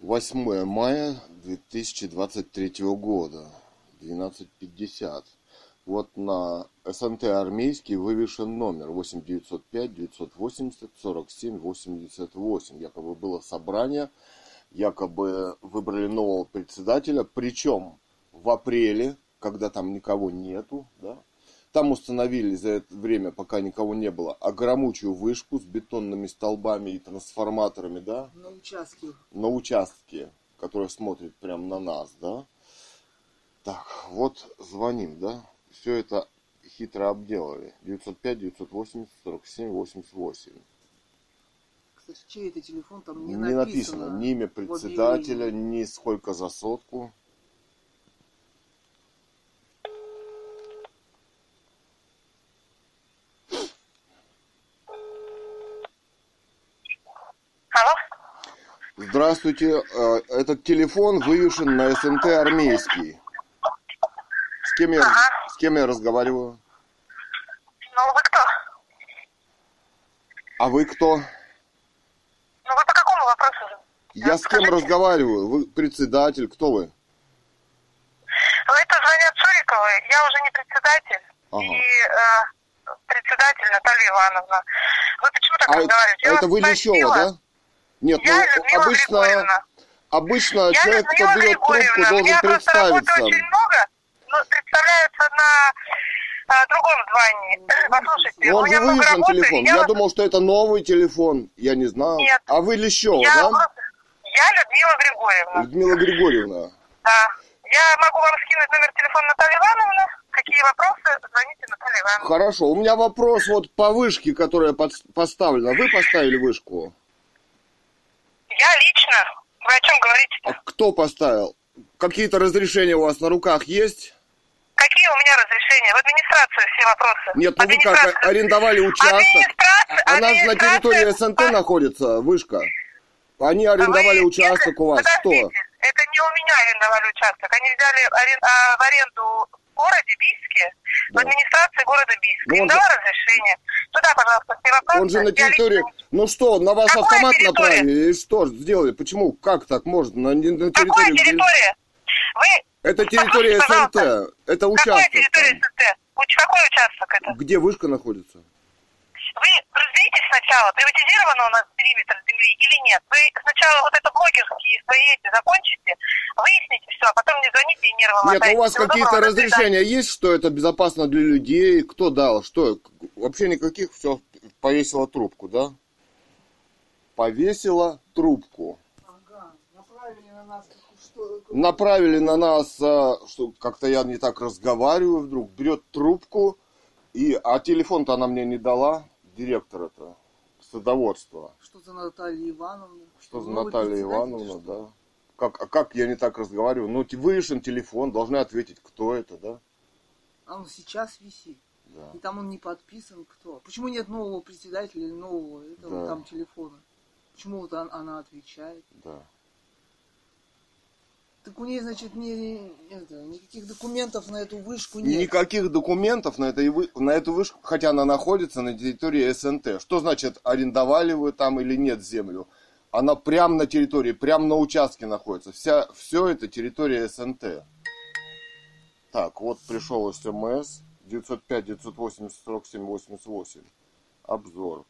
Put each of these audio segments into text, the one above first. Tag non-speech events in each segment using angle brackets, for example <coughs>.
8 мая 2023 года, 12.50. Вот на СНТ армейский вывешен номер 8905 980 47 88. Якобы было собрание, якобы выбрали нового председателя, причем в апреле, когда там никого нету, да, там установили за это время, пока никого не было, огромучую вышку с бетонными столбами и трансформаторами, да? На участке. На участке, который смотрит прямо на нас, да? Так, вот звоним, да? Все это хитро обделали. 905 980 47 88. Кстати, чей это телефон там не, Не написано. написано ни имя председателя, ни сколько за сотку. Алло? Здравствуйте, э, этот телефон вывешен на СНТ армейский. С кем я, Ага. с кем я разговариваю? Ну, вы кто? А вы кто? Ну, вы по какому вопросу? Я с кем разговариваю? Вы председатель, кто вы? Вы это звонят Цуриковой. Я уже не председатель. Ага. И э, председатель Наталья Ивановна. Вы почему так А, разговариваете? Это вас вы спросила. Лещева, да? Нет, Я ну Людмила обычно, Григорьевна. обычно Я человек, кто Людмила берет трубку, должен работы представиться. очень много, но представляется на а, другом звании. Послушайте, Ну, у он меня много работы. телефон. Я, Я вас- думал, что это новый телефон. Я не знал. Нет. А вы Лещева, я, да? я Людмила Григорьевна. Людмила Григорьевна. Да. Я могу вам скинуть номер телефона Натальи Ивановны. Какие вопросы, звоните Наталье Ивановне. Хорошо, у меня вопрос вот по вышке, которая под- поставлена. Вы поставили вышку? Я лично. Вы о чем говорите? А кто поставил? Какие-то разрешения у вас на руках есть? Какие у меня разрешения? В администрацию все вопросы. Нет, ну вы как, Администрация. арендовали участок? Администрация- Она же на администрация- территории СНТ А- находится, вышка. Они арендовали Вы- участок это- у вас. Подождите, Что? это не у меня арендовали участок. Они взяли арен- а, в аренду в городе Бийске, в администрации города Бийска. Ну, Им он же- дала разрешение. Туда, пожалуйста, вопросы. Он же на территории... лично- Ну что, на вас Какая автомат территория? направили? И что ж сделали? Почему? Как так можно? На, на Какая территории... где- территория? Вы... Это территория Послушайте, СНТ. пожалуйста. Это Какая участок. территория там. СНТ? Какой участок это? Где вышка находится? Вы разберитесь сначала, приватизировано у нас периметр земли или нет. Вы сначала вот это блогерские свои эти закончите, выясните все, а потом не звоните и нервы Нет, у вас какие-то разрешения есть, что это безопасно для людей? Кто дал? Что? Вообще никаких, все, повесила трубку, да? Повесила трубку. Ага, направили на нас что... Направили на нас, что как-то я не так разговариваю вдруг, берет трубку, и, а телефон-то она мне не дала, директор это, садоводства. Что за Наталья Ивановна? Что за Наталья Ивановна, да? Как, а как я не так разговариваю? Ну, вывешен телефон, должны ответить, кто это, да? А он сейчас висит. Да. И там он не подписан кто. Почему нет нового председателя или нового этого Да. там телефона? Почему вот он- она отвечает? Да. Так у нее, значит, не, это, никаких документов на эту вышку нет. Никаких документов на, этой вы- на эту вышку, хотя она находится на территории СНТ. Что значит, арендовали вы там или нет землю? Она прямо на территории, прямо на участке находится. Вся, все это территория СНТ. Так, вот пришел СМС 905 980 47 88. Обзор.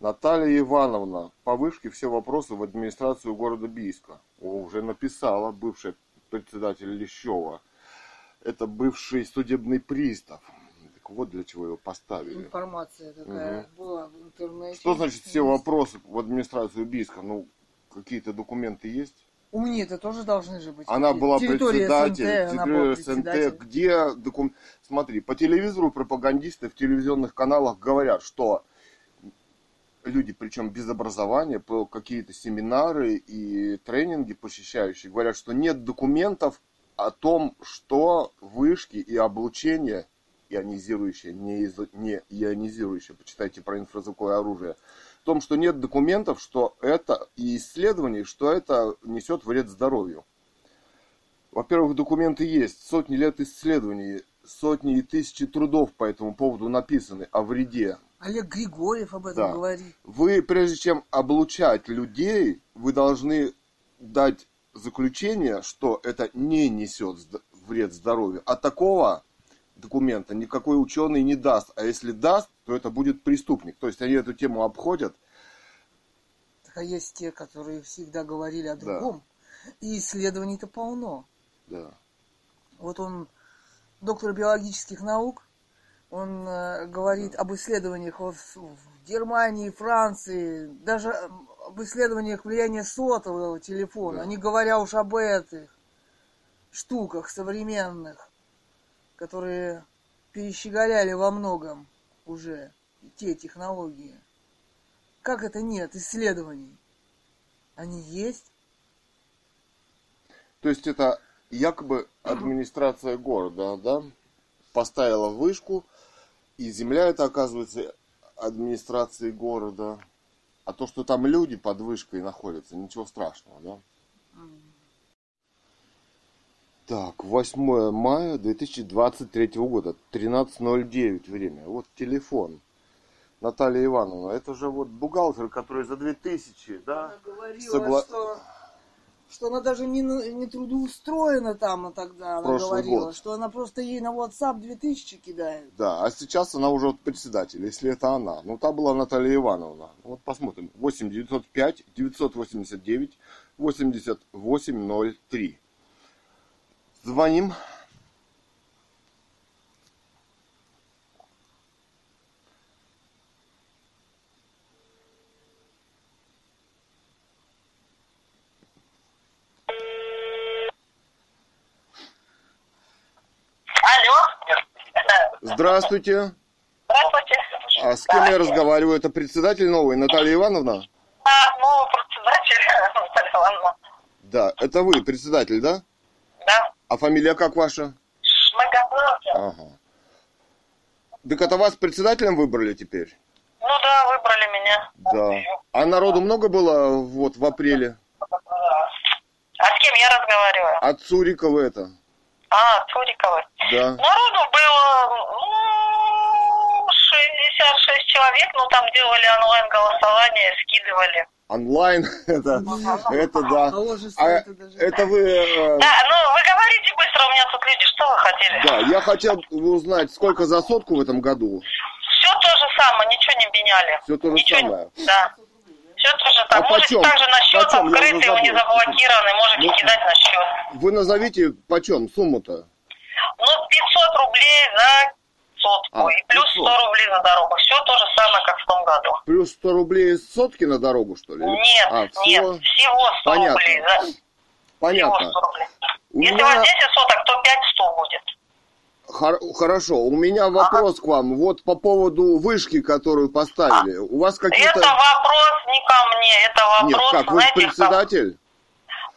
Наталья Ивановна, по вышке все вопросы в администрацию города Бийска. О, уже написала бывшая председатель Лещева. Это бывший судебный пристав. Так вот для чего его поставили. Информация такая была в интернете. Что значит все вопросы в администрацию Бийска? Ну, какие-то документы есть? У меня это тоже должны же быть. Она была Территория председатель, СНТ, она была территория СНТ, председатель. где докум... Смотри, по телевизору пропагандисты в телевизионных каналах говорят, что люди, причем без образования, по какие-то семинары и тренинги посещающие, говорят, что нет документов о том, что вышки и облучение ионизирующее, не, изо- не ионизирующее, почитайте про инфразвуковое оружие, в том, что нет документов, что это и исследований, что это несет вред здоровью. Во-первых, документы есть, сотни лет исследований, сотни и тысячи трудов по этому поводу написаны о вреде. Олег Григорьев об этом Да. говорит. Вы, прежде чем облучать людей, вы должны дать заключение, что это не несет вред здоровью. А такого документа никакой ученый не даст. А если даст, то это будет преступник. То есть они эту тему обходят. Так, а есть те, которые всегда говорили о Да. другом. И исследований-то полно. Да. Вот он, доктор биологических наук, он э, говорит об исследованиях в Германии, Франции, даже об исследованиях влияния сотового телефона, Да. не говоря уж об этих штуках современных, которые перещеголяли во многом уже те технологии. Как это нет исследований? Они есть? То есть это якобы администрация города, да, поставила вышку, и земля это оказывается администрации города. А то, что там люди под вышкой находятся, ничего страшного, да? Так, 8 мая 2023 года, 13.09 время. Вот телефон. Наталья Ивановна, это же вот бухгалтер, который за 2000, да? Она говорила, Согла- что, что она даже не, не трудоустроена там тогда, она Прошлый говорила, год. что она просто ей на WhatsApp 2000 кидает. Да, а сейчас она уже вот председатель, если это она. Ну, та была Наталья Ивановна. Вот посмотрим. 8 905 989 8803. Звоним. Алло. Здравствуйте. Здравствуйте. А с кем я разговариваю? Это председатель новый, Наталья Ивановна? А, новый председатель <laughs> Наталья Ивановна. Да, это вы, председатель, да? Да. А фамилия как ваша? Шмыга. Ага. Так это вас председателем выбрали теперь? Ну да, выбрали меня. Да. А народу много было вот в апреле? А с кем я разговариваю? От Цурикова это. А, Цуриковой. Да. Народу было ну, 66 человек, ну там делали онлайн-голосование, скидывали. Онлайн, <laughs> это, это да. А А это вы... э, Да, ну вы говорите быстро, у меня тут люди, что вы хотели? Да, я хотел узнать, сколько за сотку в этом году. Все то же самое, ничего не меняли. Всё то же Ничего- самое. Да. Все то же самое. А можете почем? также на счет Почем? Открытый, он не забыл. заблокирован, можете Ну, кидать на счет. Вы назовите почем сумму-то? Ну, 500 рублей за сотку А, и плюс 500. 100 рублей за дорогу. Все то же самое, как в том году. Плюс 100 рублей с сотки на дорогу, что ли? Нет, а, нет, всего... всего 100 Понятно. рублей. За... Всего Понятно. 100 рублей. У Если меня- у вас 10 соток, то 5-100 будет. Хор- Хорошо, у меня вопрос к вам. Вот по поводу вышки, которую поставили. У вас какие-то... Это вопрос не ко мне, это Нет, вопрос, как, вы знаете, кому? председатель?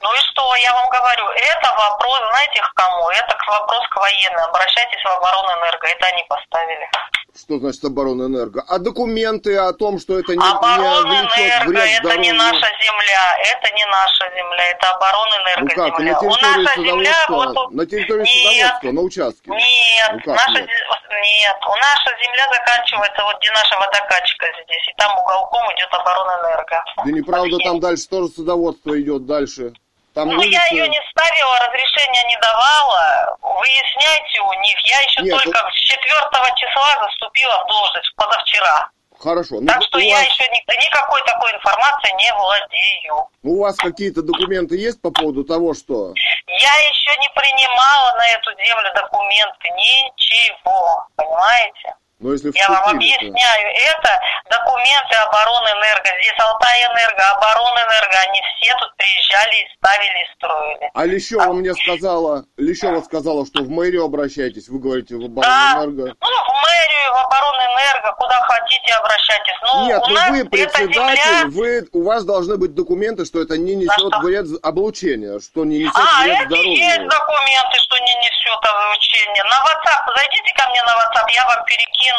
Ну и что, я вам говорю, это вопрос, знаете, к кому? Это к- вопрос к военным. Обращайтесь в оборонэнерго, это они поставили. Что значит оборонэнерго? А документы о том, что это не, не влечет Оборонэнерго, вред это не здоровью? наша земля, это не наша земля, это оборонэнерго Ну как, земля. на территории наша земля вот на территории Нет. судоводства, на участке? Нет, Ну как наша нет? нет, у наша земля заканчивается вот где наша водокачка здесь, и там уголком идет оборонэнерго. Да неправда, там дальше тоже судоводство идет дальше. Там Ну, я улицы- ее не ставила, разрешения не давала. Выясняйте у них. Я еще Нет, только с 4 числа заступила в должность, позавчера. Хорошо. Ну, Так что у, я вас, еще ни- никакой такой информацией не владею. у вас какие-то документы есть по поводу того, что... Я еще не принимала на эту землю документы, ничего, понимаете? Ну, если Я вам вступили, то- объясняю, это документы оборонэнерго. Здесь Алтайэнерго, оборонэнерго, они все тут приезжали и ставили, и строили. А Лещева мне сказала, Лещева сказала, что в мэрию обращайтесь, вы говорите в оборонэнерго. Ну, в мэрию, в оборонэнерго, куда хотите, обращайтесь. Ну, Нет, ну вы председатель, земля... вы, у вас должны быть документы, что это не несет вред облучения, что не несет А, вред это есть здоровью. документы, что не несет обучение. На WhatsApp, зайдите ко мне на WhatsApp, я вам перекину.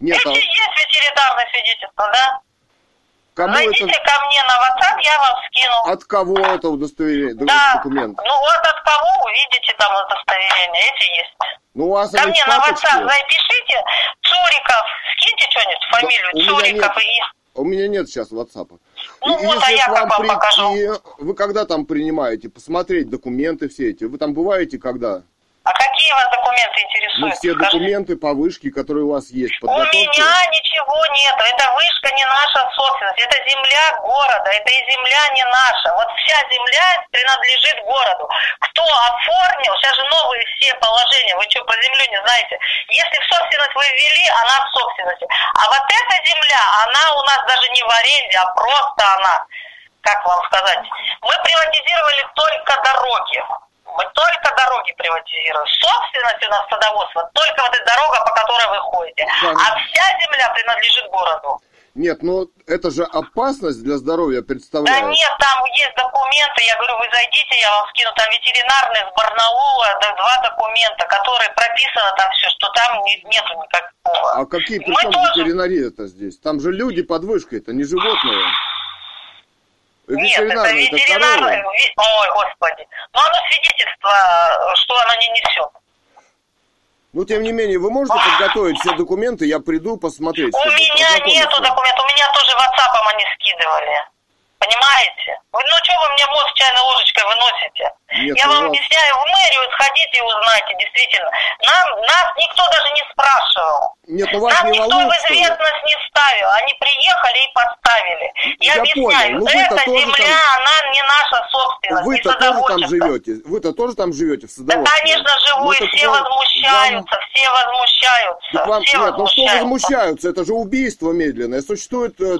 Нет, а Эти есть ветеринарные свидетельства, да? кому Зайдите это, ко мне на WhatsApp, я вам скину. от кого это удостоверение, да, документ? ну вот от кого увидите там удостоверение, эти есть. Ну, у вас Ко мне на? WhatsApp запишите Цуриков, скиньте что-нибудь, фамилию меня Цуриков нет. и... У меня нет сейчас WhatsApp. Ну И вот, а если я вам как вам покажу. прийти, вы когда там принимаете? Посмотреть документы все эти. Вы там бываете когда? А какие вас документы Ну, интересуют? все Скажите. документы по вышке, которые у вас есть. У Подготовьте. меня ничего нет. Эта вышка не наша собственность. Это земля города. Это и земля не наша. Вот вся земля принадлежит городу. Кто оформил, сейчас же новые все положения. Вы что, про землю не знаете? Если в собственность вы ввели, она в собственности. А вот эта земля, она у нас даже не в аренде, а просто она. Как вам сказать? Мы приватизировали только дороги. Мы только дороги приватизируем. Собственность у нас садоводство, только вот эта дорога, по которой вы ходите. Да. А вся земля принадлежит городу. Нет, ну это же опасность для здоровья Да представляет. нет, там есть документы, я говорю, вы зайдите, я вам скину, там ветеринарный с Барнаула, да, два документа, которые прописано там все, что там не- нету никакого. А какие Мы при чем тоже- ветеринария-то здесь? Там же люди под вышкой, это не животные. Нет, это ви- ой, господи. Но оно свидетельство, что оно не несет. Ну, тем не менее, вы можете подготовить все документы, я приду посмотреть. У меня нету документов, у меня тоже WhatsApp они скидывали. Понимаете? Вы, ну что вы мне мозг чайной ложечкой выносите? Нет, Я ну, вам вас- объясняю, в мэрию сходите и узнайте, действительно. Нам, нас никто даже не спрашивал. Нет, ну вас Нам не никто в волнует, что ли? известность не ставил. Они приехали и поставили. Я, Я объясняю, понял. Ну, эта земля, там- она не наша собственность, Вы-то тоже там живете. Вы-то тоже там живете в Да, садоводстве. конечно, живу, Ну, и так все вам- возмущаются, все возмущаются, Так вам- все нет, ну что возмущаются. возмущаются? Это же убийство медленное. Существует э,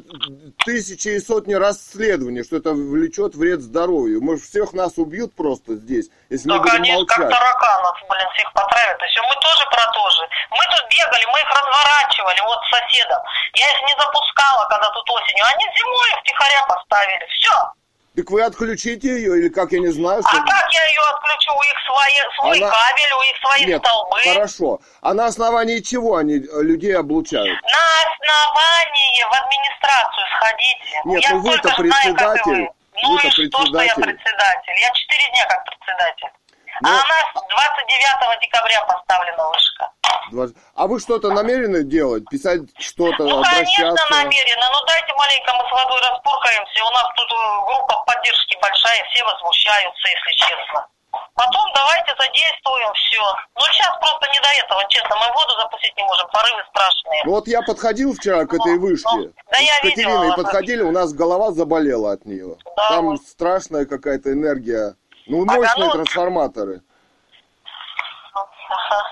тысячи и сотни расследований, что это влечет вред здоровью. Может, всех нас убьют просто здесь, если мы Так будем они ж как молчать. тараканов, блин, всех потравят. И все, мы тоже про то же. Мы тут бегали, мы их разворачивали, вот с соседом. Я их не запускала, когда тут осенью. Они зимой их втихаря поставили. Все. Так вы отключите ее, или как, я не знаю, А что... как я ее отключу? У их свои, свой Она- кабель, у их свои Нет, столбы. хорошо. А на основании чего они э, людей облучают? На основании в администрацию сходите. Нет, я ну вы-то столько знаю, Ну Вы-то и что, что я председатель. Я четыре дня как председатель. Ну- А у нас 29 декабря поставлена вышка. Два- А вы что-то намерены делать? Писать что-то, Ну, конечно, обращаться? намеренно. Ну, дайте маленько мы с водой распуркаемся. У нас тут э, группа поддержки большая, все возмущаются, если честно. Потом давайте задействуем все. Ну, сейчас просто не до этого, честно. Мы воду запустить не можем, порывы страшные. Ну вот я подходил вчера к этой Ну, вышке. ну, да я Катериной видела подходили, у нас голова заболела от нее. Да, Там страшная какая-то энергия. Ну, Ага, мощные ну- трансформаторы. Ага.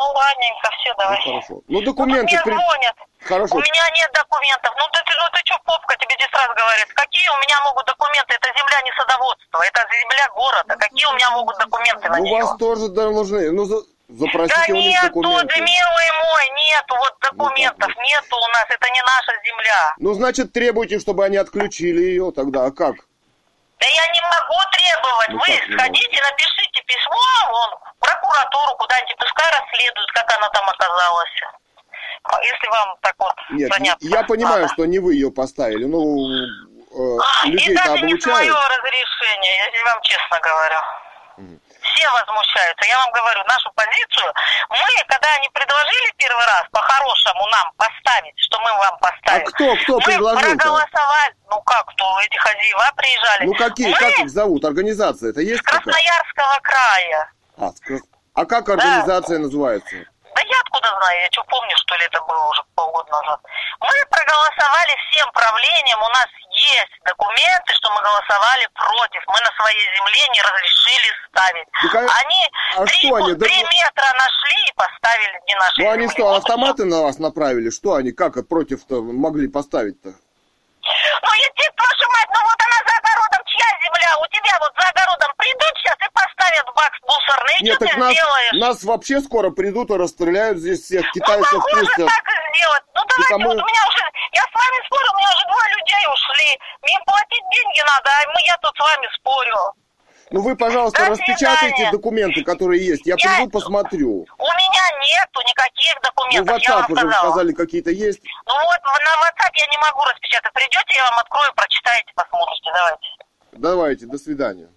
Ну, ладненько, все, Ну, давай. хорошо. Ну, Ну, документы... мне при- звонят. Хорошо. У меня нет документов. Ну ты, ну ты что, попка, тебе здесь раз говорит. Какие у меня могут документы? Это земля не садоводство, это земля города. Какие у меня могут документы на Ну, нее? вас тоже да, нужны. Ну, за- Да запросите у них нету, документы. милый мой, нету вот документов, вот. нету у нас, это не наша земля. Ну, значит, требуйте, чтобы они отключили ее тогда. А как? Да я не могу требовать. Ну Вы сходите, напишите письмо вон, в прокуратуру куда-нибудь, расследуют, как она там оказалась. А Если вам так вот Нет, заняться я понимаю, надо. что не вы ее поставили. Ну, э, А, И даже не свое облучают. разрешение, я вам честно говорю. Все возмущаются. Я вам говорю, нашу позицию, мы, когда они предложили первый раз по-хорошему нам поставить, что мы вам А поставим, кто, кто мы предложил-то? проголосовали. Ну как, кто? Эти хозяева приезжали. Ну, какие, мы как их зовут? Организация это есть с какая? Красноярского края. А, с а как организация называется? Да я откуда знаю, я что помню, что ли, это было уже полгода назад. Мы проголосовали всем правлением, у нас есть документы, что мы голосовали против. Мы на своей земле не разрешили ставить. Так а- они а три, что они, да- три метра нашли и поставили не наши Ну, они что, автоматы на вас направили? Что они, как против-то могли поставить-то? Ну, я тебе прошу мать, ну вот она за земля? У тебя вот за огородом придут сейчас и поставят бак мусорный. И Нет, что так ты нас, сделаешь? нас вообще скоро придут и расстреляют здесь всех Ну, китайцев похоже, пустят. так и сделать. Ну, давайте, мы- вот у меня уже, я с вами спорю, у меня уже двое людей ушли. Мне платить деньги надо, а мы, я тут с вами спорю. Ну вы, пожалуйста, До распечатайте свидания. документы, которые есть. Я Я- приду, посмотрю. У меня нету никаких Ну, документов, вам WhatsApp уже сказала. сказали, какие-то есть. Ну вот, на WhatsApp я не могу распечатать. Придете, я вам открою, прочитаете, посмотрите, давайте. Давайте, до свидания.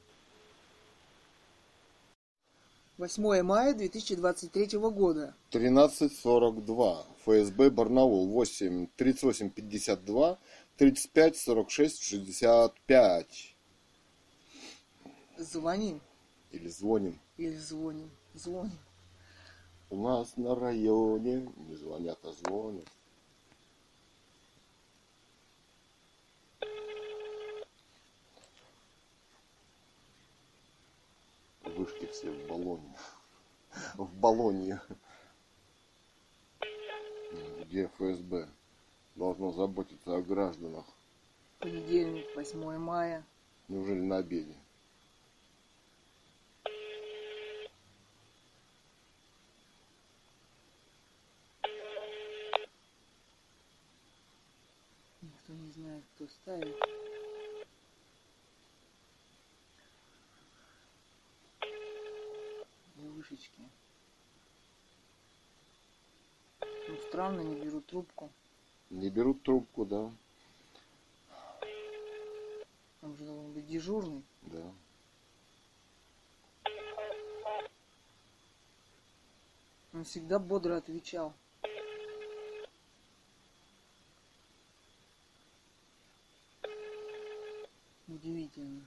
8 мая 2023 года. 13.42. ФСБ Барнаул. 8 38 52 35 46 65. Звоним Или звоним. или звоним. Звоним. У нас на районе не звонят, а звонят. Вышки все в баллоне. В баллоне. Где ФСБ должно заботиться о гражданах. Понедельник, 8 мая. Неужели на обеде? Никто не знает, кто ставит. Две вышечки. Ну, странно, не берут трубку. Не берут трубку, да? Он же должен быть дежурный. Да. Он всегда бодро отвечал. Удивительно.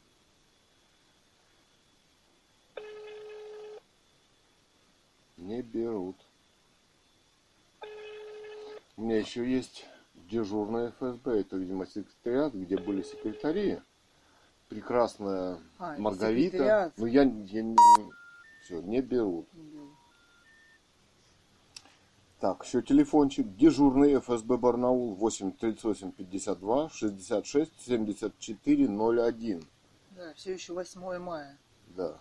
Не берут. У меня еще есть дежурная ФСБ. Это, видимо, секретариат, где были секретари. Прекрасная А, Маргарита. секретариат. Ну, я, я не... Все, не берут. Не берут. Так, еще телефончик. Дежурный ФСБ Барнаул 8 38 52 66 74 01. Да, все еще 8 мая. Да.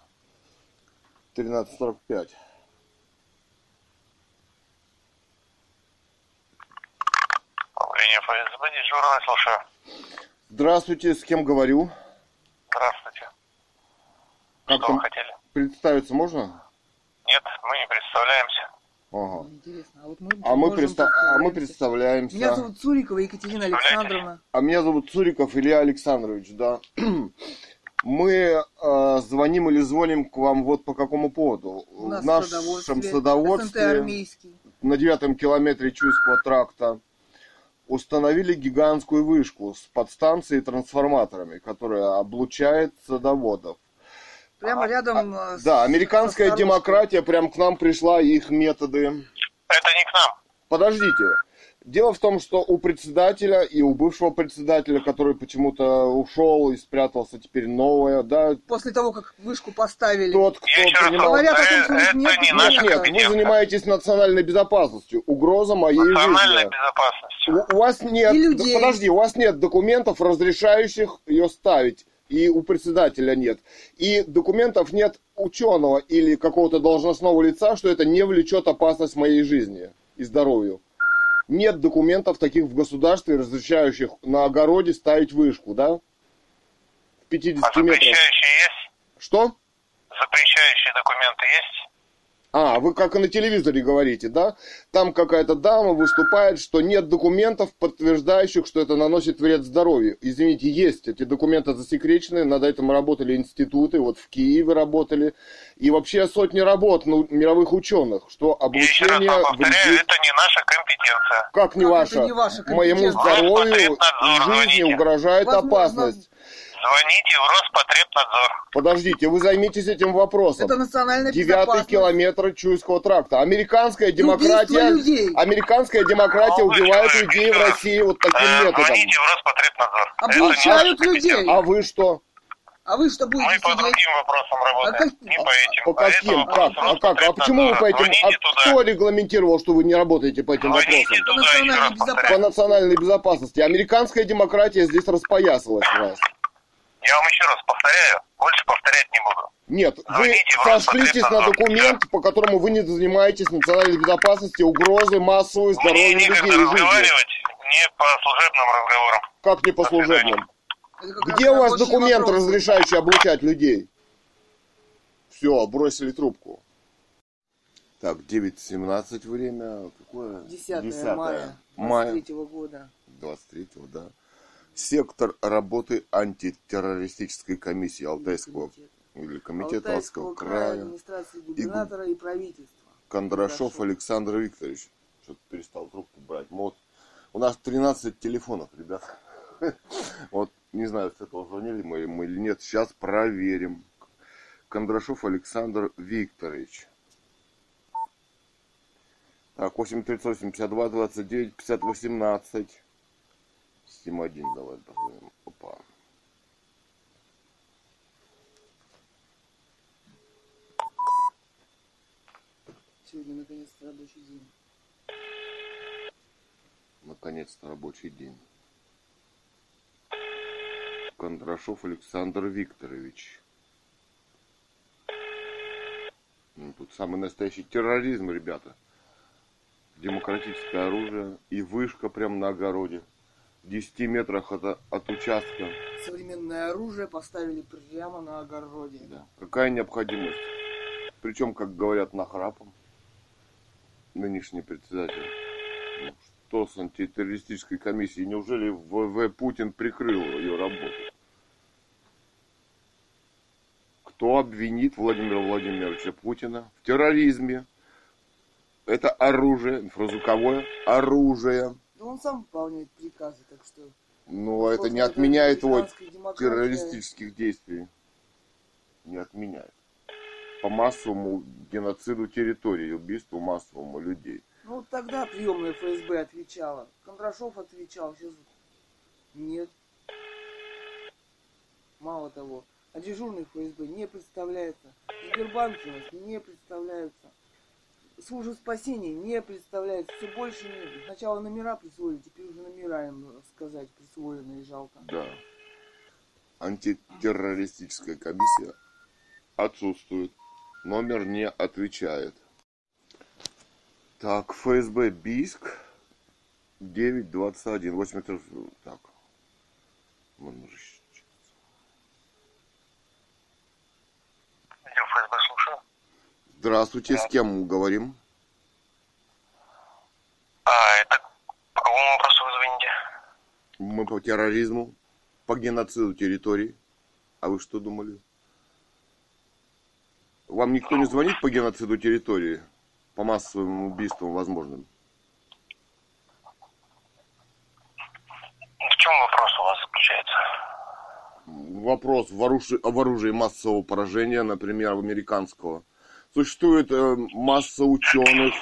13.45. Управление ФСБ, дежурный, слушаю. Здравствуйте, с кем говорю? Здравствуйте. Как Что вы хотели? представиться можно? Нет, мы не представляемся. Ага. Интересно. А вот мы, А мы, можем предста- а мы представляемся. Меня зовут Цурикова Екатерина Александровна. А меня зовут Цуриков Илья Александрович, да. <clears throat> Мы э, звоним или звоним к вам вот по какому поводу. У нас В нашем садоводстве, садоводстве на девятом километре Чуйского тракта установили гигантскую вышку с подстанцией и трансформаторами, которая облучает садоводов. Прямо рядом э, с- Да, американская демократия прям к нам пришла, и их методы. Это не к нам. Подождите. Дело в том, что у председателя и у бывшего председателя, который почему-то ушел и спрятался, теперь новое, да, После того, как вышку поставили. тот, кто Я принимал... Говорят том, них это нет не Нет, нет, вы занимаетесь национальной безопасностью. Угроза моей Национальной жизни. безопасностью. У, у вас нет, И людей. да подожди, у вас нет документов, разрешающих ее ставить. И у председателя нет. И документов нет ученого или какого-то должностного лица, что это не влечет опасность моей жизни и здоровью. Нет документов таких в государстве, разрешающих на огороде ставить вышку, да? В А 50 метрах. запрещающие есть? Что? Запрещающие документы есть? А, вы как и на телевизоре говорите, да? Там какая-то дама выступает, что нет документов, подтверждающих, что это наносит вред здоровью. Извините, есть эти документы засекречены, над этим работали институты, вот в Киеве работали. И вообще сотни работ ну, мировых ученых, что Я еще раз облучение повторяю, вредит... это не наша компетенция. Как не Как ваша? это не ваша Моему компетенция? здоровью и жизни угрожает Возможно, опасность. Звоните в Роспотребнадзор. Подождите, вы займитесь этим вопросом. Это национальная Девятый километр Чуйского тракта. Американская демократия, людей. американская демократия Молодой убивает человек, людей в. России вот таким Э, методом. Звоните в Роспотребнадзор. Наша людей. А вы что? А вы что будете Мы по сидеть? другим вопросам работаем, как- не по этим. По А каким? вопрос Как? А как? А почему вы по этим? Звоните А туда. кто регламентировал, что вы не работаете по этим Звоните вопросам? туда, национальной По безопасности. повторяю. национальной безопасности. Американская демократия здесь распоясалась у вас. Я вам еще раз повторяю, больше повторять не буду. Нет, вы Звоните сошлитесь на документ, по которому вы не занимаетесь национальной безопасностью, угрозы массовой Мне здоровью людей и жизни. разговаривать не по служебным разговорам. Как не по служебным? Где у вас документ, вопрос. разрешающий облучать людей? Все, бросили трубку. Так, 9.17 время. Какое? 10 10 мая Мая 23 года. 23 да. Сектор работы антитеррористической комиссии Алтайского или комитета Алтайского края, администрации губернатора и правительства. Кондрашов. Александр Викторович. Что-то перестал трубку брать. Вот. У нас 13 телефонов, ребят. <laughs> Вот не знаю, с этого звонили мы ему или нет. Сейчас проверим. Кондрашов Александр Викторович. Так, 838 52 29 50 18. 7-1 давай позвоним. Опа. Сегодня наконец-то рабочий день. Наконец-то рабочий день. Кондрашов Александр Викторович. Ну, Тут самый настоящий терроризм, ребята. Демократическое оружие и вышка прямо на огороде. В 10 метрах от, от участка. Современное оружие поставили прямо на огороде. Да. Какая необходимость? Причем, как говорят, нахрапом. Нынешний председатель. Ну, что с антитеррористической комиссией? Неужели ВВ Путин прикрыл ее работу? Кто обвинит Владимира Владимировича Путина в терроризме? Это оружие, инфразвуковое оружие. Да он сам выполняет приказы, так что... Но это не отменяет его террористических действий. Не отменяет. По массовому геноциду территории, убийству массовому людей. Ну, вот тогда приемная ФСБ отвечала. Кондрашов отвечал, сейчас нет. Мало того, а дежурный ФСБ не представляется. Сбербанки у нас не представляются. Служба спасения не представляется. Все больше нет. Сначала номера присвоили, теперь уже номера им сказать присвоенные жалко. Да. Антитеррористическая комиссия отсутствует. Номер не отвечает. Так, ФСБ Бийск 921. 80... Так. Вон уже щ- Отдел ФСБ слушаю. Здравствуйте, с кем говорим? А, это по какому вопросу вы звоните? Мы по терроризму, по геноциду территорий. А вы что думали? Вам никто не звонит по геноциду территории? По массовым убийствам возможным? В чем вопрос у вас заключается? Вопрос в оружии, в оружии массового поражения, например, американского. Существует э, масса ученых,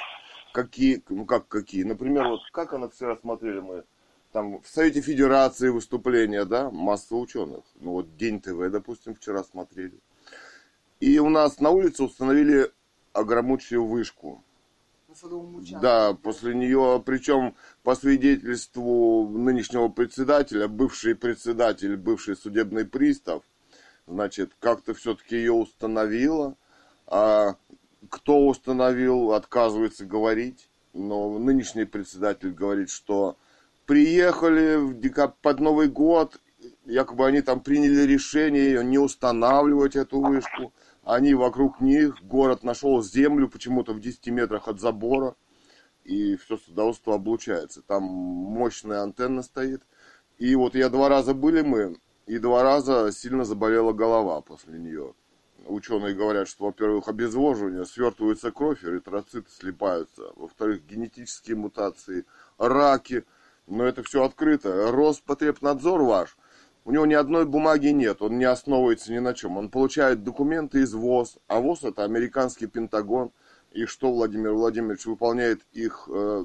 какие, ну как какие, например, вот как она вчера смотрели мы, там в Совете Федерации выступления, да, масса ученых. Ну вот День ТВ, допустим, вчера смотрели. И у нас на улице установили огромучую вышку. Да, после нее, причем по свидетельству нынешнего председателя, бывший председатель, бывший судебный пристав, значит, как-то все-таки ее установила. А кто установил, отказывается говорить. Но нынешний председатель говорит, что приехали в декаб... под Новый год, якобы они там приняли решение не устанавливать эту вышку. Они вокруг них, город нашел землю почему-то в 10 метрах от забора, и все садоводство облучается. Там мощная антенна стоит. И вот я два раза были мы, и два раза сильно заболела голова после нее. Ученые говорят, что, во-первых, обезвоживание, свертывается кровь, эритроциты слипаются. Во-вторых, генетические мутации, раки. Но это все открыто. Роспотребнадзор ваш, у него ни одной бумаги нет, он не основывается ни на чем. Он получает документы из ВОЗ, а ВОЗ это американский Пентагон. И что Владимир Владимирович выполняет их э,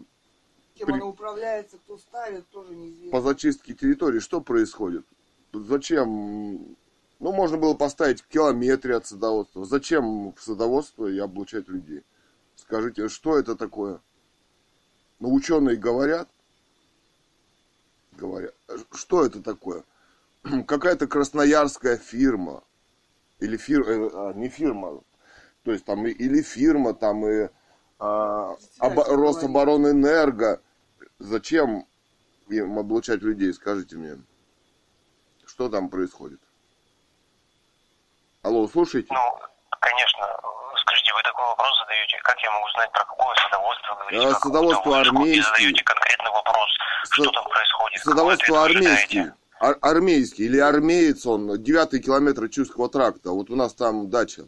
Кем при- она управляется, кто ставит, тоже неизвестно. по зачистке территории, что происходит? Зачем? Ну, можно было поставить в километре от садоводства. Зачем в садоводство и облучать людей? Скажите, что это такое? Ну, ученые говорят, говорят, что это такое? <clears throat> Какая-то красноярская фирма, или фирма, не фирма, то есть там или фирма, там и а, Председатель Рособоронэнерго. Зачем им облучать людей, скажите мне? Что там происходит? Алло, слушайте? Ну, конечно. Скажите, вы такой вопрос задаете. Как я могу знать, про какое садоводство вы говорите? А, садоводство? И армейский. задаете конкретный вопрос. Что Са- там происходит? Садоводство вы ожидаете? Ар- армейский или армеец он, девятый километр Чувского тракта. Вот у нас там дача.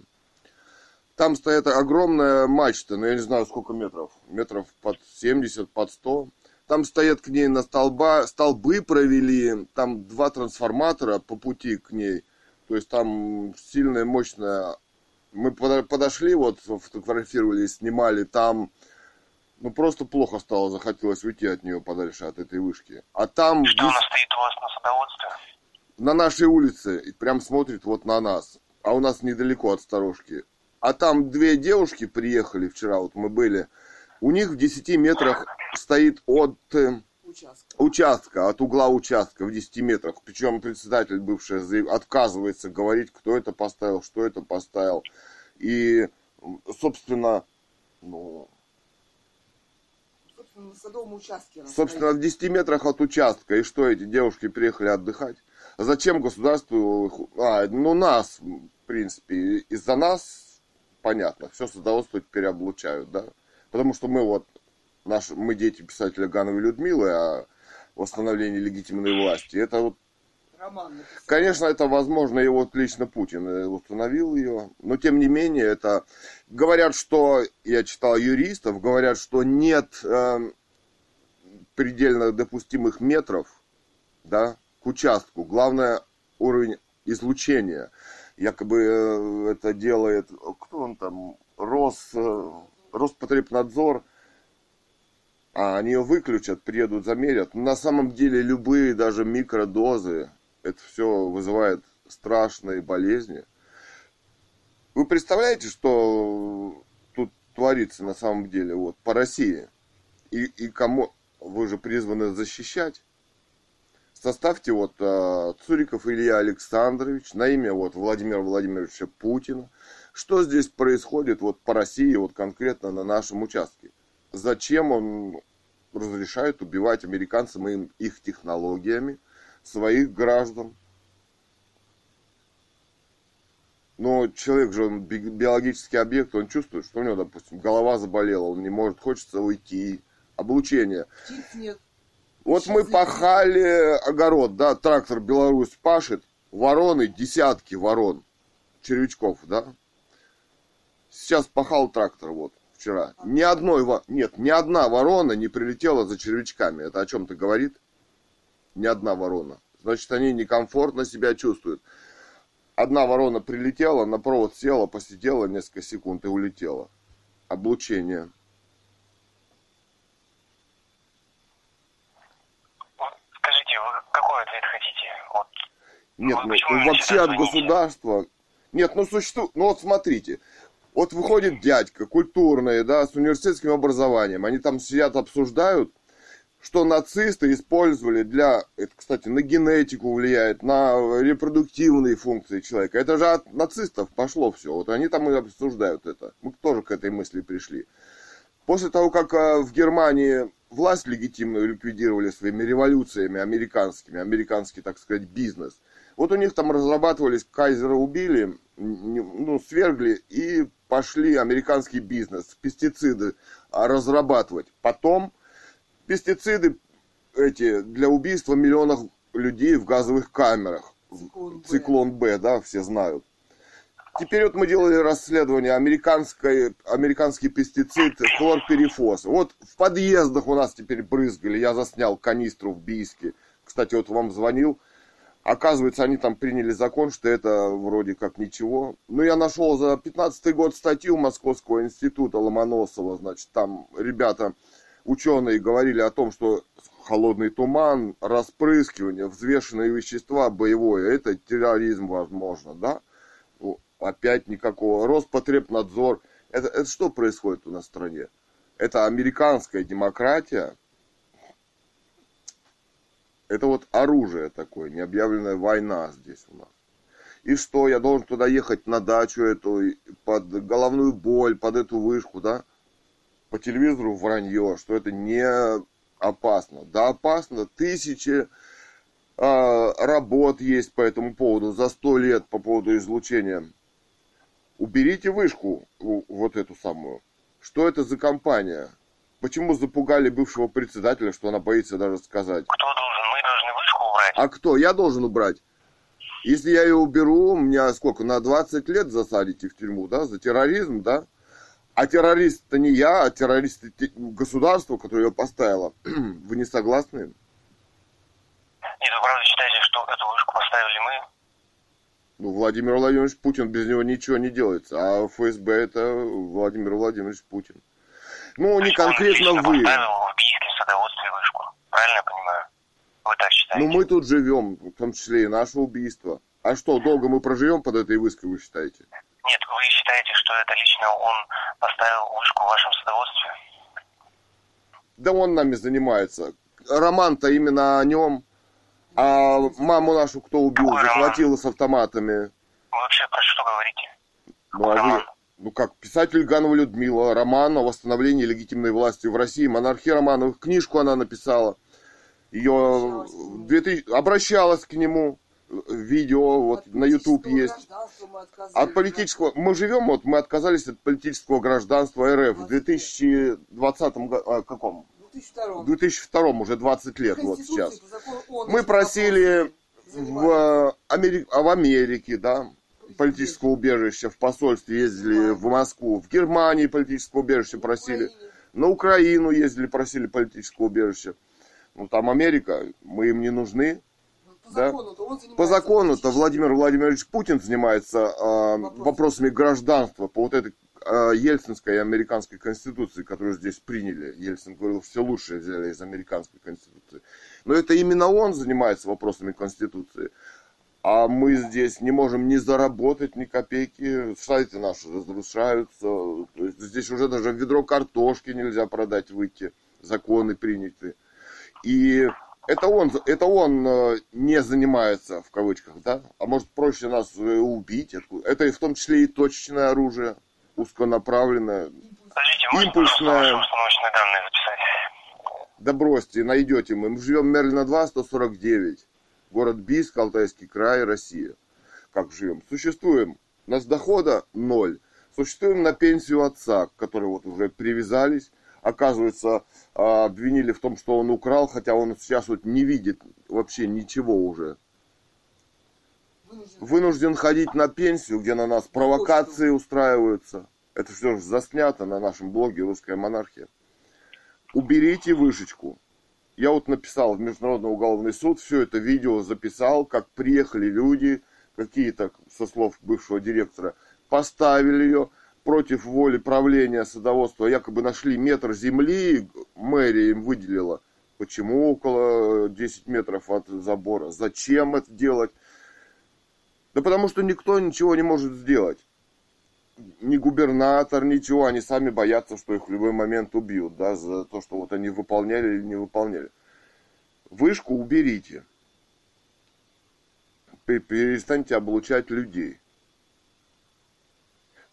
Там стоит огромная мачта, ну я не знаю сколько метров, метров под 70, под 100. там стоят к ней на столба, столбы провели, там два трансформатора по пути к ней. То есть там сильная, мощная. Мы подошли, вот фотографировали, снимали, там ну просто плохо стало, захотелось уйти от нее подальше, от этой вышки. А там... Что она стоит у вас на садоводстве? На нашей улице, и прям смотрит вот на нас. А у нас недалеко от сторожки. А там две девушки приехали вчера, вот мы были. У них в 10 метрах стоит от э, участка. участка, от угла участка в 10 метрах. Причем председатель бывший отказывается говорить, кто это поставил, что это поставил. И, собственно, ну, на садовом участке. Собственно, в 10 метрах от участка. И что, эти девушки приехали отдыхать? А зачем государству... А, ну, нас, в принципе, из-за нас, понятно, все садоводство теперь облучают, да? Потому что мы вот, наш, мы дети писателя Гановой Людмилы, а восстановление легитимной власти, это вот Роман Конечно, это возможно, и вот лично Путин э, установил ее. Но тем не менее, это говорят, что я читал юристов, говорят, что нет э, предельно допустимых метров, да, к участку. Главное уровень излучения. Якобы э, это делает, кто он там, Рос, э, Роспотребнадзор, а они ее выключат, приедут, замерят. На самом деле любые даже микродозы это все вызывает страшные болезни. Вы представляете, что тут творится на самом деле вот по России? И, и кому вы же призваны защищать? Составьте вот э, Цуриков Илья Александрович на имя вот Владимира Владимировича Путина. Что здесь происходит вот по России, вот конкретно на нашем участке? Зачем он разрешает убивать американцам им их технологиями? своих граждан. Но человек же, он биологический объект, он чувствует, что у него, допустим, голова заболела, он не может, хочется уйти. Облучение. Птиц нет. Вот Сейчас мы пахали огород, да, трактор Беларусь пашет, вороны, десятки ворон, червячков, да. Сейчас пахал трактор, вот, вчера. Ни одной, нет, ни одна ворона не прилетела за червячками. Это о чем-то говорит? ни одна ворона. Значит, они некомфортно себя чувствуют. Одна ворона прилетела, на провод села, посидела несколько секунд и улетела. Облучение. Скажите, вы какой ответ хотите? Вот. Нет, ну, ну вообще от государства. Нет, ну существует. Ну вот смотрите. Вот выходит дядька, культурный, да, с университетским образованием. Они там сидят, обсуждают что нацисты использовали для, это, кстати, на генетику влияет, на репродуктивные функции человека. Это же от нацистов пошло все. Вот они там и обсуждают это. Мы тоже к этой мысли пришли. После того, как э, в Германии власть легитимную ликвидировали своими революциями американскими, американский, так сказать, бизнес, вот у них там разрабатывались, кайзера убили, ну, свергли и пошли американский бизнес, пестициды разрабатывать. Потом пестициды эти для убийства миллионов людей в газовых камерах. Циклон, Циклон Б, да, все знают. Теперь вот мы делали расследование американской, американский пестицид хлорперифос. Вот в подъездах у нас теперь брызгали. Я заснял канистру в Бийске. Кстати, вот вам звонил. Оказывается, они там приняли закон, что это вроде как ничего. Но я нашел за 15 год статью Московского института Ломоносова. Значит, там ребята ученые говорили о том, что холодный туман, распрыскивание, взвешенные вещества, боевое, это терроризм возможно, да? Опять никакого. Роспотребнадзор. Это, это что происходит у нас в стране? Это американская демократия. Это вот оружие такое, необъявленная война здесь у нас. И что, я должен туда ехать на дачу эту, под головную боль, под эту вышку, да? по телевизору вранье, что это не опасно. Да, опасно. Тысячи э, работ есть по этому поводу за сто лет по поводу излучения. Уберите вышку, вот эту самую. Что это за компания? Почему запугали бывшего председателя, что она боится даже сказать? Кто должен? Убрать. А кто? Я должен убрать. Если я ее уберу, меня сколько, на 20 лет засадите в тюрьму, да, за терроризм, да? А террорист это не я, а террорист те- государство, которое ее поставило. <clears throat> Вы не согласны? Нет, вы правда считаете, что эту вышку поставили мы? Ну, Владимир Владимирович Путин, без него ничего не делается. А ФСБ это Владимир Владимирович Путин. Ну, То не он конкретно лично вы. поставил в садоводстве вышку. Правильно я понимаю? Вы так считаете? Ну, мы тут живем, в том числе и наше убийство. А что, долго мы проживем под этой выской, вы считаете? Нет, вы считаете, что это лично он поставил вышку в вашем садоводстве? Да он нами занимается. Роман-то именно о нем. А маму нашу кто убил, Какой роман? захватила с автоматами. Вы вообще про что говорите? Ну, а вы, ну как, писатель Ганова Людмила, роман о восстановлении легитимной власти в России, монархия Романовых, книжку она написала. Ее в 2000 обращалась к нему, видео вот От на YouTube политического есть. От политического, мы живем, вот мы отказались от политического гражданства РФ в 2020 году, а, каком? В 2002 В 2002 уже 20 лет вот сейчас. Мы просили в, занимались. Амери- а в Америке, да, политическое убежище, в посольстве ездили в Москву, в Германии политическое убежище просили, на Украину ездили, просили политическое убежище. Ну там Америка, мы им не нужны. По Да. закону-то По закону-то Владимир Владимирович Путин занимается а, вопросами гражданства по вот этой а, Ельцинской и американской конституции, которую здесь приняли. Ельцин говорил, все лучшее взяли из американской конституции. Но это именно он занимается вопросами конституции. А мы здесь не можем ни заработать ни копейки, сайты наши разрушаются. То есть здесь уже даже ведро картошки нельзя продать, выйти. Законы приняты. И это он, это он э, не занимается, в кавычках, да? А может проще нас убить? Это и в том числе и точечное оружие, узконаправленное. Подождите, установочные данные записать? Да бросьте, найдете мы. Мы живем Мерлина 2, 149. Город Бийск, Алтайский край, Россия. Как живем? Существуем. У нас дохода ноль. Существуем на пенсию отца, к которой вот уже привязались. Оказывается, а, обвинили в том, что он украл, хотя он сейчас вот не видит вообще ничего уже. Вынужден- Вынужден ходить на пенсию, где на нас провокации устраиваются. Это все же заснято на нашем блоге «Русская монархия». Уберите вышечку. Я вот написал в Международный уголовный суд, все это видео записал, как приехали люди, какие-то, со слов бывшего директора, поставили ее против воли правления садоводства, якобы нашли метр земли, мэрия им выделила. Почему около 10 метров от забора? Зачем это делать? Да потому что никто ничего не может сделать. Ни губернатор, ничего. Они сами боятся, что их в любой момент убьют, да, за то, что вот они выполняли или не выполняли. Вышку уберите. Пе- Перестаньте облучать людей.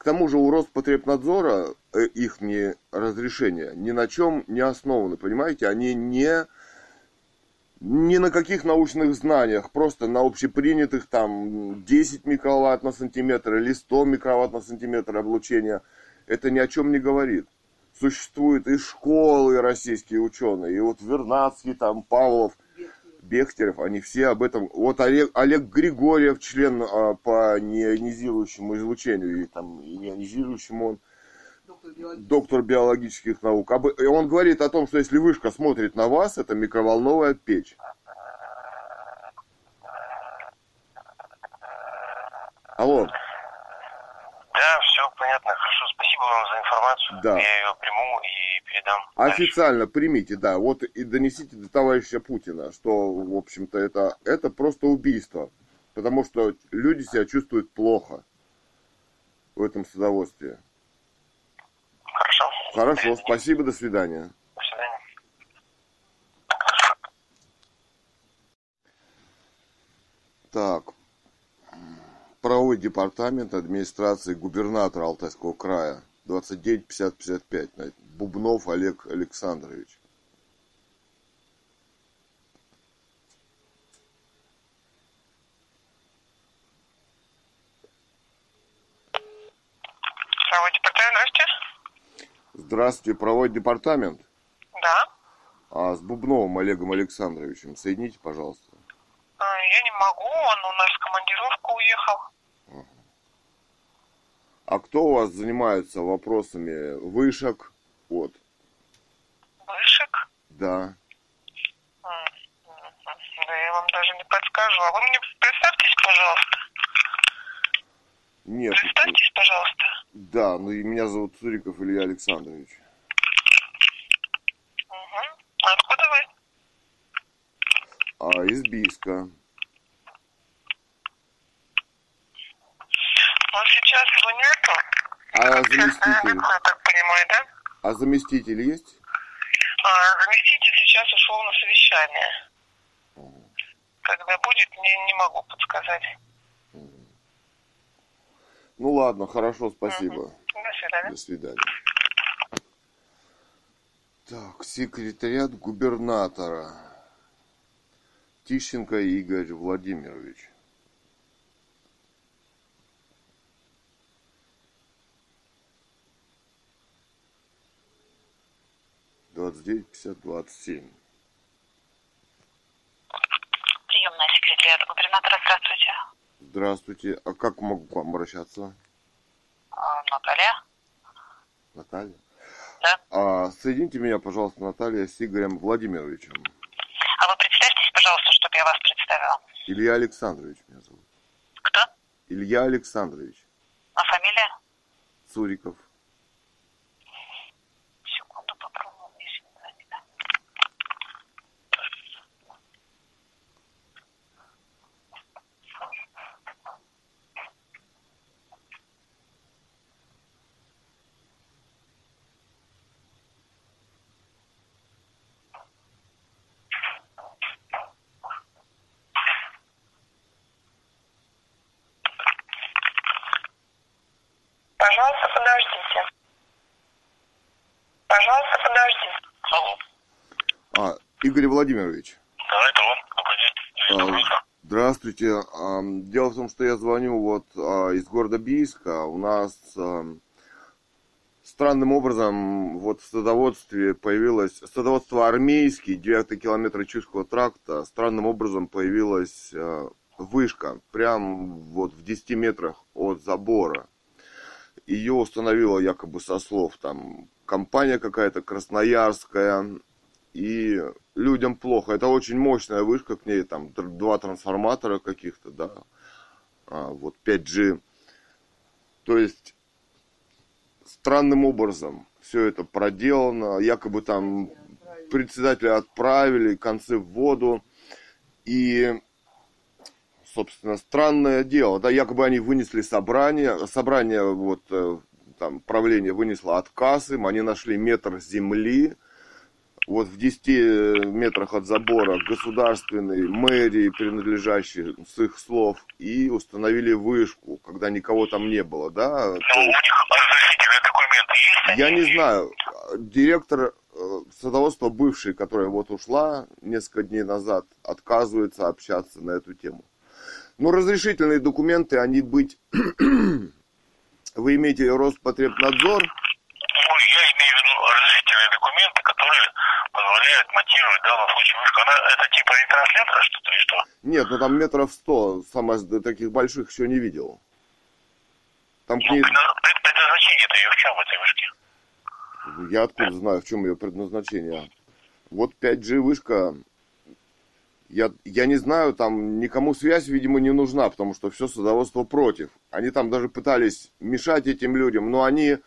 Тому же у Роспотребнадзора э, их не разрешения ни на чем не основаны, понимаете? Они не ни на каких научных знаниях, просто на общепринятых там 10 микроватт на сантиметр или 100 микроватт на сантиметр облучения. Это ни о чем не говорит. Существуют и школы российские ученые, и вот Вернадский, там, Павлов, Бехтерев, они все об этом. Вот Олег, Олег Григорьев, член а, по неионизирующему излучению, и там ионизирующему он Доктор биологических наук. Об- И он говорит о том, что если вышка смотрит на вас, это микроволновая печь. Алло, Да, все понятно, хорошо, спасибо вам за информацию. Да. Я ее приму и передам. дальше. официально примите, да, вот и донесите до товарища Путина, что, в общем-то, это, это просто убийство. Потому что люди себя чувствуют плохо в этом садоводстве. Хорошо. Хорошо, спасибо, до свидания. До свидания. Так. Правовой департамент администрации губернатора Алтайского края. 29 50 55. Бубнов Олег Александрович. Департамент, здравствуйте. Здравствуйте, правовой департамент. Да. А с Бубновым Олегом Александровичем соедините, пожалуйста. А, Я не могу, он у нас в командировку уехал. А кто у вас занимается вопросами вышек? Вот, Вышек? да. Да я вам даже не подскажу. А вы мне представьтесь, пожалуйста. Нет, Представьтесь, пожалуйста. да, ну и меня зовут Цуриков Илья Александрович. Угу. Откуда вы? А, из Бийска. Ну, сейчас его нету. А заместитель? я так понимаю, да? А заместитель есть? А, заместитель сейчас ушел на совещание. Когда будет, не, не могу подсказать. Ну ладно, хорошо, спасибо. До свидания. До свидания. Так, секретариат губернатора. Тищенко Игорь Владимирович. Двадцать девять пятьдесят двадцать семь. Приемная секретарь губернатора, здравствуйте. Здравствуйте. А как могу к вам обращаться? А, Наталья? Наталья? Да. А, соедините меня, пожалуйста, Наталья, с Игорем Владимировичем. А вы представьтесь, пожалуйста, чтобы я вас представила. Илья Александрович меня зовут. Кто? Илья Александрович А фамилия? Цуриков. Секунду попробую, если не звонит. Пожалуйста, подождите. Пожалуйста, подождите. Алло. А, Игорь Владимирович. Да, это он. Добрый день. а, Здравствуйте. А, Дело в том, что я звоню вот а, из города Бийска. У нас а, странным образом вот в садоводстве появилось... Садоводство армейский, 9 километр Чуйского тракта. Странным образом появилась вышка. Прям вот в 10 метрах от забора. Ее установила якобы со слов там компания какая-то красноярская. И людям плохо. Это очень мощная вышка, к ней там два трансформатора каких-то, да. А, вот 5G. То есть странным образом все это проделано. Якобы там председателя отправили, концы в воду. И собственно, странное дело, да, якобы они вынесли собрание, собрание, вот, э, там, правление вынесло отказ им, они нашли метр земли, вот в 10 метрах от забора государственной мэрии, принадлежащей с их слов, и установили вышку, когда никого там не было, да. Ну, То у них разрешительные документы есть? я не знаю, директор э, садоводства бывший, которая вот ушла несколько дней назад, отказывается общаться на эту тему. Но разрешительные документы, они быть... <clears throat> Вы имеете Роспотребнадзор, Ну, я имею в виду разрешительные документы, которые позволяют монтировать в данном случае вышку. Она, это типа ретранслятора что-то или что? нет, ну там метров сто, сама таких больших еще не видел. Там Ну, ней... предна- пред- предназначение-то ее в чем в этой вышке? Я откуда знаю, в чем ее предназначение. Вот 5G вышка, я, я не знаю, там никому связь, видимо, не нужна, потому что все садоводство против. Они там даже пытались мешать этим людям, но они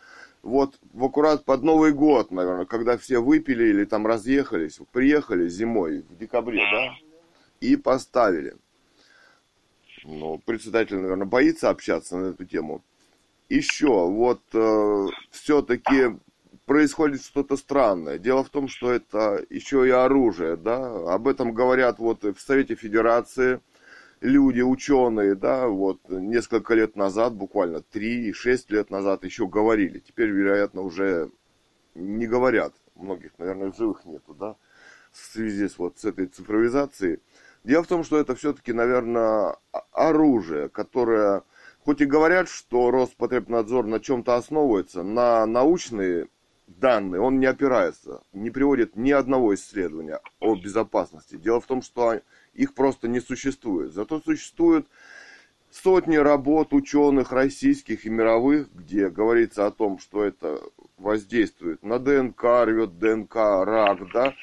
вот в аккурат под Новый год, наверное, когда все выпили или там разъехались, приехали зимой, в декабре, да, и поставили. Ну, председатель, наверное, боится общаться на эту тему. Еще, вот э, все-таки происходит что-то странное. Дело в том, что это еще и оружие, да. Об этом говорят вот в Совете Федерации люди, ученые, да, вот несколько лет назад, буквально 3-6 лет назад еще говорили. Теперь, вероятно, уже не говорят. Многих, наверное, живых нету, да, в связи с вот с этой цифровизацией. Дело в том, что это все-таки, наверное, оружие, которое, хоть и говорят, что Роспотребнадзор на чем-то основывается, на научные данные он не опирается, не приводит ни одного исследования о безопасности. Дело в том, что их просто не существует. Зато существуют сотни работ ученых российских и мировых, где говорится о том, что это воздействует на ДНК, рвет ДНК, рак, да,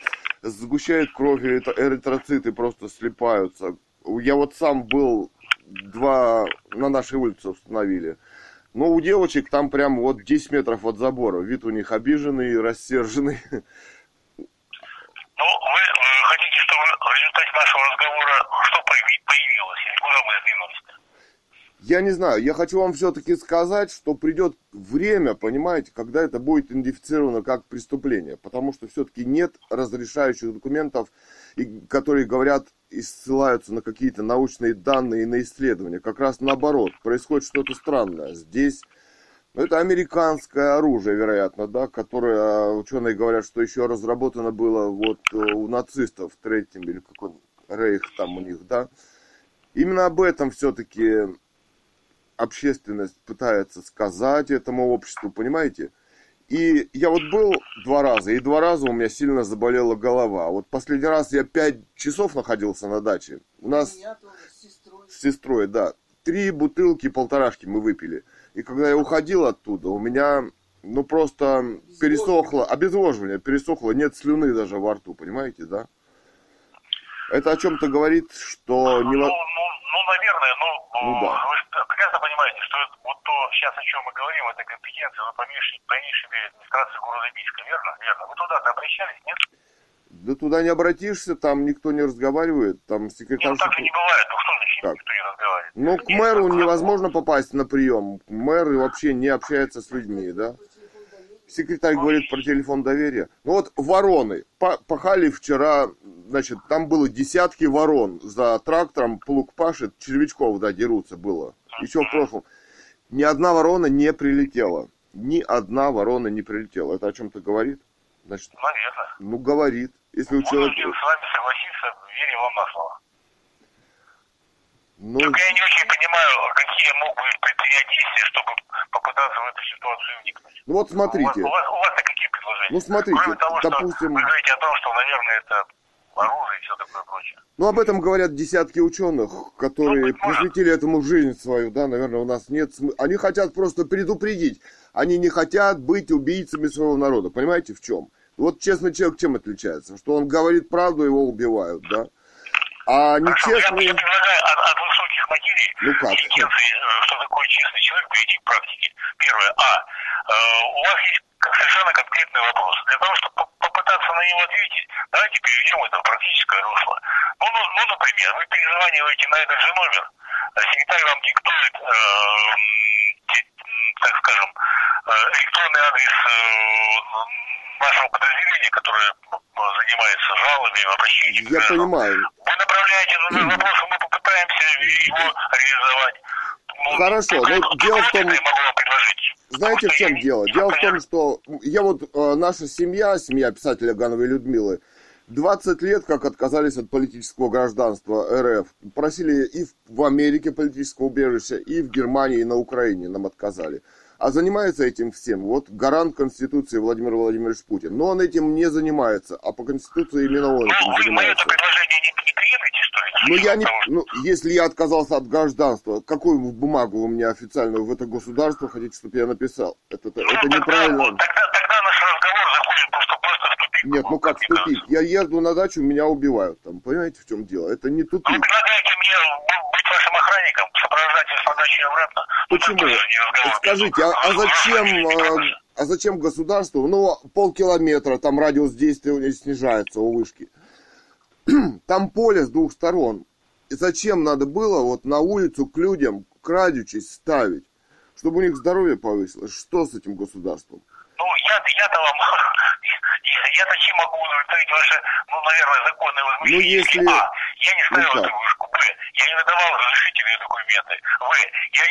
сгущает кровь, эритроциты просто слипаются. Я вот сам был два на нашей улице установили. Но у девочек там прям вот 10 метров от забора. Вид у них обиженный, рассерженный. Ну, вы, в результате нашего разговора что появилось или куда мы сдвинулись-то? Я не знаю, я хочу вам все-таки сказать, что придет время, понимаете, когда это будет идентифицировано как преступление, потому что все-таки нет разрешающих документов, которые говорят и ссылаются на какие-то научные данные и на исследования. Как раз наоборот, происходит что-то странное. Здесь это американское оружие, вероятно, да, которое ученые говорят, что еще разработано было вот э, у нацистов в третьем или какой рейх там у них, да. Именно об этом все-таки общественность пытается сказать этому обществу, понимаете? И я вот был два раза, и два раза у меня сильно заболела голова. Вот последний раз я пять часов находился на даче. У нас с сестрой. с сестрой, да. Три бутылки полторашки мы выпили. И когда я уходил оттуда, у меня, ну просто пересохло, обезвоживание пересохло, нет слюны даже во рту, понимаете, да? Это о чем-то говорит, что... Ну, не... ну, ну, ну, наверное, ну, ну да. вы прекрасно понимаете, что вот то, сейчас о чем мы говорим, это компетенция, ну, по меньшей, по меньшей мере, администрации города Бийска, верно? Верно. Вы туда-то обращались, нет? Да туда не обратишься, там никто не разговаривает, там секретарь... Ну, так и не бывает, ну что значит так. никто не разговаривает? Ну, к мэру невозможно попасть на прием, мэр вообще не общается с людьми, да? Секретарь говорит про телефон доверия. Ну вот вороны. Пахали вчера, значит, там было десятки ворон. За трактором плуг пашет, червячков, да, дерутся было. Еще в прошлом. Ни одна ворона не прилетела. Ни одна ворона не прилетела. Это о чем-то говорит? Значит, Наверное. Ну, говорит. Если у человека... с вами согласиться, верю вам на слово. Ну... Только я не очень понимаю, какие могут быть предпринять действия, чтобы попытаться в эту ситуацию вникнуть. Ну вот смотрите. У вас, у вас, у вас какие предложения? Ну смотрите, Кроме того, допустим... Вы говорите о том, что, наверное, это оружие и все такое прочее. Ну, об этом говорят десятки ученых, которые ну, посвятили этому жизнь свою, да, наверное, у нас нет смысла. Они хотят просто предупредить. Они не хотят быть убийцами своего народа. Понимаете, в чем? Вот честный человек чем отличается? Что он говорит правду, его убивают, да? А нечестный... Я, я предлагаю от, от высоких материй ну как? Интенции, э, что такое честный человек, перейти к практике. Первое. А. Э, у вас есть совершенно конкретный вопрос. Для того, чтобы попытаться на него ответить, давайте переведем это в практическое русло. Ну, ну, ну например, вы перезваниваете на этот же номер, а секретарь вам диктует, э, так скажем, э, электронный адрес нашего подразделения, которое занимается жалобами, обращениями. Я понимаю. Вы направляете на <clears throat> вопрос, мы попытаемся его реализовать. Ну, Хорошо, но дело в том... Знаете, в чем дело? Дело в том, что я вот, э, наша семья, семья писателя Гановой Людмилы, 20 лет как отказались от политического гражданства РФ. Просили и в Америке политического убежища, и в Германии, и на Украине нам отказали. А занимается этим всем вот гарант Конституции Владимир Владимирович Путин. Но он этим не занимается, а по Конституции именно он этим ну, занимается. Вы это предложение не, не приемлете, что ли? Ну, я не, ну, если я отказался от гражданства, какую бумагу вы мне официальную в это государство хотите, чтобы я написал? Это, ну, это тогда, неправильно. Тогда, тогда наш разговор заходит просто, просто в тупик. Нет, ну как в тупик? Я езду на дачу, меня убивают там. Понимаете, в чем дело? Это не тупик. Вы предлагаете мне быть вашим охранником, сопровождать вас на дачу и обратно? Ну, Почему? Скажите, а, а зачем... А, а зачем государству? Ну, полкилометра, там радиус действия снижается у вышки. <clears throat> Там поле с двух сторон. И зачем надо было вот на улицу к людям, крадючись, ставить? Чтобы у них здоровье повысилось. Что с этим государством? Ну, я, я-то вам, я-то чем могу удовлетворить ваши, ну, наверное, законные возмущения? Ну, если... А, я не ставил ну, эту вышку. Б, я не выдавал разрешительные документы. В, я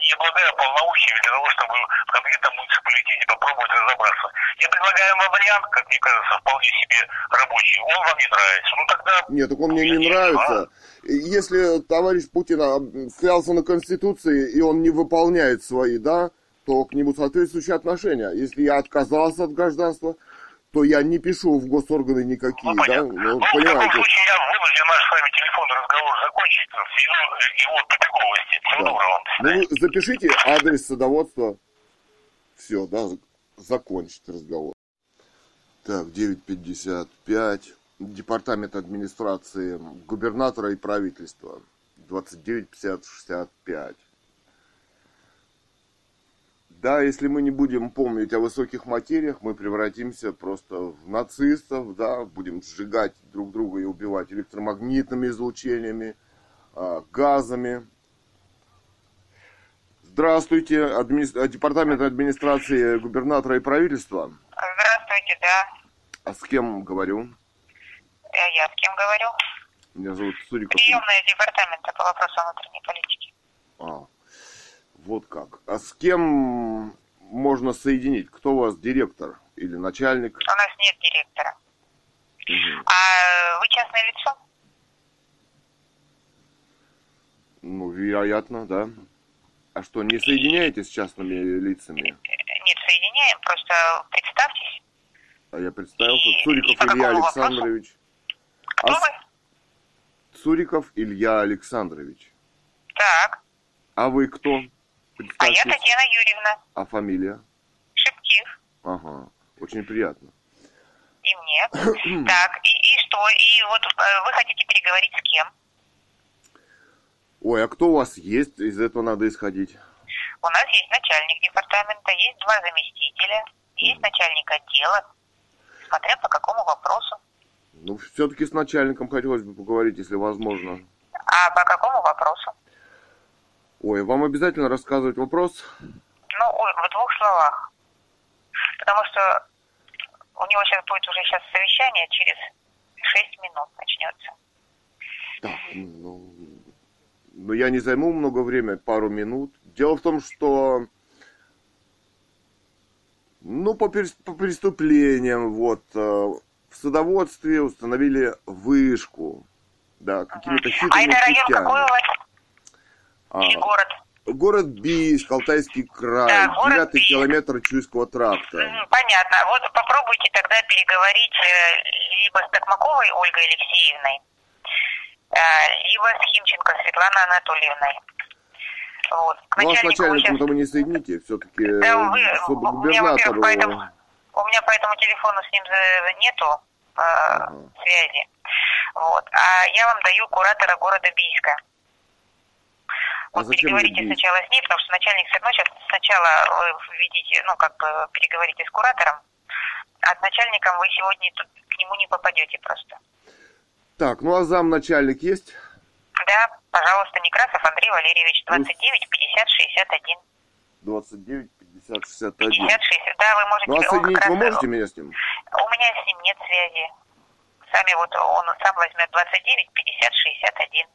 не обладаю полномочиями для того, чтобы в конкретном муниципалитете попробовать разобраться. Я предлагаю вам вариант, как мне кажется, вполне себе рабочий. Он вам не нравится. Ну тогда... Нет, так он мне не нравится. А? Если товарищ Путин клялся на Конституции, и он не выполняет свои, да, то к нему соответствующие отношения. Если я отказался от гражданства, то я не пишу в госорганы никакие, ну, да? Ну, ну, понимаете. В таком случае я вынужден наш с вами телефон разговор закончить, ввиду его тупиковости. Всего да. доброго. Ну, запишите адрес садоводства. Все, да, закончить разговор. Так, 9.55. Департамент администрации губернатора и правительства. 29.50-65. Да, если мы не будем помнить о высоких материях, мы превратимся просто в нацистов, да, будем сжигать друг друга и убивать электромагнитными излучениями, а, газами. Здравствуйте, адми... департамент администрации губернатора и правительства. Здравствуйте, да. А с кем говорю? Я, я с кем говорю? Меня зовут Суриков. Приемная департамента по вопросам внутренней политики. А, вот как. А с кем можно соединить? Кто у вас директор или начальник? У нас нет директора. Угу. А вы частное лицо? Ну, вероятно, да. А что, не соединяете с частными лицами? Нет, соединяем, просто представьтесь. А я представился. И, Цуриков и Илья Александрович. Кто а... вы? Цуриков Илья Александрович. Так. А вы кто? А я Татьяна Юрьевна. А фамилия? Шептив. Ага, очень приятно. И мне. <coughs> так, и, и что? И вот э, вы хотите переговорить с кем? Ой, а кто у вас есть? Из этого надо исходить. У нас есть начальник департамента, есть два заместителя, есть начальник отдела, смотря по какому вопросу. Ну, все-таки с начальником хотелось бы поговорить, если возможно. А по какому вопросу? Ой, вам обязательно рассказывать вопрос? Ну, в двух словах. Потому что у него сейчас будет уже сейчас совещание, через шесть минут начнется. Так, ну, ну, я не займу много времени, пару минут. Дело в том, что ну, по, по преступлениям, вот, э, в садоводстве установили вышку, да, какими-то хитрыми А это район путями. какой у вас? А, город? Город Бийск, Алтайский край, да, километр Чуйского тракта. Понятно. Вот попробуйте тогда переговорить э, либо с Токмаковой Ольгой Алексеевной, э, либо с Химченко Светланой Анатольевной. Вот. К ну, а с начальником-то вы не соедините, все-таки да, вы, губернатору. У меня, поэтому, у меня по этому телефону с ним нету э, ага. связи. Вот. А я вам даю куратора города Бийска. Вот а переговорите сначала с ней, потому что начальник все равно сейчас сначала вы видите, ну, как бы переговорите с куратором, а с начальником вы сегодня тут к нему не попадете просто. Так, ну а зам начальник есть? Да, пожалуйста, Некрасов Андрей Валерьевич, 29 50 61. 29 50 61. 50 60, да, вы можете... Ну а соединить вы можете меня с ним? У меня с ним нет связи. Сами вот он сам возьмет 29 50 61.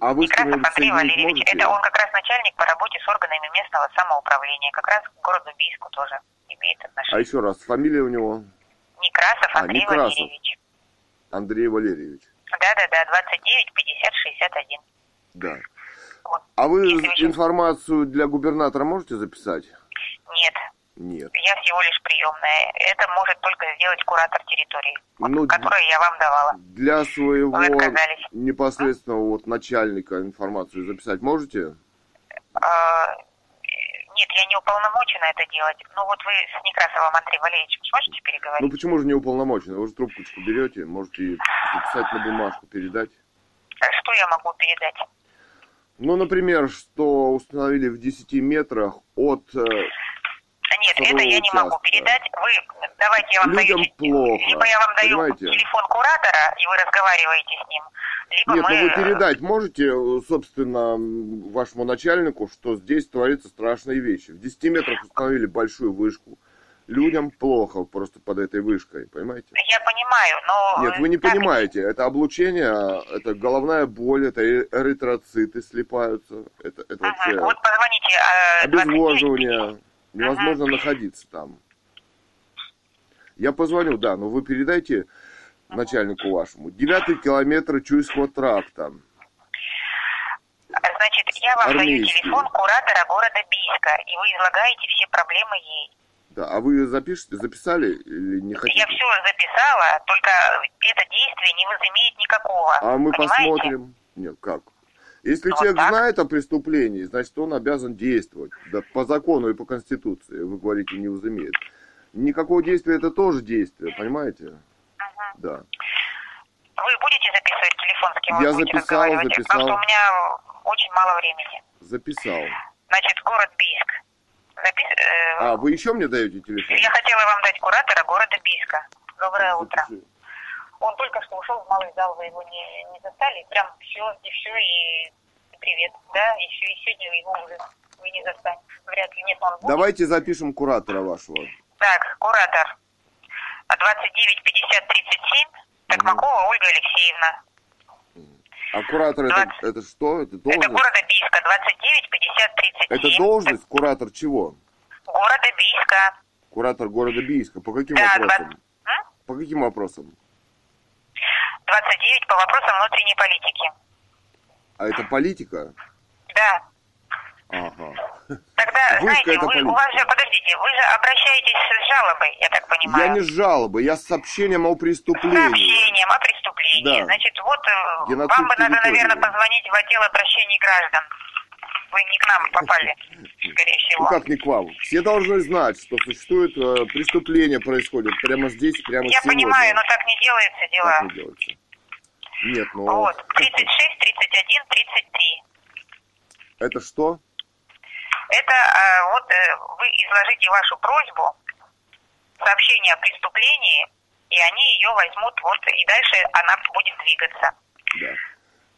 А вы Некрасов Андрей Валерьевич, можете? это он как раз начальник по работе с органами местного самоуправления, как раз к городу Бийску тоже имеет отношение. А еще раз, фамилия у него? Некрасов а, Андрей Некрасов. Валерьевич. Андрей Валерьевич. Да-да-да, 29 50 61. Да. Вот. А вы Если информацию для губернатора можете записать? Нет. Нет. Я всего лишь приемная. Это может только сделать куратор территории, ну, которую я вам давала. Для своего непосредственного вот начальника информацию записать можете? А, нет, я не уполномочена это делать. Ну вот вы с Некрасовым Андреем Валерьевичем сможете переговорить? Ну почему же не уполномочена? Вы же трубочку берете, можете записать на бумажку, передать. А что я могу передать? Ну, например, что установили в 10 метрах от э, нет, это я не могу передать. Вы давайте я вам Людям даю. плохо. Либо я вам даю понимаете? телефон куратора, и вы разговариваете с ним. Либо Нет, мы... ну вы передать можете, собственно, вашему начальнику, что здесь творятся страшные вещи. В 10 метрах установили большую вышку. Людям плохо просто под этой вышкой, понимаете? Я понимаю, но... Нет, вы не так... понимаете. Это облучение, это головная боль, это эритроциты слипаются. Это, это ага. вообще... Вот позвоните... Э, обезвоживание. Невозможно ага. находиться там. Я позвоню, да, но вы передайте начальнику вашему. Девятый километр Чуйского тракта. Значит, я вам Армейский. даю телефон куратора города Бийска, и вы излагаете все проблемы ей. Да, а вы запиш... записали или не хотите? Я все записала, только это действие не возымеет никакого. А мы понимаете? посмотрим. Нет, как? Если Вот человек так. знает о преступлении, значит, он обязан действовать. Да, по закону и по Конституции, вы говорите, не возымеет. Никакого действия это тоже действие, понимаете? Мгм. Да. Вы будете записывать телефон, с кем Я записал, записал. Что у меня очень мало времени. Записал. Значит, город Бийск. Запис- э, А, вы еще мне даете телефон? Я хотела вам дать куратора города Бийска. Доброе утро. Он только что ушел в малый зал, вы его не, не застали. Прям все, и все, и привет. Да, еще и сегодня его уже вы не застанете. Вряд ли нет, он будет. Давайте запишем куратора вашего. Так, куратор. 29 50 37. Токмакова Ольга Алексеевна. А куратор это, Двадцать. это что? Это Это должность? города Бийска. 29 50 37. Это должность? Куратор чего? Города Бийска. Куратор города Бийска. По каким Да, вопросам? 20, М? По каким вопросам? 29 по вопросам внутренней политики. А это политика? Да. Ага. Тогда, Вышка знаете, это вы, политика. у вас же, подождите, вы же обращаетесь с жалобой, я так понимаю. Я не с жалобой, я с сообщением о С преступлении. сообщением о преступлении. Да. Значит, вот э, Геноцид вам бы надо, наверное, позвонить в отдел обращений граждан. Вы не к нам попали, скорее Ну всего. как не к вам? Все должны знать, что существует э, преступление происходит прямо здесь, прямо Я сегодня. понимаю, но так не делается Так дела. не делается. Нет, ну... Вот, 36, 31, 33. Это что? Это э, вот э, вы изложите вашу просьбу, сообщение о преступлении, и они ее возьмут вот, и дальше она будет двигаться. Да.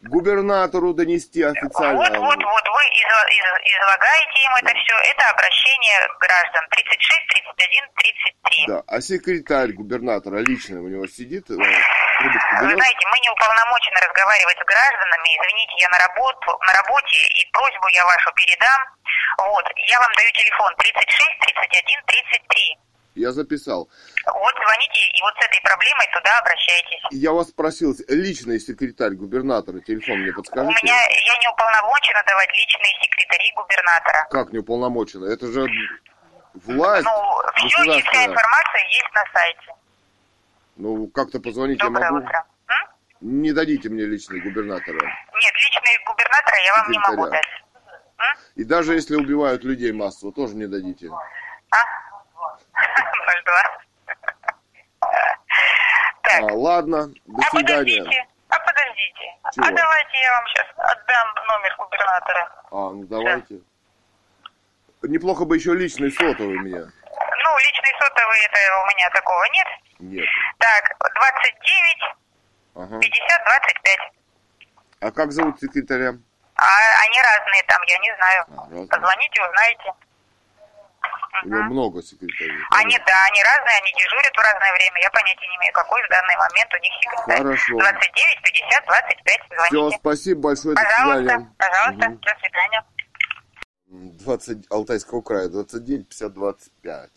Губернатору донести официально. Вот, вот, вот, вы изла- из- излагаете им это все. Это обращение граждан 36, 31, 33. Да, а секретарь губернатора лично у него сидит, э, Вы знаете, мы не уполномочены разговаривать с гражданами. Извините, я на, работу, на работе, и просьбу я вашу передам. Вот, я вам даю телефон 36, 31, 33. Я записал. Вот звоните, и вот с этой проблемой туда обращайтесь. Я вас спросил, личный секретарь губернатора, телефон мне У подскажите? меня, я не уполномочена давать личные секретари губернатора. Как не уполномочено? Это же власть Ну, все и вся информация есть на сайте. Ну, как-то позвонить Доброе я могу. утро. М? Не дадите мне личный губернатора. Нет, личные губернатора я вам не могу Секретаря. дать. М? И даже если убивают людей массово, тоже не дадите. А? <laughs> 02. <laughs> Так, А, ладно, до а свидания. подождите, а подождите. Чего? А давайте я вам сейчас отдам номер губернатора. А, ну давайте. Неплохо бы еще личный сотовый мне. Ну, личный сотовый, это у меня такого нет. Нет. Так, 29 Ага. 50 25. А как зовут секретаря? А они разные там, я не знаю. А, разные. Позвоните, узнаете. У него Мгм. много секретарей. Они, да, они разные, они дежурят в разное время. Я понятия не имею, какой в данный момент у них секретарь. Хорошо. 29 50 25, Все, звоните. спасибо большое, до Пожалуйста, свидания. пожалуйста, Мгм. до свидания. 20 Алтайского края, 29 50 25.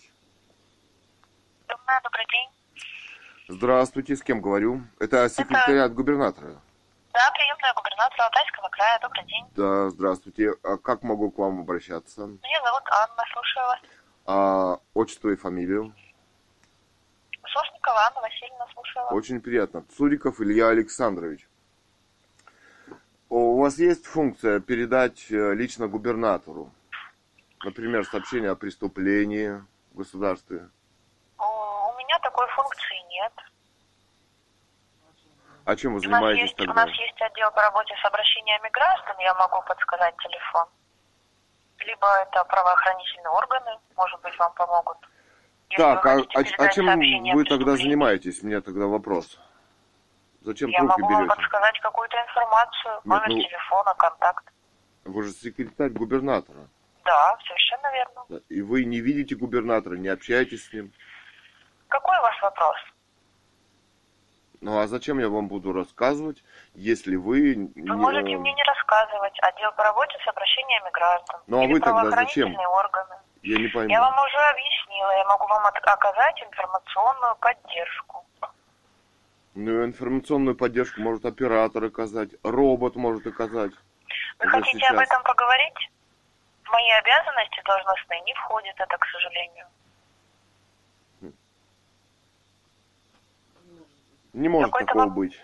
Добрый, добрый день. Здравствуйте, с кем говорю? Это секретариат губернатора. Да, приемная губернатора Алтайского края. Добрый день. Да, здравствуйте. А как могу к вам обращаться? Меня зовут Анна, слушаю вас. А отчество и фамилию? Сосникова Анна Васильевна, слушаю. Очень приятно. Цуриков Илья Александрович. У вас есть функция передать э, лично губернатору? Например, сообщение о преступлении в государстве. У меня такой функции нет. А чем вы У нас, занимаетесь есть, у тогда? нас есть отдел по работе с обращениями граждан, я могу подсказать телефон. Либо это правоохранительные органы, может быть, вам помогут. Если Так, а, а- чем вы тогда занимаетесь? У меня тогда вопрос. Зачем Я трубки могу вам берете? подсказать какую-то информацию, номер ну- телефона, контакт. Вы же секретарь губернатора. Да, совершенно верно. И вы не видите губернатора, не общаетесь с ним. Какой у вас вопрос? Ну а зачем я вам буду рассказывать, если вы... Вы не- можете мне не рассказывать. Отдел по работе с обращениями граждан. Ну, а или вы тогда зачем? органы. Я не пойму. Я вам уже объяснила, я могу вам от- оказать информационную поддержку. Ну, информационную поддержку может оператор оказать, робот может оказать. Вы хотите об сейчас. этом поговорить? В мои обязанности должностные не входит это, к сожалению. Не может Какой-то такого вам... быть.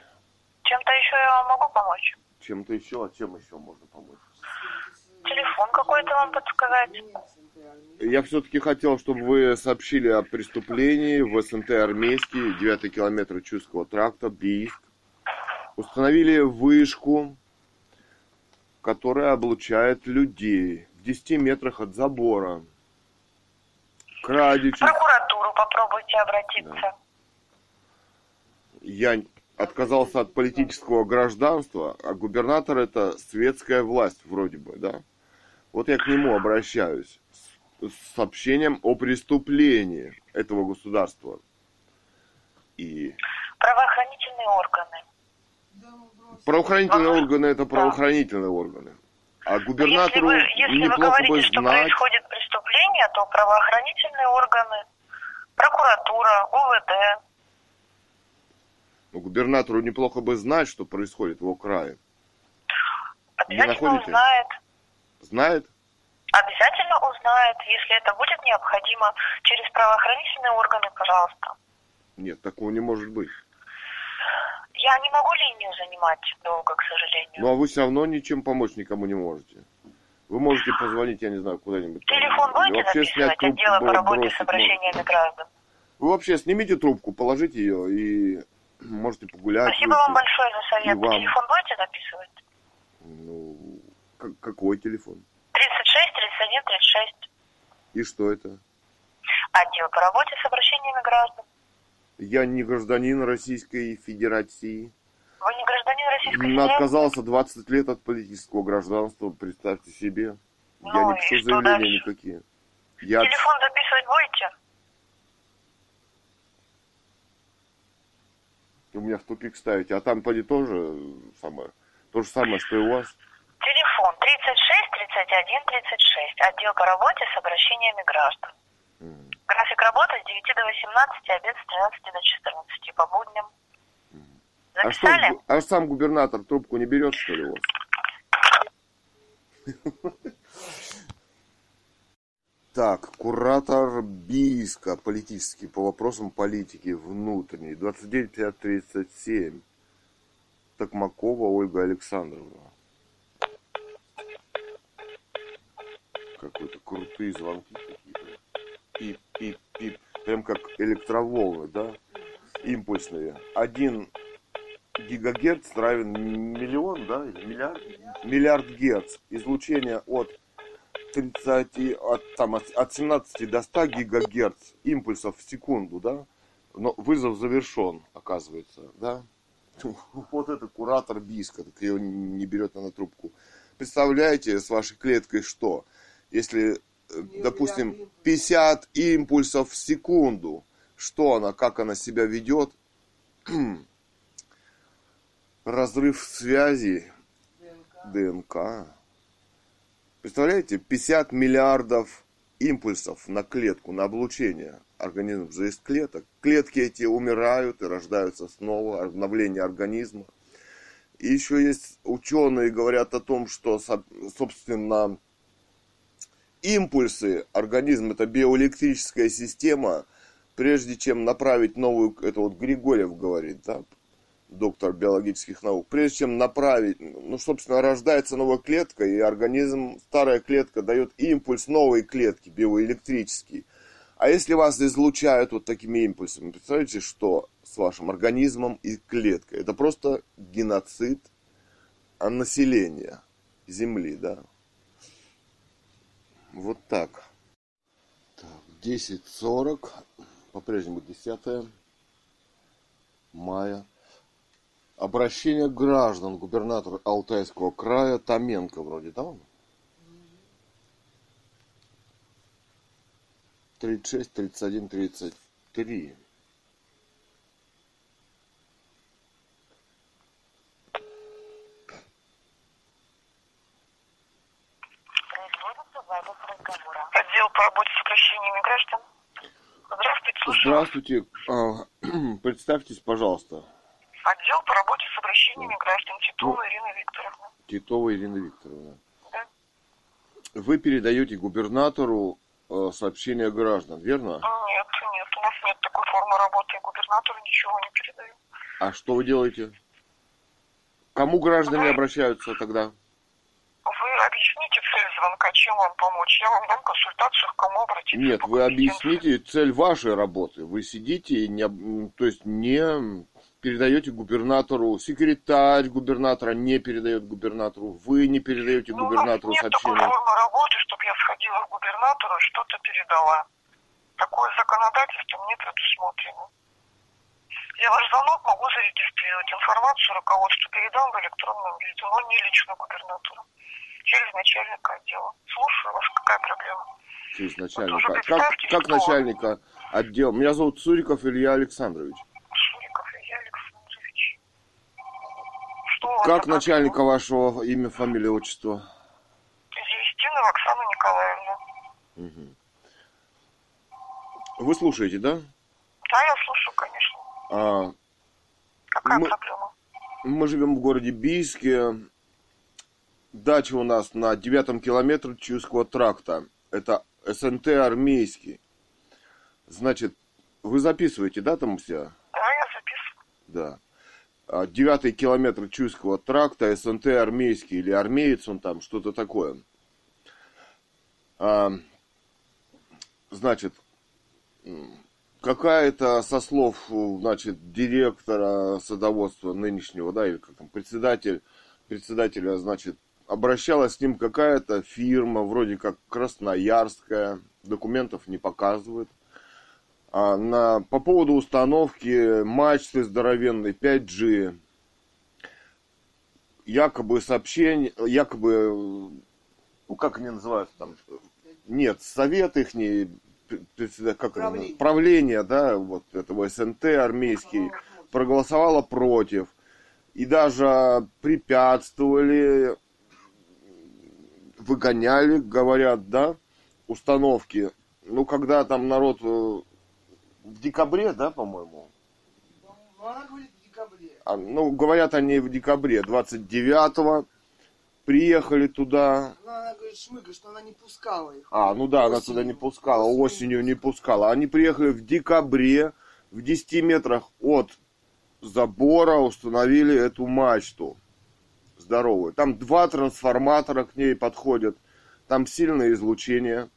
Чем-то еще я вам могу помочь? Чем-то еще, а чем еще можно помочь? Телефон какой-то вам подсказать? Я все-таки хотел, чтобы вы сообщили о преступлении в СНТ Армейский, 9 километр Чувского тракта, Бийск. Установили вышку, которая облучает людей в 10 метрах от забора. Крадичи. В прокуратуру попробуйте обратиться. Да. Я отказался от политического гражданства, а губернатор это светская власть вроде бы, да? Вот я к нему обращаюсь с сообщением о преступлении этого государства. И... Правоохранительные органы. Правоохранительные Вам... органы это правоохранительные да. органы. А губернатору если вы, если неплохо вы говорите, бы что знать... происходит преступление, то правоохранительные органы, прокуратура, УВД. Но губернатору неплохо бы знать, что происходит в его крае. Обязательно узнает. Знает? Обязательно узнает, если это будет необходимо, через правоохранительные органы, пожалуйста. Нет, такого не может быть. Я не могу линию занимать долго, к сожалению. Ну, а вы все равно ничем помочь никому не можете. Вы можете позвонить, я не знаю, куда-нибудь. Телефон будете вообще записывать? Отдела по работе с обращениями граждан. Вы вообще снимите трубку, положите ее и можете погулять. Спасибо вам большое за совет. Вам. Телефон будете записывать? Ну, как, какой телефон? 36, 31, 36. И что это? Отдел по работе с обращениями граждан. Я не гражданин Российской Федерации. Вы не гражданин Российской Федерации? Отказался 20 лет от политического гражданства, представьте себе. Ну, я не пишу заявления дальше? никакие. Я... Телефон записывать будете? У меня в тупик ставите. А там поди тоже самое. То же самое, что и у вас. Телефон 36 31 36. Отдел по работе с обращениями граждан. Mm. График работы с 9 до 18, обед с 13 до 14 по будням. А, что, а сам губернатор трубку не берет, что ли, у вас? <laughs> Так, куратор Бийска, политический, по вопросам политики внутренней, 29537. Токмакова Ольга Александровна. Какой-то крутые звонки какие-то. Пип-пип-пип. Прям как электроволны, да? Импульсные. Один гигагерц равен миллион, да, миллиард? Миллиард герц. Излучение от 30, от, там, от, от 17 до 100 гигагерц импульсов в секунду, да? Но вызов завершен, оказывается, да? <laughs> Вот это куратор биска, так ее не берет на трубку. Представляете с вашей клеткой что? Если, э, допустим, 50 импульсов в секунду, что она, как она себя ведет? <clears throat> разрыв связи ДНК. Представляете, 50 миллиардов импульсов на клетку, на облучение. Организм же есть клеток. Клетки эти умирают и рождаются снова, обновление организма. И еще есть ученые говорят о том, что, собственно, импульсы, организм это биоэлектрическая система, прежде чем направить новую, это вот Григорьев говорит, да, доктор биологических наук, прежде чем направить, ну, собственно, рождается новая клетка, и организм, старая клетка дает импульс новой клетки, биоэлектрический. А если вас излучают вот такими импульсами, представляете, что с вашим организмом и клеткой? Это просто геноцид населения Земли, да? Вот так. так 10.40, по-прежнему 10 мая Обращение граждан, губернатор Алтайского края Томенко вроде, да он? 36, 31, 33. Отдел по работе с обращениями граждан. Здравствуйте, слушаю. Здравствуйте. <clears throat> Представьтесь, пожалуйста. Отдел по работе с обращениями граждан Титова ну, Ирина Викторовна. Титова Ирина Викторовна. Да. Вы передаете губернатору э, сообщения граждан, верно? Нет, нет, у нас нет такой формы работы, губернатору ничего не передаю. А что вы делаете? Кому граждане обращаются тогда? Вы объясните цель звонка, чем вам помочь. Я вам дам консультацию, к кому обратиться. Нет, вы объясните цель вашей работы. Вы сидите и не, то есть не передаете губернатору, секретарь губернатора не передает губернатору, вы не передаете ну, губернатору сообщение. Нет такой формы работы, чтобы я сходила к губернатору и что-то передала. Такое законодательство не предусмотрено. Я ваш звонок могу зарегистрировать. Информацию руководству передам в электронном виде, но не лично губернатору. Через начальника отдела. Слушаю вас, какая проблема? Через начальника. Вот как, как начальника отдела? Меня зовут Суриков Илья Александрович. Суриков Илья Александрович. Что как начальника вашего имя, фамилия, отчество? Зелестинова Оксана Николаевна. Угу. Вы слушаете, да? Да, я слушаю, конечно. А, Какая мы, проблема? Мы живем в городе Бийске. Дача у нас на девятом километре Чуйского тракта. Это СНТ армейский. Значит, вы записываете, да, там все? Да, я записываю. Да. А, девятый километр Чуйского тракта, СНТ армейский или армеец он там, что-то такое. А, значит, какая-то, со слов, значит, директора садоводства нынешнего, да, или как там, председатель, председателя, значит, обращалась с ним какая-то фирма, вроде как Красноярская, документов не показывает. А на, по поводу установки мачты здоровенной 5G, якобы сообщение, якобы, ну как они называются там, нет, совет их не как правление. правление, да, вот этого СНТ армейский проголосовало против. И даже препятствовали, выгоняли, говорят, да, установки. Ну, когда там народ э, в декабре, да, по-моему? Ну, она говорит в декабре. А, ну, говорят они в декабре, 29-го приехали туда. Ну, она говорит, шмыга, что она не пускала их. А, ну да, осенью, она туда не пускала, осенью, осенью не пускала. Они приехали в декабре, в 10 метрах от забора установили эту мачту здоровую. Там два трансформатора к ней подходят, там сильное излучение.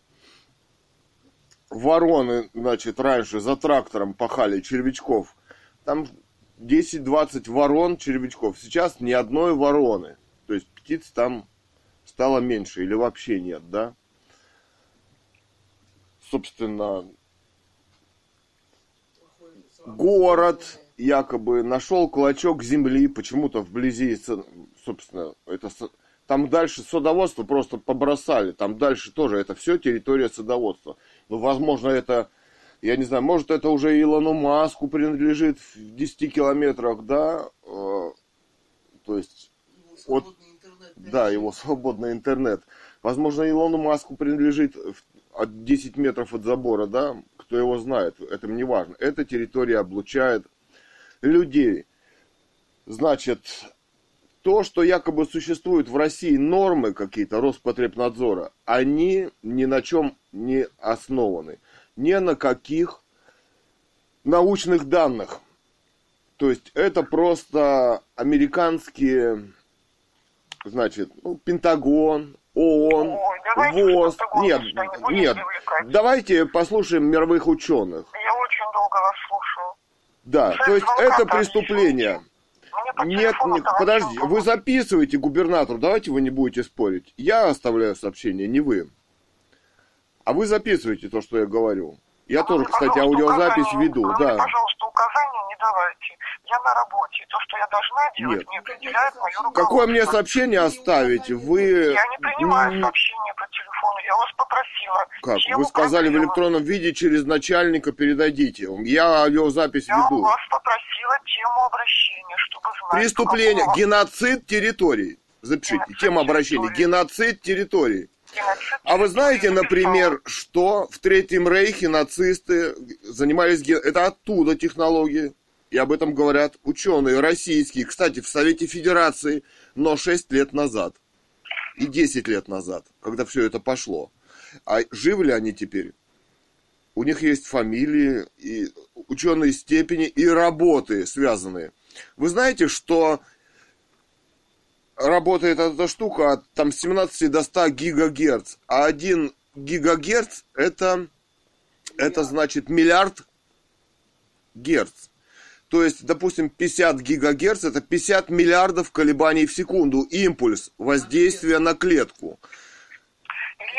Вороны, значит, раньше за трактором пахали червячков. Там 10-20 ворон червячков. Сейчас ни одной вороны. То есть птиц там стало меньше или вообще нет, да? Собственно, город якобы нашел клочок земли, почему-то вблизи, собственно, это там дальше садоводство просто побросали, там дальше тоже это все территория садоводства. Ну, возможно, это, я не знаю, может, это уже Илону Маску принадлежит в 10 километрах, да, э, то есть от, да, его свободный интернет. Возможно, Илону Маску принадлежит от 10 метров от забора, да, кто его знает, это не важно. Эта территория облучает людей. Значит, то, что якобы существуют в России нормы какие-то Роспотребнадзора, они ни на чем не основаны. Ни на каких научных данных. То есть это просто американские значит, ну, Пентагон, ООН, Ой, ВОЗ. Нет, нет, давайте послушаем мировых ученых. Я очень долго вас слушаю. Да, Кстати, то есть это преступление. Нет, нет, подожди, вы записываете губернатору, давайте вы не будете спорить. Я оставляю сообщение, не вы. А вы записываете то, что я говорю. Я а тоже, кстати, аудиозапись веду, да. Пожалуйста, указания не давайте. Я на работе. То, что я должна делать, Нет. не определяет мою руководство. Какое мне сообщение оставить? Вы... Я не принимаю сообщения по телефону. Я вас попросила. Как? Вы сказали проблема. в электронном виде через начальника передадите. Я аудиозапись я веду. Я вас попросила тему обращения, чтобы знать. Преступление. Какого... Геноцид территории. Запишите. Геноцид Тема обращения. Геноцид территории. А вы знаете, например, что в Третьем Рейхе нацисты занимались... Это оттуда технологии. И об этом говорят ученые российские. Кстати, в Совете Федерации, но 6 лет назад. И 10 лет назад, когда все это пошло. А живы ли они теперь? У них есть фамилии, и ученые степени, и работы связанные. Вы знаете, что работает эта штука от там 17 до 100 гигагерц, а 1 гигагерц это, это значит миллиард герц. То есть, допустим, 50 гигагерц это 50 миллиардов колебаний в секунду импульс воздействия на клетку.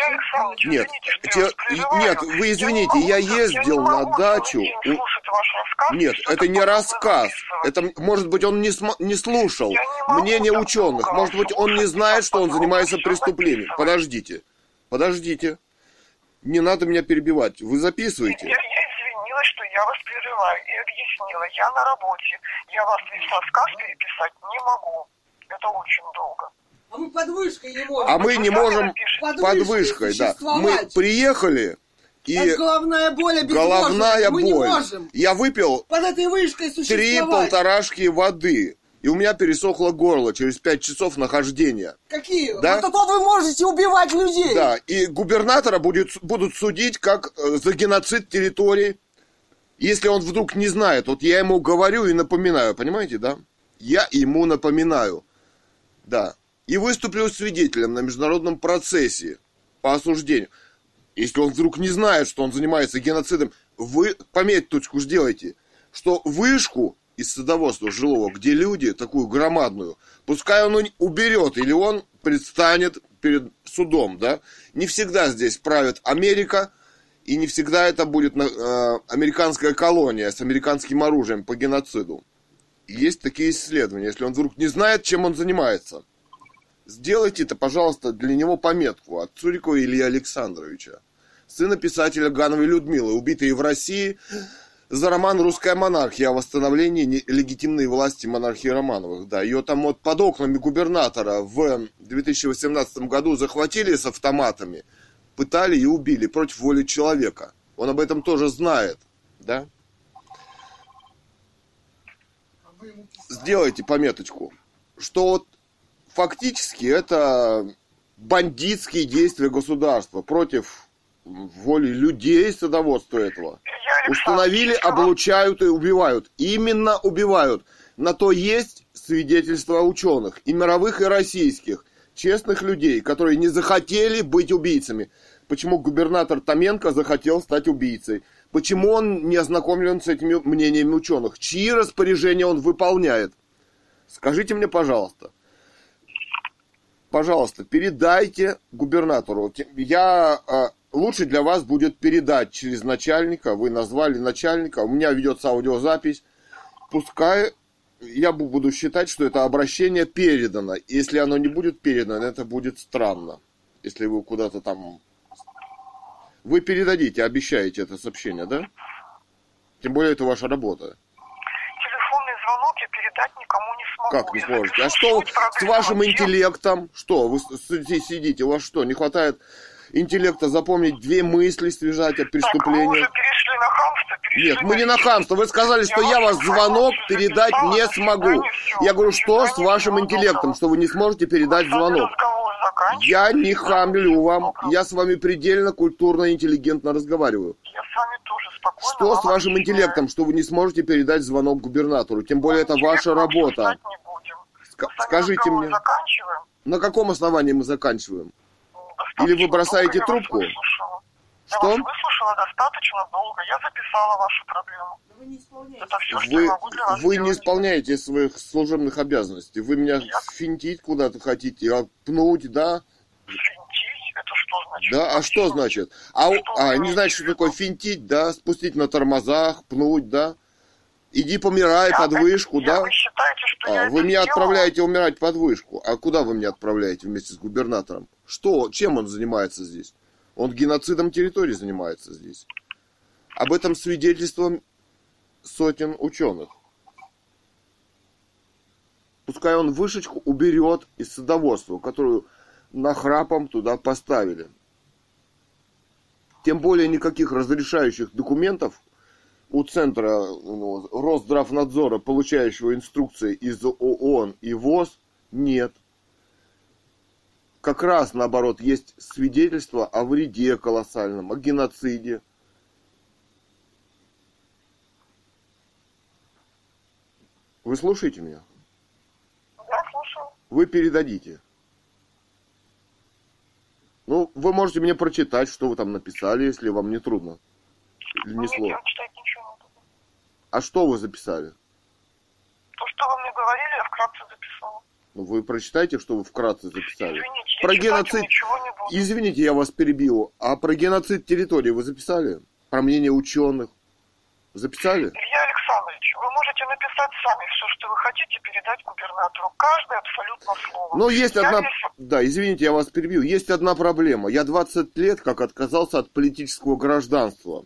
Александрович, нет, извините, те, нет, вы извините, я, я ездил я на дачу. Рассказ, нет, это не рассказ. Это, может быть, он не, см... не слушал не мнение ученых. Может быть, он не знает, что он занимается преступлением. Подождите, подождите. Не надо меня перебивать. Вы записываете. Я извинилась, что я вас прерываю и объяснила. Я на работе. Я вас весь рассказ переписать не могу. Это очень долго. А мы под вышкой не можем. А мы не можем под, под вышкой, да. Мы приехали, и Это головная боль головная мы боль. не можем. Я выпил под этой вышкой три полторашки воды. И у меня пересохло горло через пять часов нахождения. Какие? Да? Вот то вы можете убивать людей. Да, и губернатора будет, будут судить как э, за геноцид территории. Если он вдруг не знает, вот я ему говорю и напоминаю, понимаете, да? Я ему напоминаю. Да и выступлю свидетелем на международном процессе по осуждению. Если он вдруг не знает, что он занимается геноцидом, вы пометочку сделайте, что вышку из садоводства жилого, где люди, такую громадную, пускай он уберет, или он предстанет перед судом, да? Не всегда здесь правит Америка, и не всегда это будет э, американская колония с американским оружием по геноциду. Есть такие исследования, если он вдруг не знает, чем он занимается – Сделайте это, пожалуйста, для него пометку от Цурикова Илья Александровича, сына писателя Гановой Людмилы, убитые в России за роман «Русская монархия» о восстановлении легитимной власти монархии Романовых. Да, ее там вот под окнами губернатора в 2018 году захватили с автоматами, пытали и убили против воли человека. Он об этом тоже знает, да? Сделайте пометочку, что вот фактически это бандитские действия государства против воли людей садоводства этого. Установили, облучают и убивают. Именно убивают. На то есть свидетельства ученых, и мировых, и российских, честных людей, которые не захотели быть убийцами. Почему губернатор Томенко захотел стать убийцей? Почему он не ознакомлен с этими мнениями ученых? Чьи распоряжения он выполняет? Скажите мне, пожалуйста пожалуйста, передайте губернатору. Я а, лучше для вас будет передать через начальника. Вы назвали начальника. У меня ведется аудиозапись. Пускай я буду считать, что это обращение передано. Если оно не будет передано, это будет странно. Если вы куда-то там... Вы передадите, обещаете это сообщение, да? Тем более это ваша работа звонок я передать никому не. Как не сможете? А что с вашим интеллектом? Что, вы сидите, у вас что, не хватает интеллекта запомнить две мысли, связать от преступления? Так, вы уже перешли на хамство, перешли Нет, мы не на хамство. Вы сказали, что я, я вас звонок передать не смогу. Я говорю, что с вашим интеллектом, что вы не сможете передать звонок? Я не хамлю вам. Я с вами предельно культурно и интеллигентно разговариваю. Я с вами тоже спокойно. Что с вашим интеллектом, что вы не сможете передать звонок губернатору? Тем более это ваша работа. Скажите мне. На каком основании мы заканчиваем? Или вы бросаете трубку? Я что? вас выслушала достаточно долго. Я записала вашу проблему. Вы не исполняете. Это все, что вы, я могу для вас Вы сделать. не исполняете своих служебных обязанностей. Вы меня я... финтить куда-то хотите, пнуть, да? Финтить? Это что значит? Да, а что значит? А, что а не знаете, что такое финтить, да? Спустить на тормозах, пнуть, да? Иди помирай я, под вышку, я, да? Вы считаете, что а, я Вы меня сделала? отправляете умирать под вышку. А куда вы меня отправляете вместе с губернатором? Что, чем он занимается здесь? Он геноцидом территории занимается здесь. Об этом свидетельством сотен ученых. Пускай он вышечку уберет из садоводства, которую нахрапом туда поставили. Тем более никаких разрешающих документов у Центра ну, Росздравнадзора, получающего инструкции из ООН и ВОЗ, нет как раз наоборот есть свидетельство о вреде колоссальном, о геноциде. Вы слушаете меня? Да, слушаю. Вы передадите. Ну, вы можете мне прочитать, что вы там написали, если вам не трудно. Или не сложно. ничего не буду. А что вы записали? То, что вы мне говорили, я вкратце записала. Ну, вы прочитайте, что вы вкратце записали. Извините, Про геноцид-. Извините, я вас перебил. А про геноцид территории вы записали? Про мнение ученых? Записали? Илья Александрович, вы можете написать сами все, что вы хотите, передать губернатору. Каждое абсолютно слово. Но есть Я одна... здесь- Да, извините, я вас перебью. Есть одна проблема. Я 20 лет как отказался от политического гражданства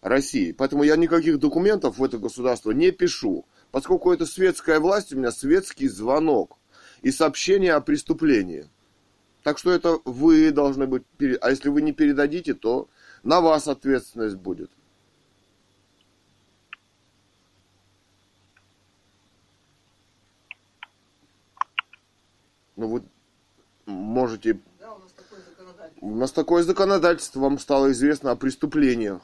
России. Поэтому я никаких документов в это государство не пишу. Поскольку это светская власть, у меня светский звонок и сообщение о преступлении. Так что это вы должны быть... А если вы не передадите, то на вас ответственность будет. Ну, вы можете Да, у нас такое законодательство. у нас такое законодательство, вам стало известно о преступлениях.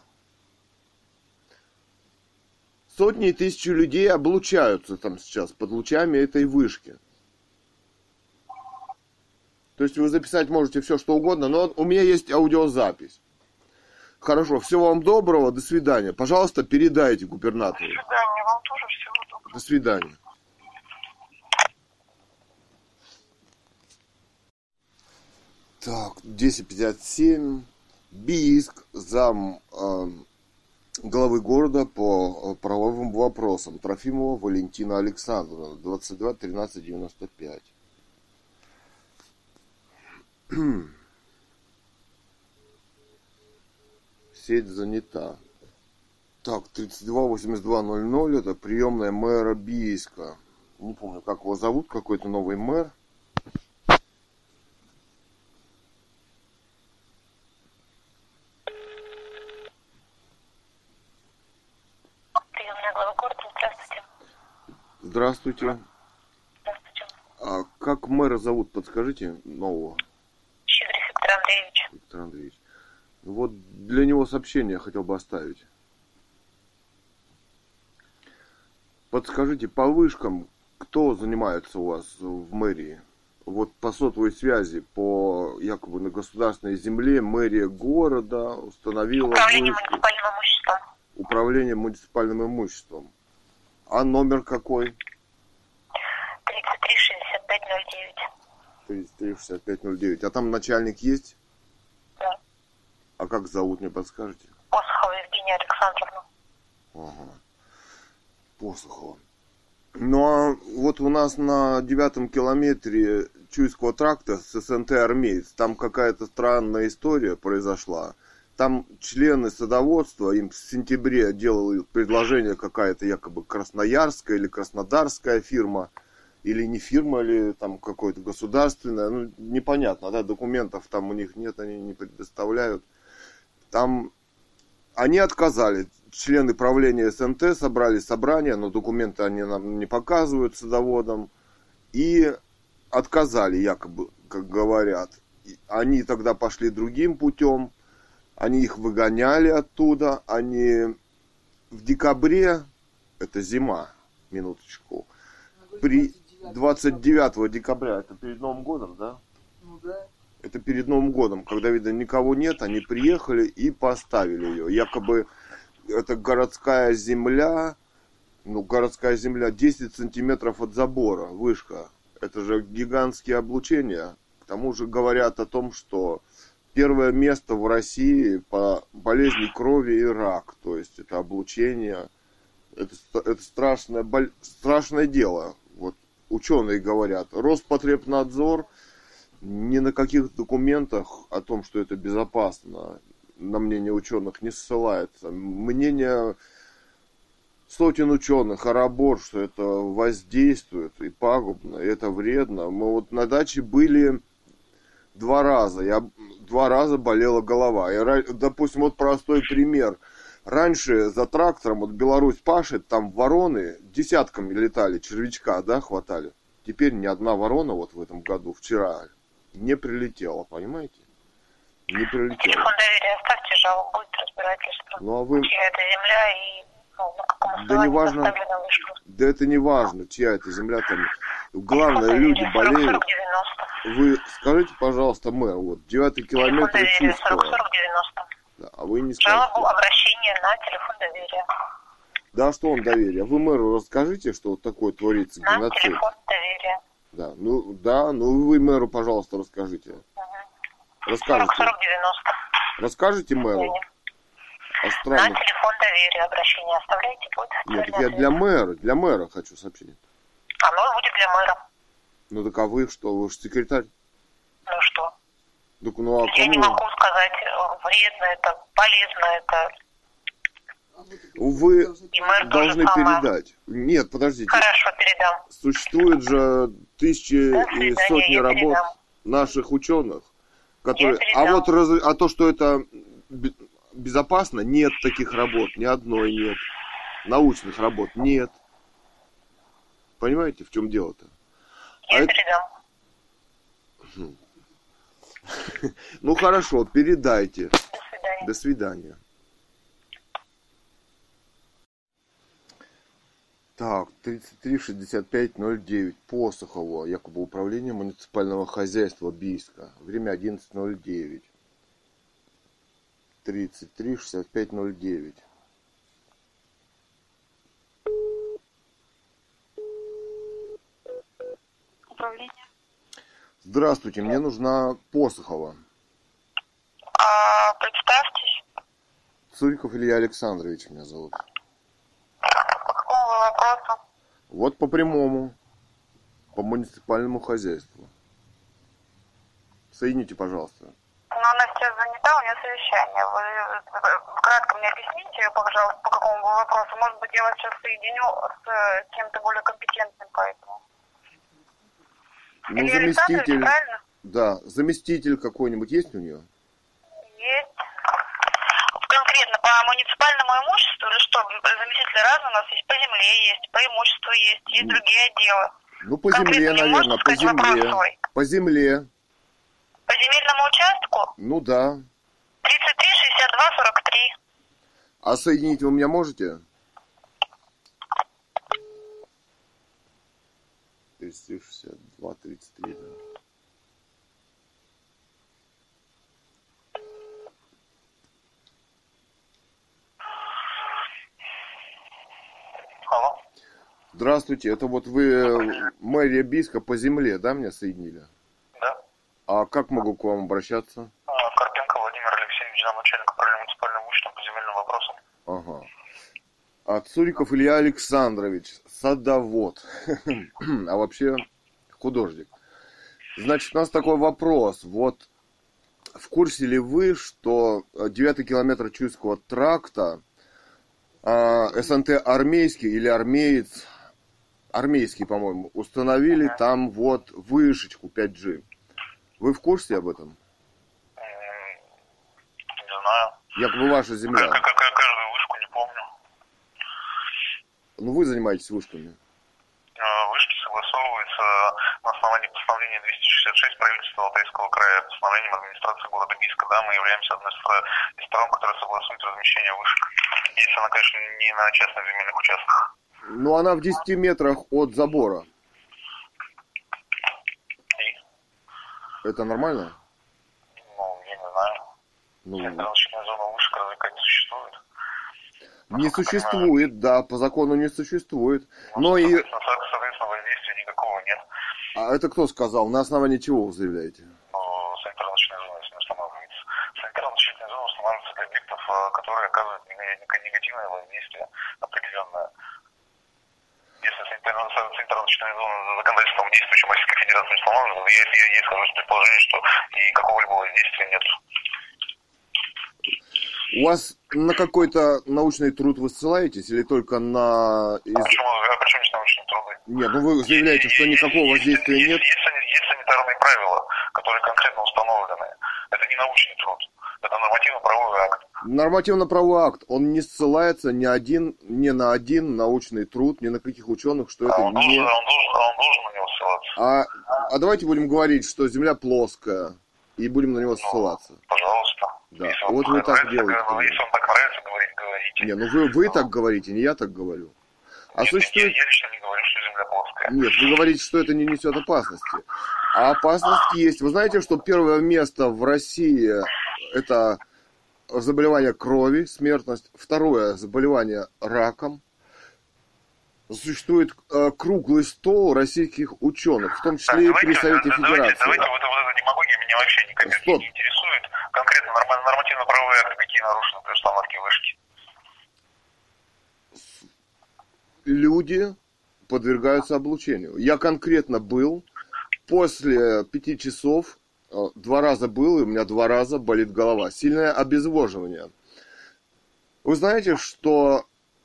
Сотни и тысячи людей облучаются там сейчас под лучами этой вышки. То есть вы записать можете все, что угодно, но у меня есть аудиозапись. Хорошо, всего вам доброго, до свидания. Пожалуйста, передайте До губернатору. свидания, вам тоже всего доброго. До свидания. Так, 10.57. Бийск, зам э, главы города по э, правовым вопросам. Трофимова Валентина Александровна, 22 13 95. <clears throat> Сеть занята. Так, 328200 это приемная мэра Бийска. Не помню, как его зовут, какой-то новый мэр. Приемная глава города, здравствуйте. Здравствуйте. Здравствуйте. А как мэра зовут, подскажите, нового. Виктор Андреевич? Вот для него сообщение я хотел бы оставить. Подскажите, по вышкам, кто занимается у вас в мэрии? Вот по сотовой связи, по якобы на государственной земле, мэрия города установила Управление вышку. муниципальным имуществом. управление муниципальным имуществом. А номер какой? 33 65 09. 336509. А там начальник есть? А как зовут, мне подскажете? Посохова Евгения Александровна. Ага. Посохова. Ну а вот у нас на девятом километре Чуйского тракта с СНТ «Армеец» там какая-то странная история произошла. Там члены садоводства, им в сентябре делала предложение какая-то якобы красноярская или краснодарская фирма, или не фирма, или там какое-то государственное, ну непонятно, да, документов там у них нет, они не предоставляют. Там они отказали. Члены правления СНТ собрали собрание, но документы они нам не показывают садоводам. И отказали, якобы, как говорят. Они тогда пошли другим путем. Они их выгоняли оттуда. Они в декабре, это зима, минуточку, при 29 декабря, это перед Новым годом, да? Ну да. Это перед Новым годом, когда, видно, никого нет, они приехали и поставили ее. Якобы это городская земля, ну, городская земля 10 сантиметров от забора, вышка. Это же гигантские облучения. К тому же говорят о том, что первое место в России по болезни крови и рак. То есть это облучение, это, это страшное, страшное дело. Вот ученые говорят. Роспотребнадзор ни на каких документах о том, что это безопасно, на мнение ученых не ссылается. Мнение сотен ученых, арабор, что это воздействует и пагубно, и это вредно. Мы вот на даче были два раза. Я два раза болела голова. И, допустим, вот простой пример. Раньше за трактором, вот Беларусь пашет, там вороны десятками летали, червячка, да, хватали. Теперь ни одна ворона вот в этом году, вчера, не прилетела, понимаете? Не прилетела. Телефон доверия оставьте, жалобу, будет разбирательство. Ну а вы, Чья это земля и Ну, да не важно, да это не важно, чья это земля там. Главное, люди болеют. Вы скажите, пожалуйста, мэр, вот, девятый километр Чувского. Да, а вы не скажете. Жалобу, обращение на телефон доверия. Да, что он доверие? вы мэру расскажите, что вот такое творится на геноцид. телефон доверия. Да, ну, да, ну вы мэру, пожалуйста, расскажите. Угу. Расскажите. 40 90. Расскажите мэру? О странных... На телефон доверия обращение оставляйте будет. Нет, так я для мэра, для мэра хочу сообщение. Оно будет для мэра. Ну так а вы что, вы же секретарь? Ну что? Так, ну, а я не могу сказать, вредно это, полезно это. Вы должны передать. Нет, подождите. Хорошо, передам. Существует же тысячи и сотни работ передам. наших ученых, которые... А вот раз... а то, что это безопасно, нет таких работ, ни одной нет. Научных работ нет. Понимаете, в чем дело-то? Я а передам. Это... <laughs> Ну хорошо, передайте. До свидания. До свидания. Так, 336509 Посохово, якобы управление муниципального хозяйства Бийска. Время 11.09. 336509. Управление. Здравствуйте, мне нужна Посохова. А, представьтесь. Цуриков Илья Александрович меня зовут. По вопросу? Вот по прямому. По муниципальному хозяйству. Соедините, пожалуйста. Но она сейчас занята, у нее совещание. Вы кратко мне объясните, пожалуйста, по какому вопросу. Может быть, я вас сейчас соединю с кем-то более компетентным по этому. Ну, Илья заместитель. Правильно? Да, заместитель какой-нибудь есть у нее? Есть. Конкретно по муниципальному имуществу или что? Заместители разные у нас есть, по земле есть, по имуществу есть, есть другие отделы. Ну, по земле, наверное, по земле. По земле. По земельному участку? Ну да. 33, 62, 43. А соединить вы меня можете? 32, 33, да. Алло. Здравствуйте, это вот вы мэрия Биска по земле, да, меня соединили? Да. А как могу к вам обращаться? А, Карпенко Владимир Алексеевич, начальник управления муниципальным имуществом по земельным вопросам. Ага. А Цуриков Илья Александрович, садовод, <clears throat> а вообще художник. Значит, у нас такой вопрос. Вот в курсе ли вы, что 9 километр Чуйского тракта э, СНТ армейский или армеец, армейский, по-моему, установили там вот вышечку 5G. Вы в курсе об этом? Не знаю. Якобы ваша земля. Как, как, каждую вышку не помню. Ну вы занимаетесь вышками. Э, вышки согласовываются на основании постановления 266 правительства Алтайского края, постановлением администрации города Бийска. Да, мы являемся одной из сторон, которая согласует размещение вышек. Если она, конечно, не на частных земельных участках. Ну, она в 10 метрах от забора. И? Это нормально? Ну, я не знаю. Ну... Центральная зона вышек развлекать существует. Не существует, да, по закону не существует. Ну, Но и... Соответственно, воздействия никакого нет. А это кто сказал? На основании чего вы заявляете? Если не устанавливается. Устанавливается для объектов, э, которые оказывают негативное воздействие определенное. Если санитарно-защитная зона законодательством действующим Российской Федерации не установлена, я, я, я скажу с предположением, что и какого-либо воздействия нет. У вас на какой-то научный труд вы ссылаетесь или только на... Из... А почему, а почему здесь научные труды? Нет, ну вы заявляете, что никакого воздействия есть, нет. Есть, есть, есть санитарные правила, которые конкретно установлены. Это не научный труд, это нормативно-правовой акт. Нормативно-правовой акт, он не ссылается ни, один, ни на один научный труд, ни на каких ученых, что а это он не... Должен, он, должен, он должен на него ссылаться. А, а давайте будем говорить, что Земля плоская, и будем на него ну, ссылаться. Пожалуйста. Да, если вот вы так делаете. Если вам так нравится говорить, говорите. Не, ну вы, вы так говорите, не я так говорю. А Нет, существует... я, я лично не говорю, что Земля плоская. Нет, вы говорите, что это не несет опасности. А опасность есть. Вы знаете, что первое место в России это заболевание крови, смертность. Второе заболевание раком. Существует э, круглый стол российских ученых, в том числе так, и при Совете давайте, Федерации. Давайте, вот, вот эта демагогия меня вообще никак Стоп. не интересует. Конкретно нормативно-правовые акты какие нарушены при установке вышки? Люди подвергаются облучению. Я конкретно был после пяти часов Э, два раза был, и у меня два раза болит голова. Сильное обезвоживание. Вы знаете, что...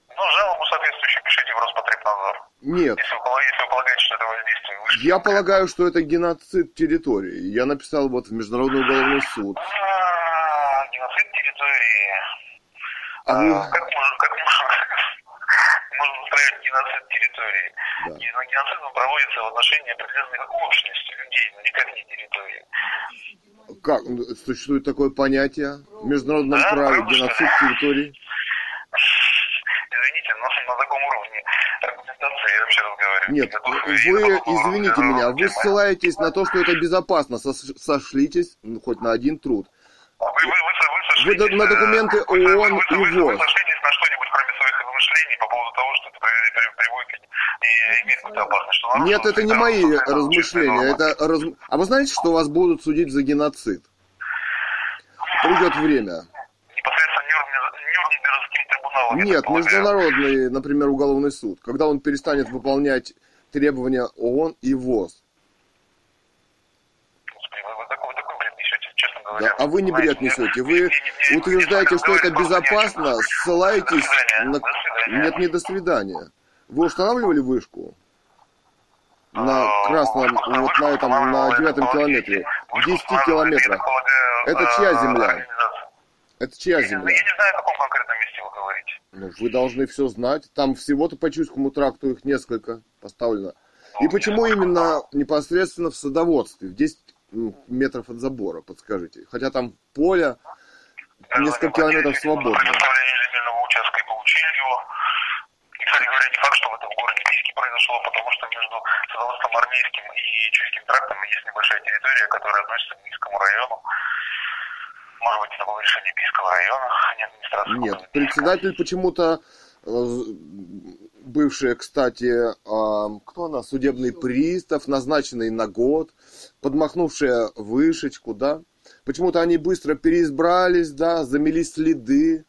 Ну, жалобу соответствующую пишите в Роспотребнадзор. Нет. Если вы, если вы полагаете, что это воздействие выше... Я полагаю, что это геноцид территории. Я написал вот в Международный уголовный суд. А, геноцид территории. А, а вы... Как можно, как можно, <laughs> можно устраивать геноцид территории? Да. Геноцид проводится в отношении определенных общностей, людей, но никак не территории. Как? Существует такое понятие в международном да, праве геноцид территории? <laughs> Извините, но на таком уровне аргументации я вообще разговариваю. Нет, вы, извините меня, вы ссылаетесь на то, что это безопасно, сошлитесь ну, хоть на один труд. Вы, вы, вы, вы, на документы ООН вы, вы, вы, и ВОЗ. Вы сошлитесь на что-нибудь, кроме своих размышлений по поводу того, что это приводит и имеет какую-то опасность. Что Нет, это не мои размышления. Это раз... А вы знаете, что вас будут судить за геноцид? Придет время. Нет, международный, например, уголовный суд, когда он перестанет выполнять требования ООН и ВОЗ. Да, а вы не бред несете. Вы утверждаете, что это безопасно, ссылаетесь на... Нет, не до свидания. Вы устанавливали вышку? На а, красном, вот на этом, на девятом километре, в 10 километрах. Это чья а, земля? Это чья земля? Я не знаю, о каком конкретном месте вы говорите. Ну, вы должны все знать. Там всего-то по Чуйскому тракту их несколько поставлено. И почему именно непосредственно в садоводстве, в 10 ну, метров от забора, подскажите? Хотя там поле, несколько километров свободно. участка и получили его. И, кстати говоря, не факт, что в этом городе Бийске произошло, потому что между садоводством Армейским и Чуйским трактом есть небольшая территория, которая относится к Бийскому району. Может быть, это было решение Бийского района, а не администрации. Нет, председатель почему-то э, бывшая, кстати, кто она, судебный пристав, назначенный на год, подмахнувшая вышечку, да. Почему-то они быстро переизбрались, да, замели следы.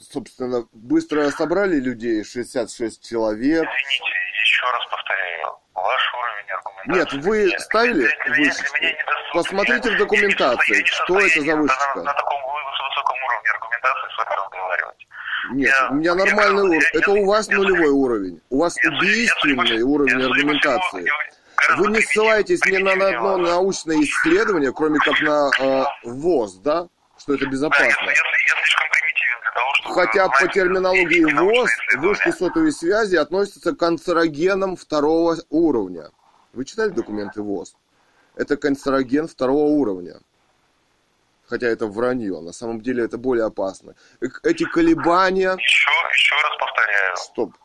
Собственно, быстро собрали людей, 66 человек. Извините, еще раз повторяю, ваш уровень аргументации... Нет, вы ставили меня, вышечку? Меня Посмотрите в документации, что это за вышечка. На, на таком высоком уровне аргументации с вами разговаривать. Нет, я, у меня нормальный уровень. Это у вас я, нулевой я, уровень. У вас я, убийственный я, уровень я, аргументации. Я, Вы не ссылаетесь ни на одно научное исследование, кроме как на э, ВОЗ, да? Что это безопасно. Да, я, я, я слишком примитивен для того, чтобы... Хотя по терминологии ВОЗ вышки сотовой связи относятся к канцерогенам второго уровня. Вы читали документы ВОЗ? Это канцероген второго уровня хотя это вранье. На самом деле это более опасно. Эти колебания... Еще, еще раз повторяю. Стоп.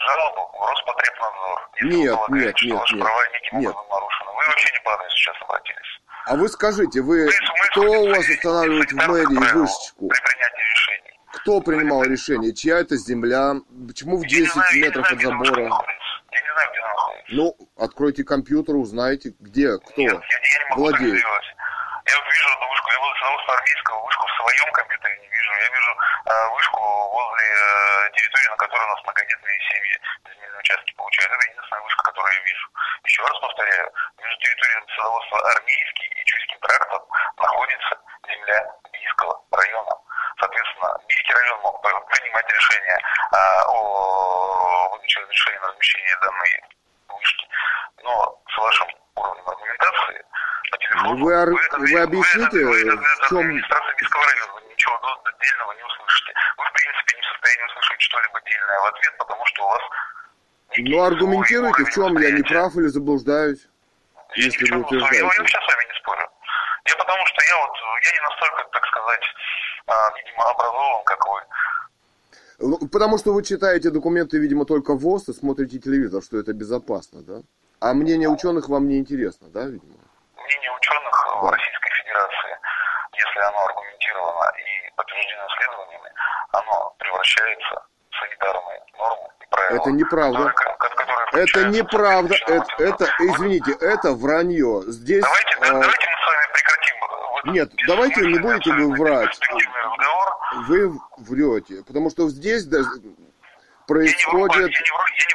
Жалобу в Роспотребнадзор. Нет, нет, нет, ваши нет. права неким нет. нарушены. Вы вообще не по адресу сейчас обратились. А вы скажите, вы, кто у вас устанавливает в мэрии вышечку? При принятии решений. Кто принимал решение? Чья это земля? Почему в 10 знаю, метров знаю, от забора? Я не знаю, где она находится. Ну, откройте компьютер, узнайте, где, кто Нет, я, я не могу владеет. Я вижу одну вышку, я буду руководства армейского вышку в своем компьютере не вижу. Я вижу э, вышку возле э, территории, на которой у нас многодетные семьи земельные участки получают. Это единственная вышка, которую я вижу. Еще раз повторяю, между территорией садоводства армейский и Чуйским трактом находится земля Бийского района. Соответственно, Бийский район мог принимать решение э, о выдаче разрешения на размещение данной вышки. Но с вашим уровнем аргументации по телефону. Вы, вы, вы, вы объясните, вы, вы, в чем... Администрация Бийского района, ничего отдельного не услышите. Вы, в принципе, не в состоянии услышать что-либо отдельное в ответ, потому что у вас... Ну, аргументируйте, в чем я не прав или заблуждаюсь, я если вы утверждаете. Я, вообще с вами не спорю. Я потому что я вот, я не настолько, так сказать, а, видимо, образован, как вы. Ну, потому что вы читаете документы, видимо, только ВОЗ и смотрите телевизор, что это безопасно, да? А мнение ученых вам не интересно, да, видимо? Мнение ученых да. в Российской Федерации, если оно аргументировано и подтверждено исследованиями, оно превращается в санитарные нормы и правила. Это неправда. Которые, которые это неправда. Это, это, извините, это вранье. Здесь... Давайте, а... давайте мы с вами прекратим. Вот Нет, давайте не будете вы врать. Вы врете, потому что здесь происходит...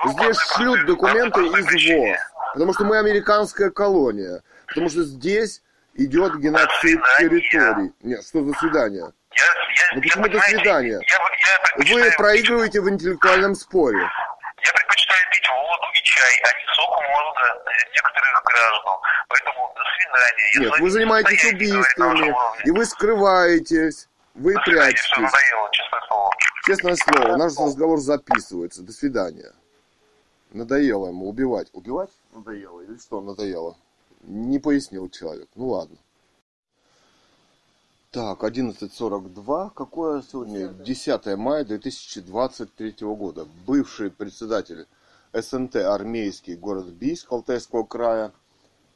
Здесь шлют документы из ВОЗ. Потому что мы американская колония. Потому что здесь идет геноцид территорий. Нет, что за свидание? Я, я, ну почему до свидания? Я, я Вы проигрываете в интеллектуальном споре. Я предпочитаю пить воду и чай, а не сок мозга некоторых граждан. Поэтому до свидания. Я Нет, вы занимаетесь убийствами, и вы скрываетесь. Вы до прячетесь. Свидания, надоело, честное слово. Честное слово, наш разговор записывается. До свидания. Надоело ему убивать. Убивать? Надоело. Или что надоело? Не пояснил человек. Ну ладно. Так, 11.42. Какое сегодня? 10 мая 2023 года. Бывший председатель СНТ армейский город Бийск Алтайского края.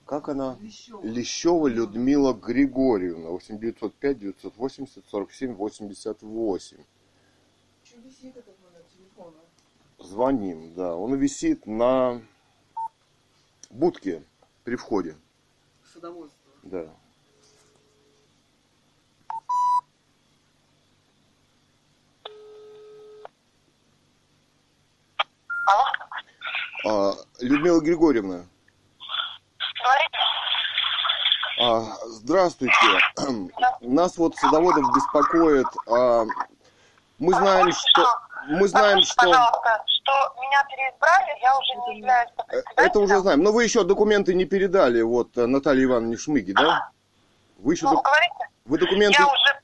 Как она? Лещева, Лещева Людмила Григорьевна. 8905 980 47 88. Что висит этот номер телефона? Звоним, да. Он висит на будке при входе. Садоводство. Да. Алло? А, Людмила Григорьевна. А, здравствуйте. Да. Нас вот садоводов беспокоит. А, мы знаем, а что... Мы знаем, что... Пожалуйста, что переизбрали, я уже не являюсь э, Это уже знаем. Но вы еще документы не передали вот э, Наталье Ивановне Шмыги, да? Вы еще... Ну, док... говорите? Вы документы... Я уже...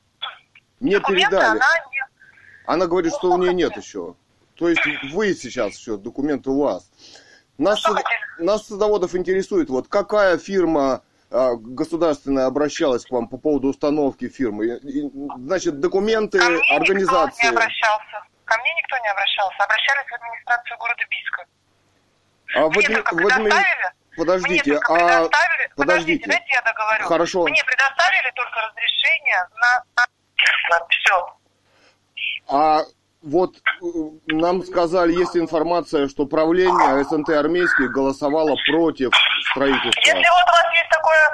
Не передали. Она, не... она говорит, ну, что у нее нет еще. То есть вы сейчас еще, документы у вас. Нас, ну, нас садоводов интересует, вот какая фирма а, государственная обращалась к вам по поводу установки фирмы? И, значит, документы Ко мне организации. Никто не обращался. Ко мне никто не обращался. Обращались в администрацию города Биска. А мне в, только предоставили. Подождите, мне а... Предоставили... Подождите. Подождите, дайте я договорю. Хорошо. Мне предоставили только разрешение на... Все. А вот э, нам сказали, есть информация, что правление СНТ армейских голосовало против строительства. Если вот у вас есть такое,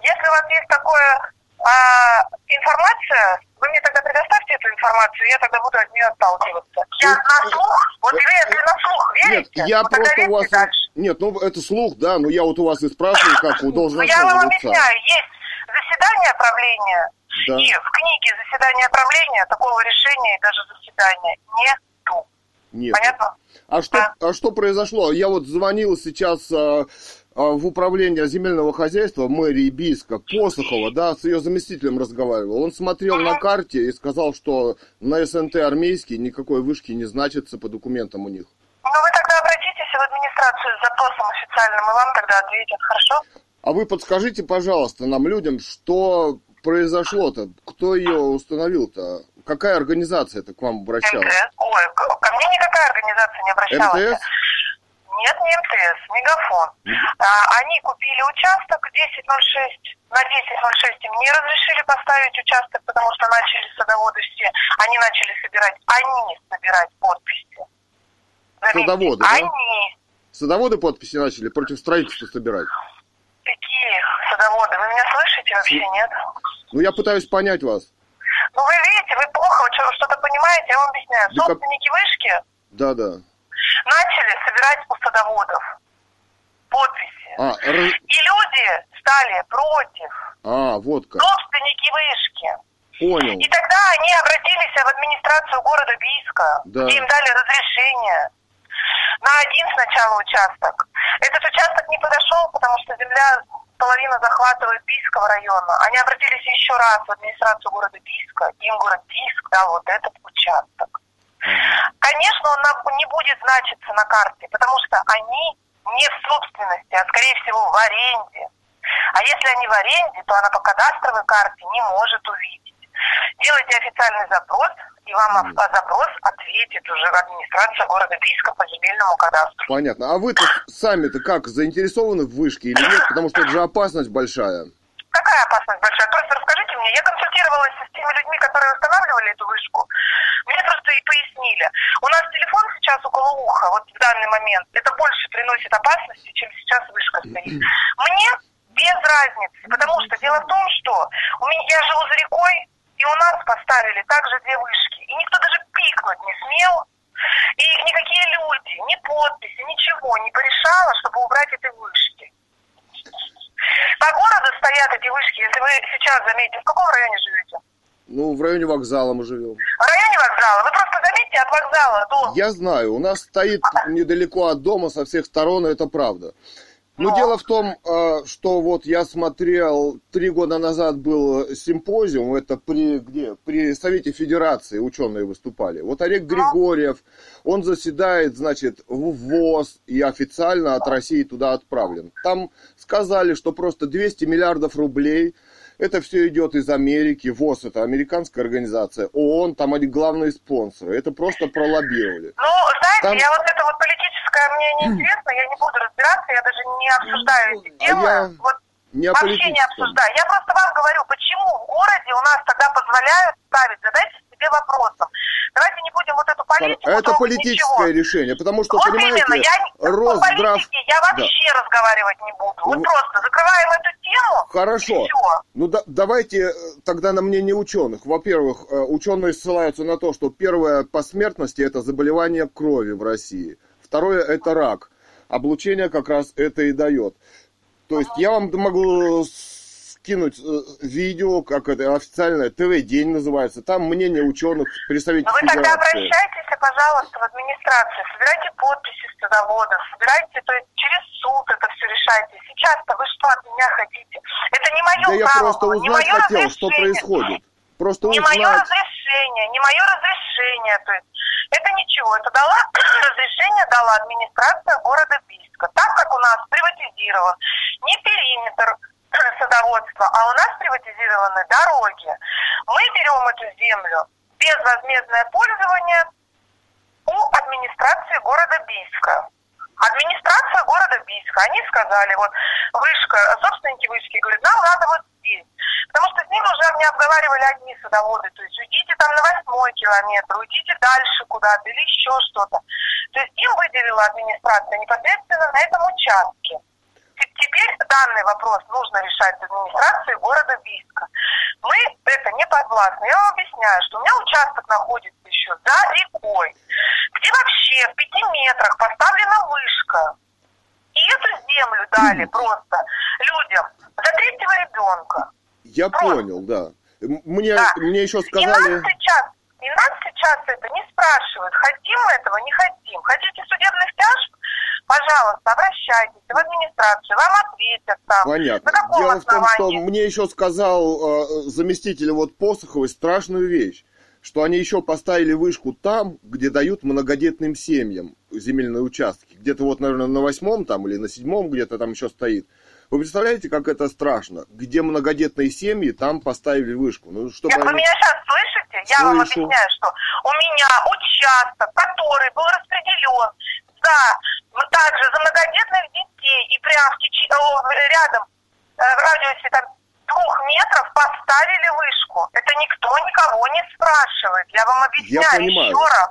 если у вас есть такое а, информация, вы мне тогда предоставьте эту информацию, я тогда буду от нее отталкиваться. Я на слух, вот вы если на слух верите, Нет, я вот просто у вас... Дальше. Нет, ну это слух, да, но я вот у вас и спрашиваю, как у должностного Я вам объясняю, есть заседание правления, да. и в книге заседания правления такого решения и даже заседания нету. Нет. Понятно? А что, да. а что произошло? Я вот звонил сейчас а, в управление земельного хозяйства мэрии Бийска Посохова, да, с ее заместителем разговаривал. Он смотрел на карте и сказал, что на СНТ армейский никакой вышки не значится по документам у них. Ну вы тогда обратитесь в администрацию с запросом официальным, и вам тогда ответят, хорошо? А вы подскажите, пожалуйста, нам, людям, что произошло-то? Кто ее установил-то? Какая организация-то к вам обращалась? МТС. Ой, ко мне никакая организация не обращалась. МТС? Нет, не МТС, Мегафон. А, они купили участок 1006 на 1006 им не разрешили поставить участок, потому что начали садоводы все, они начали собирать, они собирать подписи. Заметьте, садоводы, они. да? Садоводы подписи начали против строительства собирать? Какие садоводы? Вы меня слышите вообще, нет? Ну, я пытаюсь понять вас. Ну, вы видите, вы плохо что-то понимаете, я вам объясняю. Да Собственники как... вышки... Да, да начали собирать у садоводов подписи. А, раз... И люди стали против. А, вот как. Собственники вышки. Понял. И тогда они обратились в администрацию города Бийска, да. где им дали разрешение на один сначала участок. Этот участок не подошел, потому что земля половина захватывает Бийского района. Они обратились еще раз в администрацию города Бийска. Им город Бийск дал вот этот участок. Конечно, он не будет значиться на карте, потому что они не в собственности, а скорее всего в аренде. А если они в аренде, то она по кадастровой карте не может увидеть. делайте официальный запрос, и вам запрос ответит уже администрация города Бийска по земельному кадастру. Понятно. А вы-то сами-то как, заинтересованы в вышке или нет? Потому что это же опасность большая. Какая опасность большая? Просто расскажите мне. Я консультировалась с теми людьми, которые устанавливали эту вышку. Мне просто и пояснили. У нас телефон сейчас около уха, вот в данный момент. Это больше приносит опасности, чем сейчас вышка стоит. Мне без разницы, потому что дело в том, что у меня, я живу за рекой, и у нас поставили также две вышки. И никто даже пикнуть не смел. И никакие люди, ни подписи, ничего не порешало, чтобы убрать эти вышки. По городу стоят эти вышки, если вы сейчас заметите, в каком районе живете? Ну, в районе вокзала мы живем. В районе вокзала? Вы просто заметьте от вокзала до... Я знаю, у нас стоит недалеко от дома со всех сторон, это правда. Но ну, дело в том, а, что вот я смотрел, три года назад был симпозиум, это при где? При Совете Федерации ученые выступали. Вот Олег Григорьев, он заседает, значит, в ВОЗ и официально от России туда отправлен. Там сказали, что просто 200 миллиардов рублей – это все идет из Америки. ВОЗ это американская организация. ООН, там они главные спонсоры. Это просто пролоббировали. Ну, знаете, там... я вот это вот политическое мне неинтересно, я не буду разбираться, я даже не обсуждаю эти а темы. А я... Вот не вообще не обсуждаю. Я просто вам говорю, почему в городе у нас тогда позволяют ставить, задайте себе вопросом. Давайте не будем вот эту политику. Это политическое ничего. решение, потому что, вот понимаете, именно, я, Росздрав... политике я вообще да. разговаривать не буду. Вот ну, просто закрываем эту тему. Хорошо. Ну да, давайте э, тогда на мнение ученых. Во-первых, э, ученые ссылаются на то, что первое по смертности это заболевание крови в России. Второе это рак. Облучение как раз это и дает. То есть я вам могу скинуть э, видео, как это официальное ТВ-день называется, там мнение ученых, представителей вы тогда обращайтесь, пожалуйста, в администрацию, собирайте подписи с садоводов, собирайте, то есть через суд это все решайте. Сейчас-то вы что от меня хотите? Это не мое да право, я просто узнать не мое хотел, что происходит. Просто не узнать. мое разрешение, не мое разрешение, то есть это ничего, это дала <clears throat> разрешение дала администрация города Бийска, так как у нас приватизирован не периметр, <clears throat> садоводства, а у нас приватизированы дороги. Мы берем эту землю безвозмездное пользование у администрации города Бийска. Администрация города Бийска, они сказали, вот вышка, собственники вышки говорят, нам надо вот здесь. Потому что с ними уже не обговаривали одни садоводы, то есть уйдите там на восьмой километр, уйдите дальше куда-то или еще что-то. То есть им выделила администрация непосредственно на этом участке. Теперь данный вопрос нужно решать с администрацией города Бийска. Мы это не подвластны. Я вам объясняю, что у меня участок находится еще за рекой, где вообще в пяти метрах поставлена вышка. И эту землю дали просто людям за третьего ребенка. Я просто. понял, да. Мне, да. мне еще сказали... И нас сейчас и нас сейчас это не спрашивают, хотим мы этого, не хотим. Хотите судебных тяжб? Пожалуйста, обращайтесь в администрацию, вам ответят там. Понятно. Дело основании? в том, что мне еще сказал э, заместитель вот Посоховой страшную вещь, что они еще поставили вышку там, где дают многодетным семьям земельные участки. Где-то вот, наверное, на восьмом там или на седьмом где-то там еще стоит. Вы представляете, как это страшно? Где многодетные семьи, там поставили вышку. Ну, чтобы Нет, они... Вы меня сейчас слышите? Я Слышу. вам объясняю, что у меня участок, который был распределен за, также за многодетных детей, и прямо в теч... рядом, э, в радиусе там, двух метров поставили вышку. Это никто никого не спрашивает. Я вам объясняю Я понимаю. еще раз.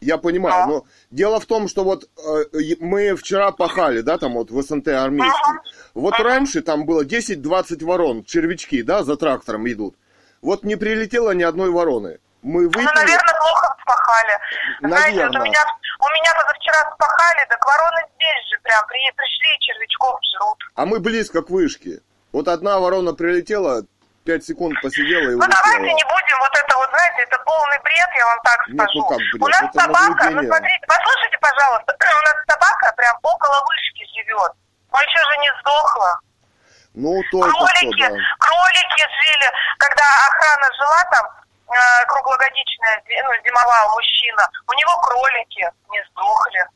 Я понимаю, но дело в том, что вот э, мы вчера пахали, да, там вот в СНТ армейский. Ага. Вот ага. раньше там было 10-20 ворон, червячки, да, за трактором идут. Вот не прилетело ни одной вороны. Мы выпили... Ну, наверное, плохо спахали. Наверное. Знаете, вот у меня, у меня позавчера спахали, так вороны здесь же прям при, пришли и червячков жрут. А мы близко к вышке. Вот одна ворона прилетела, пять секунд посидела и Ну давайте не будем вот это вот, знаете, это полный бред, я вам так скажу. Нет, ну как бред? У нас это собака, ну смотрите, послушайте, пожалуйста, <clears throat> у нас собака прям около вышки живет. Он еще же не сдохла. Ну, только кролики, что, да. кролики жили, когда охрана жила там, круглогодичная, ну, зимовал мужчина, у него кролики не сдохли.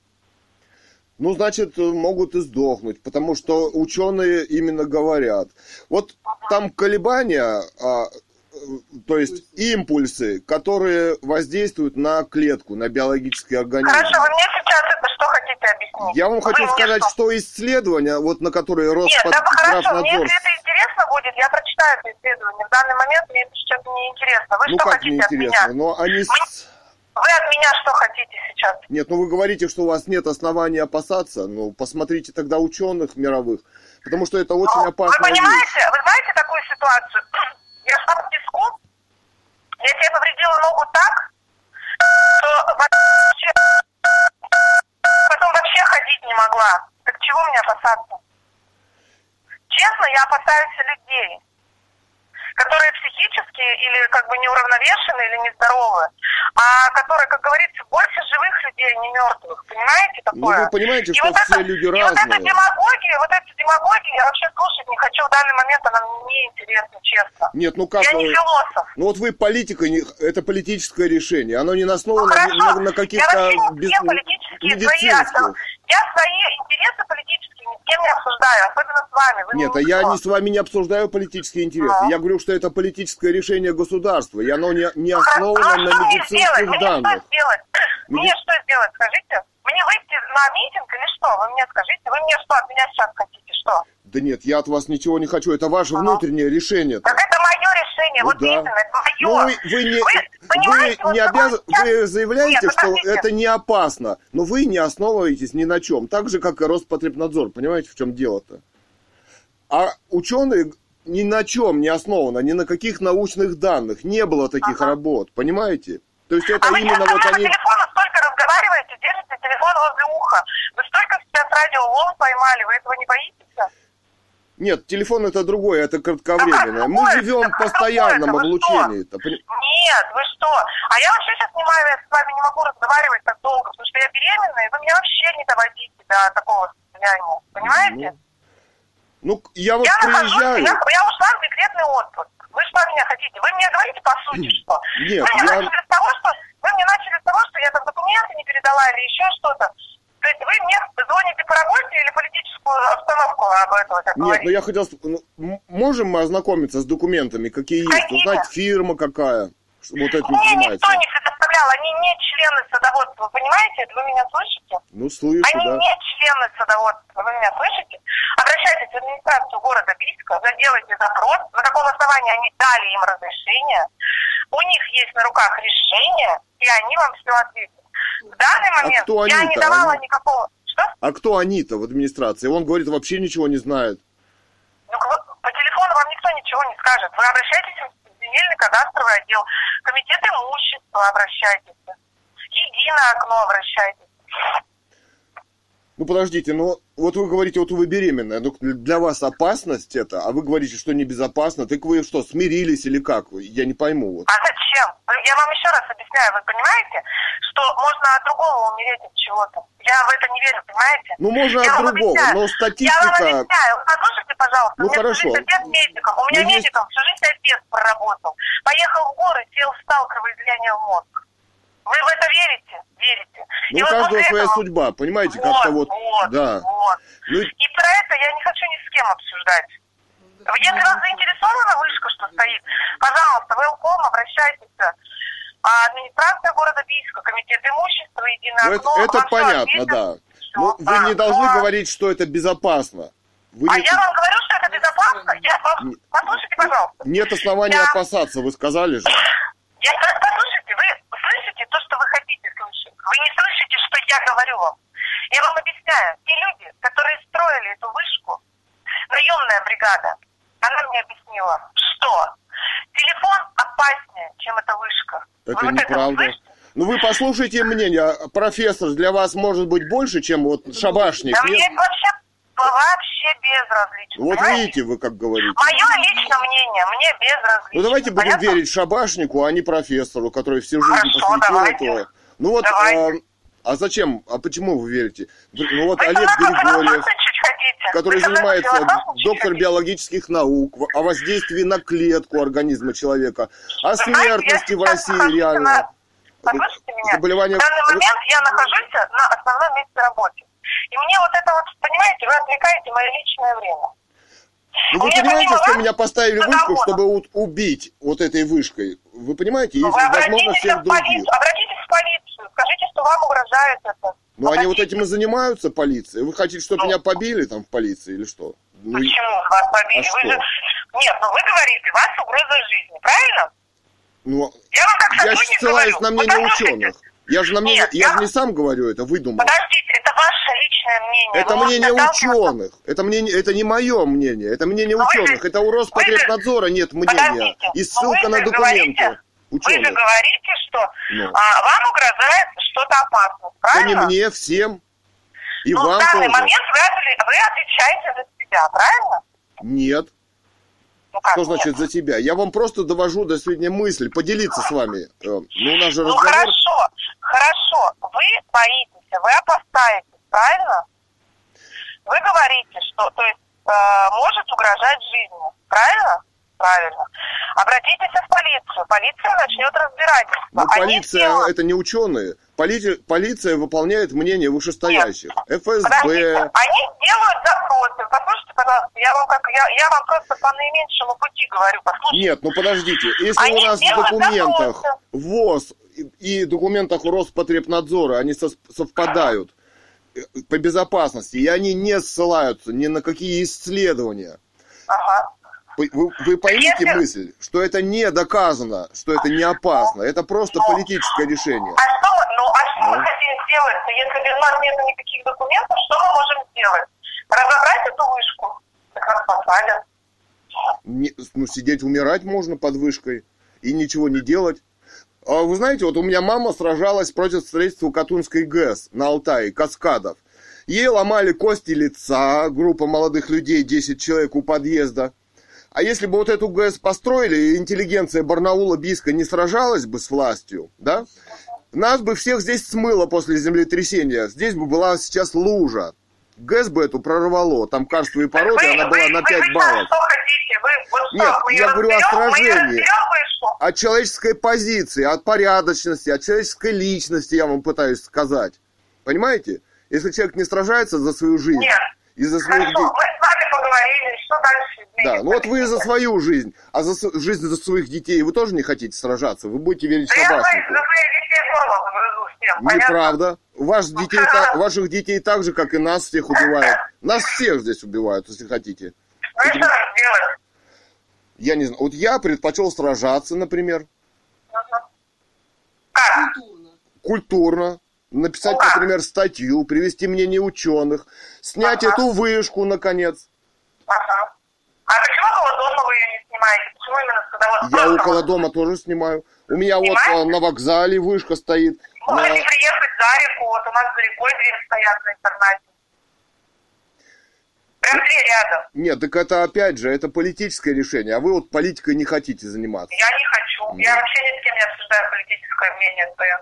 Ну, значит, могут и сдохнуть, потому что ученые именно говорят. Вот там колебания, а, то есть импульсы, которые воздействуют на клетку, на биологический организм. Хорошо, вы мне сейчас это что хотите объяснить? Я вам вы хочу сказать, что? что исследования, вот на которые Роспотребнадзор... Нет, да, хорошо, мне если это интересно будет, я прочитаю это исследование. В данный момент мне это сейчас не интересно. Вы ну, что как хотите не интересно? от меня? Но они... Вы от меня что хотите сейчас? Нет, ну вы говорите, что у вас нет оснований опасаться. Ну, посмотрите тогда ученых мировых. Потому что это очень ну, опасно. Вы понимаете, вещь. вы знаете такую ситуацию? Я шла по песку, я себе повредила ногу так, что вообще, потом вообще ходить не могла. Так чего мне опасаться? Честно, я опасаюсь людей которые психически или как бы неуравновешены или нездоровы, а которые, как говорится, больше живых людей, а не мертвых. Понимаете такое? Ну, вы понимаете, и что вот все это, люди разные. И вот эта демагогия, вот эта демагогия, я вообще слушать не хочу в данный момент, она мне не интересна, честно. Нет, ну как... Я не философ. Ну вот вы политика, это политическое решение, оно не основано ну, на, на каких-то... Я без... политические свои, я свои интересы политические ни с кем не обсуждаю, особенно с вами. Вы Нет, а я не с вами не обсуждаю политические интересы. Но. Я говорю, что это политическое решение государства, и оно не, не основано а, на медицинских мне данных. <clears throat> Мне что сделать? Меди... Мне что сделать, скажите? Мне выйти на митинг или что? Вы мне скажите, вы мне что от меня сейчас хотите, что? Да нет, я от вас ничего не хочу, это ваше ага. внутреннее решение. Так это мое решение, ну, вот да. именно, это мое. Ну, вы, вы не, вы, вы не обязаны, вы заявляете, нет, что это не опасно, но вы не основываетесь ни на чем, так же, как и Роспотребнадзор, понимаете, в чем дело-то? А ученые ни на чем не основано, ни на каких научных данных, не было таких ага. работ, понимаете? То есть это а именно вот они... телефона столько разговариваете, держите телефон возле уха. Вы столько сейчас радио лом поймали, вы этого не боитесь? Нет, телефон это другое, это кратковременное. Мы живем в постоянном облучении. Нет, вы что? А я вообще сейчас снимаю, я с вами не могу разговаривать так долго, потому что я беременная, и вы меня вообще не доводите до такого состояния. Понимаете? Ну, ну я вот я приезжаю... я, я ушла в декретный отпуск. Вы что от меня хотите? Вы мне говорите по сути, что? Нет, вы мне я... начали с того, что вы мне начали с того, что я там документы не передала или еще что-то. То есть вы мне звоните по работе или политическую обстановку об этом Нет, говорите? ну я хотел... Ну, можем мы ознакомиться с документами, какие есть? Узнать фирма какая? Вот этим Мне занимается. никто не предоставлял, они не члены садоводства, понимаете? Вы меня слышите? Ну, слышу, Они да. не члены садоводства, вы меня слышите? Обращайтесь в администрацию города Бийска, заделайте запрос, на каком основании они дали им разрешение, у них есть на руках решение, и они вам все ответят. В данный а момент а кто я не давала они... никакого... Что? А кто они-то в администрации? Он говорит, вообще ничего не знает. Ну, по телефону вам никто ничего не скажет. Вы обращайтесь в земельный кадастровый отдел, комитет имущества обращайтесь, единое окно обращайтесь. Ну подождите, ну вот вы говорите, вот вы беременная, ну для вас опасность это, а вы говорите, что небезопасно, так вы что, смирились или как? Я не пойму. Вот. А зачем? Я вам еще раз объясняю, вы понимаете, что можно от другого умереть от чего-то? Я в это не верю, понимаете? Ну можно я от другого, объясняю. но статистика... Я вам объясняю, послушайте, пожалуйста, ну, у меня хорошо. всю жизнь отец медиком, у меня ну, медиком есть... всю жизнь отец проработал. Поехал в горы, сел, встал, кровоизлияние в мозг. Вы в это верите? Верите. Ну, и у каждого вот своя этого... судьба, понимаете, вот, как-то вот, вот, да. Вот. Ну, и про это я не хочу ни с кем обсуждать. Если вас заинтересована вышка, что стоит, пожалуйста, в Илком обращайтесь. А администрация города Бийска, комитет имущества, единое ну, окно. Это, это понятно, да. Но вы не должны но... говорить, что это безопасно. Вы а не... я вам говорю, что это безопасно? Я... Послушайте, пожалуйста. Нет основания я... опасаться, вы сказали же. Я... Послушайте, вы слышите то, что вы хотите слышать. Вы не слышите, что я говорю вам. Я вам объясняю. Те люди, которые строили эту вышку, наемная бригада, она мне объяснила, что телефон опаснее, чем эта вышка. Это вы неправда. Вот ну вы послушайте мнение, профессор для вас может быть больше, чем вот шабашник. Да мне вообще вообще безразлично. Вот понимаете? видите, вы как говорите. Мое личное мнение, мне безразлично. Ну давайте будем Понятно? верить шабашнику, а не профессору, который всю жизнь Хорошо, посвятил давайте. этого. Ну вот, а, а зачем? А почему вы верите? Ну вот вы Олег Григорьев, который вы занимается доктор биологических наук, о воздействии на клетку организма человека, о смертности в России реально. Послушайте меня. Заболевания... В данный момент я нахожусь на основном месте работы. И мне вот это вот, понимаете, вы отвлекаете мое личное время. Ну вы понимаете, что меня поставили вышку, чтобы убить вот этой вышкой? Вы понимаете? Есть, ну, возможно, всех других. Обратитесь в полицию, скажите, что вам угрожает это. Ну, они вот этим и занимаются, полиция. Вы хотите, чтобы ну. меня побили там в полиции или что? Ну, Почему вас побили? А вы что? же... Нет, ну вы говорите, вас угроза жизни, правильно? Ну, я, вам как я ссылаюсь на мнение ученых. Я же, на мне, Нет, я, я же не сам говорю это, выдумал. Подождите, это ваше личное мнение. Это Вы мнение ученых. Это, мнение, это не мое мнение, это мнение но ученых. Же, это у Роспотребнадзора нет мнения. И ссылка на документы. Говорите, ученых. Вы же говорите, что ну. а, вам угрожает что-то опасное, правильно? Да не мне, всем. И ну, вам в данный тоже. момент вы, вы отвечаете за себя, правильно? Нет. Ну, как Что значит за тебя? Я вам просто довожу до сведения мысль, поделиться с вами. Э, ну, у нас же ну, разговор... хорошо, хорошо. Вы боитесь, вы опасаетесь, правильно? Вы говорите, что то есть, э, может угрожать жизни, правильно? Правильно. Обратитесь в полицию. Полиция начнет разбирательство. Но ну, полиция сделают... это не ученые. Полиция, полиция выполняет мнение вышестоящих. Нет. ФСБ. Подождите. Они делают запросы. Послушайте, пожалуйста, я вам как я, я вам просто по наименьшему пути говорю. Послушайте. Нет, ну подождите. Если они у нас в документах запросы. ВОЗ и документах Роспотребнадзора они совпадают э, по безопасности, и они не ссылаются ни на какие исследования. Ага. Вы, вы поймите Если... мысль, что это не доказано, что это не опасно, это просто ну, политическое решение. А что, ну, а что ну. мы хотим сделать? Если без нас нет никаких документов, что мы можем сделать? Разобрать эту вышку? Так нас посадят. Не, ну, сидеть, умирать можно под вышкой и ничего не делать. А вы знаете, вот у меня мама сражалась против строительства Катунской ГЭС на Алтае, Каскадов. Ей ломали кости лица, группа молодых людей, 10 человек у подъезда. А если бы вот эту ГЭС построили, интеллигенция Барнаула Биска не сражалась бы с властью, да? Нас бы всех здесь смыло после землетрясения. Здесь бы была сейчас лужа. ГЭС бы эту прорвало, там карстовые породы, вы, она была на 5 вы, баллов. Что хотите? Вы, вот Нет, что, я говорю о сражении, от человеческой позиции, от порядочности, от человеческой личности, я вам пытаюсь сказать. Понимаете? Если человек не сражается за свою жизнь, Нет. Из-за своих детей... мы с вами поговорили, что дальше? Да, ну вот вы за свою жизнь, а за жизнь за своих детей вы тоже не хотите сражаться? Вы будете верить да шабашнику? Я за своих детей голову грызу всем, Неправда. Ваш ну, детей, так, ваших детей так же, как и нас всех убивают. Нас всех здесь убивают, если хотите. Ну и что делать? Я не знаю. Вот я предпочел сражаться, например. Как? Культурно написать, Ура! например, статью, привести мнение ученых, снять ага. эту вышку, наконец. Ага. А почему около дома вы ее не снимаете? Почему именно садовод? Я около дома тоже снимаю. У меня Снимаете? вот на вокзале вышка стоит. Можете на... приехать за реку, вот у нас за рекой двери стоят на. Прям две рядом. Нет, так это опять же, это политическое решение, а вы вот политикой не хотите заниматься. Я не хочу. Нет. Я вообще ни с кем не обсуждаю политическое мнение свое.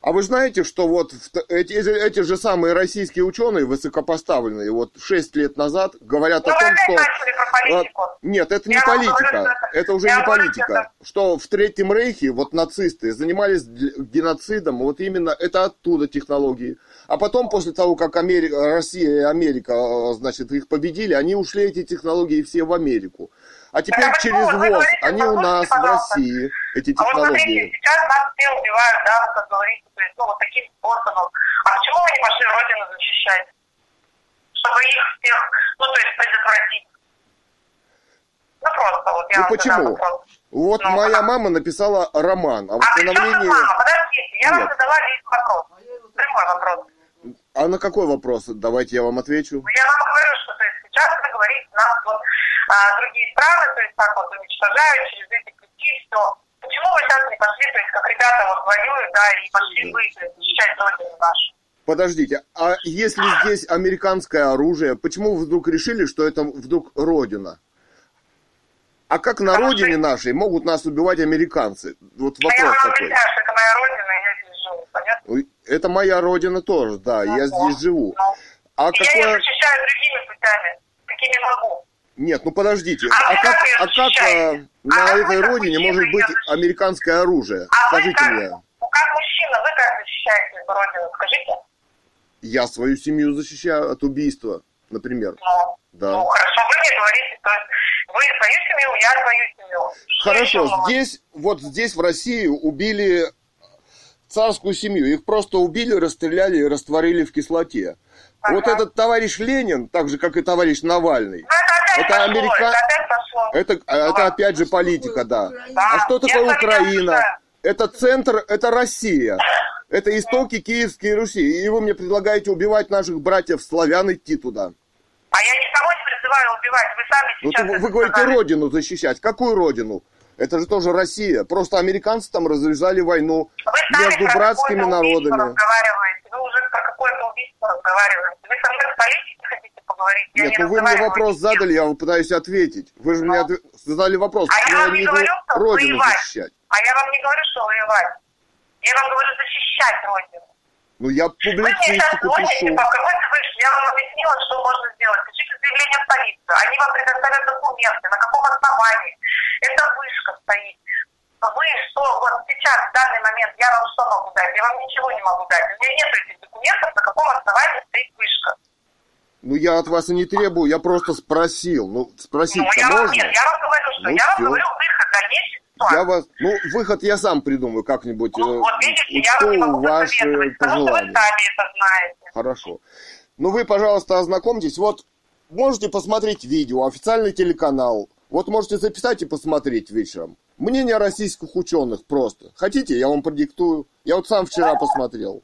А вы знаете, что вот эти, эти же самые российские ученые, высокопоставленные, вот 6 лет назад говорят ну, о том, что... политику. Нет, это не я политика, говорю, это уже не политика. Что в Третьем Рейхе вот нацисты занимались геноцидом, вот именно это оттуда технологии. А потом, после того, как Америка, Россия и Америка, значит, их победили, они ушли эти технологии все в Америку. А теперь так, через ВОЗ, они у нас в России, эти технологии. А вот смотрите, сейчас нас все убивают, да, как говорится, то есть, ну, вот таким способом. А почему не пошли Родину защищать? Чтобы их всех, ну, то есть, предотвратить. Ну, просто вот я Ну, почему? Вот ну, моя мама написала роман о восстановлении... А мама? Подождите, я Нет. вам задала весь вопрос. Прямой вопрос. А на какой вопрос? Давайте я вам отвечу. Я вам говорю, что то есть, сейчас вы говорите, нас вот а, другие страны, то есть так вот уничтожают через эти пути все. Почему вы сейчас не пошли, то есть как ребята вот воюют, да, и пошли вы защищать родину нашу? Подождите, а если здесь американское оружие, почему вы вдруг решили, что это вдруг родина? А как на Потому родине нашей могут нас убивать американцы? Вот вопрос а я такой. Что это моя родина, я здесь живу, понятно? Это моя родина тоже, да, ну, я здесь живу. Ну. А и какое... я ее защищаю другими путями, какими могу. Нет, ну подождите, а, а как, а как а, на а этой родине может быть американское оружие? А Скажите как, мне. Как мужчина, вы как защищаете родину, скажите? Я свою семью защищаю от убийства, например. Ну, Да. Ну, хорошо, вы мне говорите, то есть вы свою семью, я свою семью. Что Хорошо, здесь, вот здесь в России убили царскую семью. Их просто убили, расстреляли и растворили в кислоте. Вот Ага. этот товарищ Ленин, так же, как и товарищ Навальный, Ну, это Это пошло, америка- это опять пошло. это, это опять же политика, да. Да, А что такое Украина? Это центр, это Россия. Это истоки Киевской Руси. И вы мне предлагаете убивать наших братьев славян, идти туда. А я никого не призываю убивать, вы сами Ну, сейчас то вы, вы говорите сказали. родину защищать. Какую родину? Это же тоже Россия. Просто американцы там развязали войну Вы между братскими народами. разговариваете. Вы уже про какое-то убийство разговариваете. Вы со мной в политике хотите поговорить? Я Нет, не ну вы мне вопрос с задали, я пытаюсь ответить. Вы же мне отве- задали вопрос, А я вам не говорю, что родину воевать. защищать. А я вам не говорю, что воевать. Я вам говорю защищать Родину. Ну, я публицистику пишу. Я вам объяснила, что можно сделать. Пишите заявление в полицию. Они вам предоставят документы. На каком основании? Это вышка стоит. Вы что, вот сейчас, в данный момент, я вам что могу дать? Я вам ничего не могу дать. У меня нет этих документов, на каком основании стоит вышка. Ну, я от вас и не требую, я просто спросил. Ну, Ну, спросить-то я вам, можно? нет, я вам говорю, что Ну, я вам всё. говорю выход дальнейшей ситуации. Я вас, ну, выход я сам придумаю как-нибудь. Ну, э, вот видите, я вам не могу ваши потому что вы сами это знаете. Хорошо. Ну, вы, пожалуйста, ознакомьтесь. Вот можете посмотреть видео, официальный телеканал. Вот можете записать и посмотреть вечером. Мнение российских ученых просто. Хотите, я вам продиктую. Я вот сам вчера посмотрел.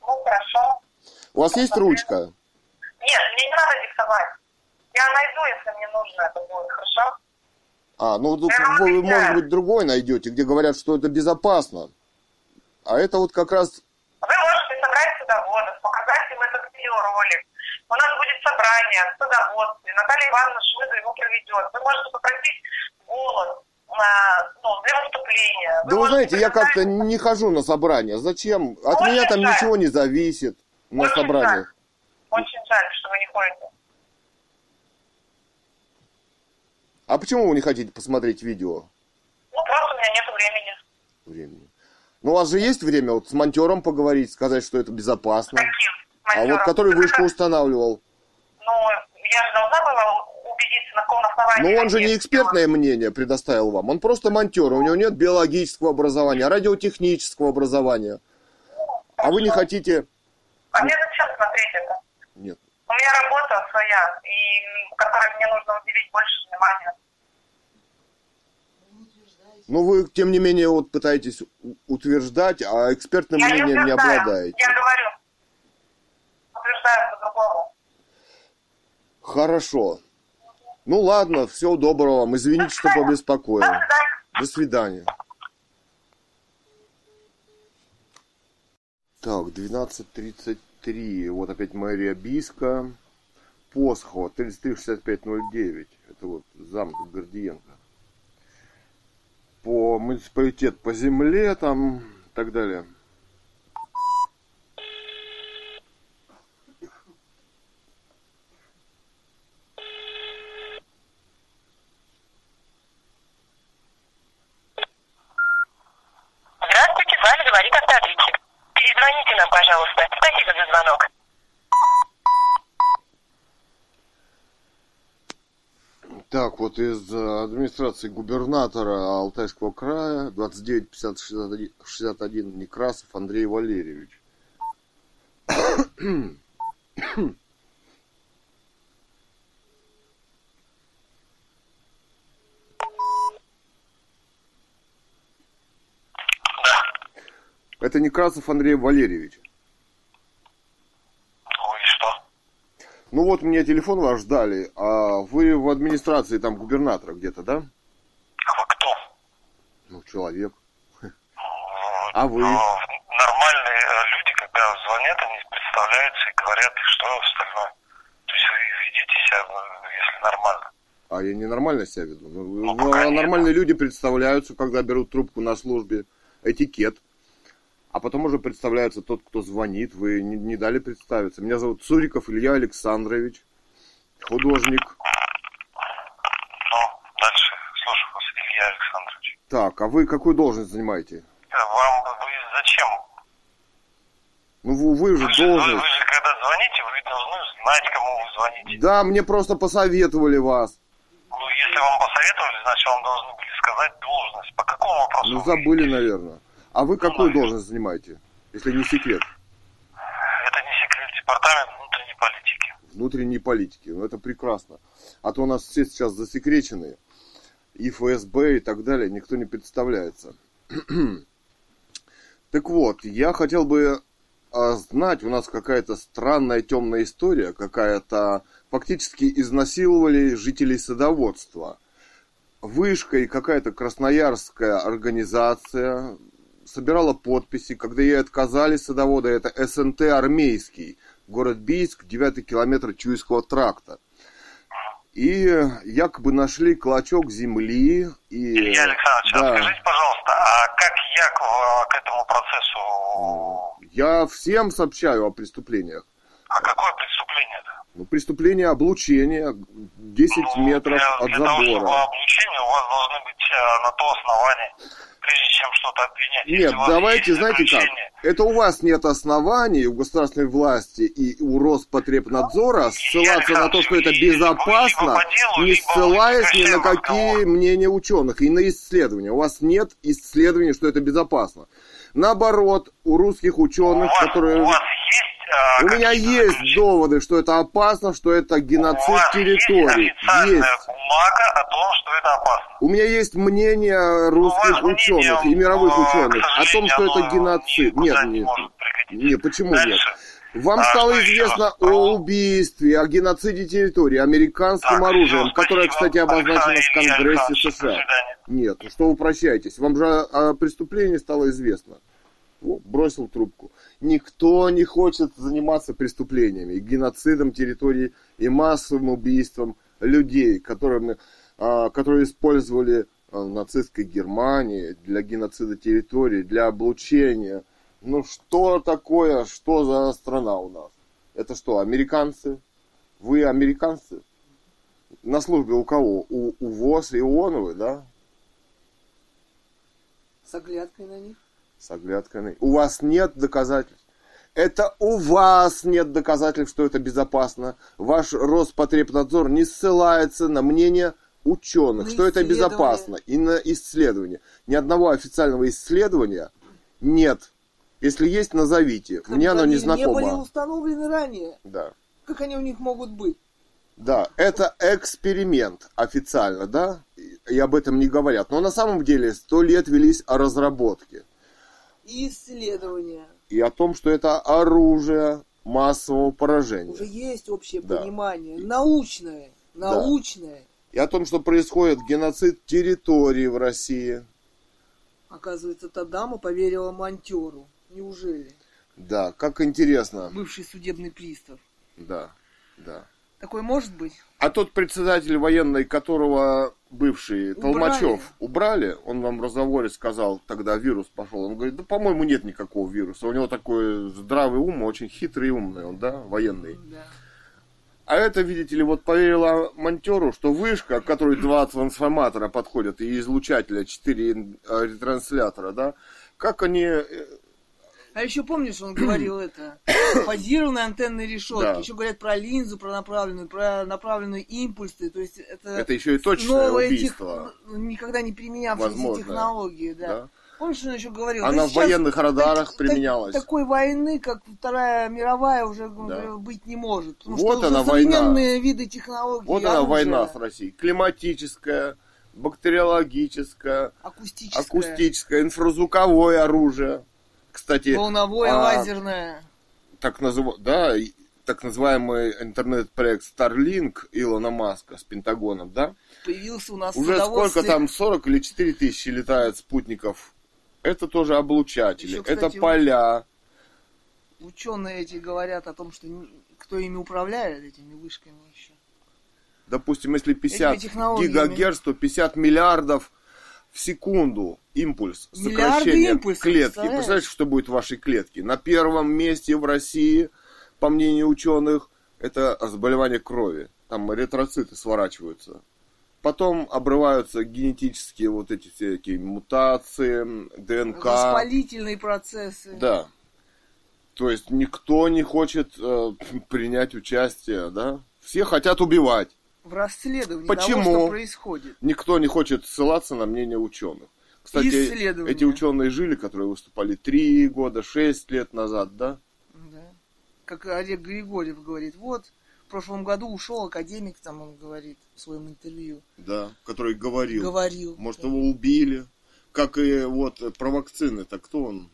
Ну, хорошо. У вас есть ручка? Нет, мне не надо диктовать. Я найду, если мне нужно это будет, хорошо? А, ну, Я вы, может быть, другой найдете, где говорят, что это безопасно. А это вот как раз... Вы можете собрать садоводов, показать им этот видеоролик. У нас будет собрание в садоводстве. Наталья Ивановна Шмыга его проведет. Вы можете попросить голос ну, для выступления. Да вы знаете, я как-то не хожу на собрания. Зачем? От Очень меня там жаль. ничего не зависит на Очень собраниях. Очень жаль, что вы не ходите. А почему вы не хотите посмотреть видео? Ну, просто у меня нет времени. Времени. Ну, у вас же есть время вот с монтером поговорить, сказать, что это безопасно. Каким? А вот который вышку устанавливал. Ну, я же должна была убедиться, на каком основании. Ну, он же не экспертное мнение предоставил вам. Он просто монтер. У него нет биологического образования, радиотехнического образования. А вы не хотите... А мне зачем смотреть это? Нет. У меня работа своя, и которой мне нужно уделить больше внимания. Ну, вы, тем не менее, вот пытаетесь утверждать, а экспертным я не мнением не утверждаю, обладаете. Я говорю. Утверждаю по-другому. Хорошо. Ну, ладно, всего доброго вам. Извините, что побеспокоил. До свидания. Так, 12.33. Вот опять мэрия Биска. Посхо 336509. Это вот замок Гордиенко. По муниципалитет по земле там и так далее. Здравствуйте, с вами говорит автоответчик. Перезвоните нам, пожалуйста. Спасибо за звонок. Так, вот из э, администрации губернатора Алтайского края 29 50 61, 61 Некрасов Андрей Валерьевич. Это Некрасов Андрей Валерьевич. Ой, что? Ну вот мне телефон ваш дали, а вы в администрации там губернатора где-то, да? А вы кто? Ну, человек. Ну, <laughs> А вы? ну, нормальные э, люди, когда звонят, они представляются и говорят, что остальное. То есть вы ведите себя, ну, если нормально. А я ненормально себя веду. Ну, конечно. нормальные люди представляются, когда берут трубку на службе. Этикет. А потом уже представляется тот, кто звонит. Вы не, не дали представиться. Меня зовут Цуриков Илья Александрович. Художник. Ну, дальше слушаю вас, Илья Александрович. Так, а вы какую должность занимаете? Вам, вы зачем? Ну, вы, вы же Вы же, вы, должность. вы же когда звоните, вы должны знать, кому вы звоните. Да, мне просто посоветовали вас. Ну, если вам посоветовали, значит, вам должны были сказать должность. По какому вопросу? Ну, забыли, наверное. А вы какую ну, должность занимаете, если не секрет? Это не секрет. Департамент внутренней политики. Внутренней политики. Ну, это прекрасно. А то у нас все сейчас засекречены. И ФСБ и так далее. Никто не представляется. <clears throat> так вот, я хотел бы а, знать, у нас какая-то странная темная история, какая-то фактически изнасиловали жителей садоводства. Вышка и какая-то красноярская организация собирала подписи, когда ей отказали садовода, это СНТ «Армейский», город Бийск, 9 километр Чуйского тракта. И якобы нашли клочок земли. И... Илья Александрович, да. скажите, пожалуйста, а как я к, к этому процессу... Я всем сообщаю о преступлениях. А какое преступление-то? Ну, преступление облучения 10 ну, метров для, от для забора. Того, чтобы облучение, у вас должны быть э, на то основание, прежде чем что-то обвинять. Нет, давайте, знаете как, это у вас нет оснований у государственной власти и у Роспотребнадзора ссылаться на то, что это безопасно, не ссылаясь ни на какие мнения ученых и на исследования. У вас нет исследований, что это безопасно. Наоборот, у русских ученых, у вас, которые... У вас есть у меня есть доводы, что это опасно, что это геноцид территории. Есть, есть бумага о том, что это опасно. У меня есть мнение русских ученых и мировых ученых о том, что это геноцид. Нет, нет, нет, почему Дальше. нет? Вам а стало известно о убийстве, о геноциде территории американским так, оружием, все, которое, кстати, обозначено в Конгрессе США. Нет, ну что вы прощаетесь? Вам же о преступлении стало известно. О, бросил трубку. Никто не хочет заниматься преступлениями, геноцидом территории и массовым убийством людей, которыми, а, которые использовали а, нацистской Германии для геноцида территории, для облучения. Ну что такое, что за страна у нас? Это что, американцы? Вы американцы? На службе у кого? У, у ВОЗ и ООН да? С оглядкой на них? С оглядкой на них. У вас нет доказательств? Это у вас нет доказательств, что это безопасно. Ваш Роспотребнадзор не ссылается на мнение ученых, на что это безопасно, и на исследования. Ни одного официального исследования нет. Если есть, назовите. Как Мне оно не знакомо. не были установлены ранее. Да. Как они у них могут быть? Да, это эксперимент официально, да, и об этом не говорят. Но на самом деле сто лет велись о разработке. исследования и о том, что это оружие массового поражения. Уже есть общее да. понимание, научное, научное. Да. И о том, что происходит геноцид территории в России. Оказывается, та дама поверила монтеру. Неужели? Да, как интересно. Бывший судебный пристав. Да, да. Такое может быть? А тот председатель военный, которого бывший убрали. Толмачев убрали, он вам в разговоре сказал, тогда вирус пошел. Он говорит, да, по-моему, нет никакого вируса. У него такой здравый ум, очень хитрый и умный он, да, военный. Да. А это, видите ли, вот поверила монтеру, что вышка, к которой два трансформатора подходят, и излучателя, четыре э, ретранслятора, да, как они э, а еще помнишь, он говорил это, <coughs> фазированные антенные решетки. Да. Еще говорят про линзу, про направленную, про направленные импульсы. То есть это, это еще и точное убийство. Тех, никогда не применявшиеся технологии, да. да. Помнишь, он еще говорил? Она в военных радарах так, применялась. Так, такой войны, как Вторая мировая, уже да. быть не может. Потому вот что она современные война. виды технологий. Вот оружия. она война с Россией. Климатическая, бактериологическая, акустическая, акустическая инфразвуковое оружие. Кстати, волновое а, лазерное. Так назыв... Да, так называемый интернет-проект Starlink Илона Маска с Пентагоном, да? Появился у нас Уже сколько там, 40 или 4 тысячи летает спутников. Это тоже облучатели, Еще, кстати, это поля. Ученые эти говорят о том, что кто ими управляет, этими вышками еще. Допустим, если 50 гигагерц, то 50 миллиардов в секунду импульс сокращения импульсов, клетки. Представляешь? Представляете, что будет в вашей клетке? На первом месте в России, по мнению ученых, это заболевание крови. Там эритроциты сворачиваются. Потом обрываются генетические вот эти всякие мутации, ДНК. Воспалительные процессы. Да. То есть никто не хочет э, принять участие, да? Все хотят убивать. В расследовании Почему? того, что происходит. Никто не хочет ссылаться на мнение ученых. Кстати, эти ученые жили, которые выступали три года, шесть лет назад, да? Да. Как Олег Григорьев говорит, вот, в прошлом году ушел академик, там он говорит в своем интервью. Да, который говорил. Говорил. Может, да. его убили. Как и вот про вакцины, так кто он?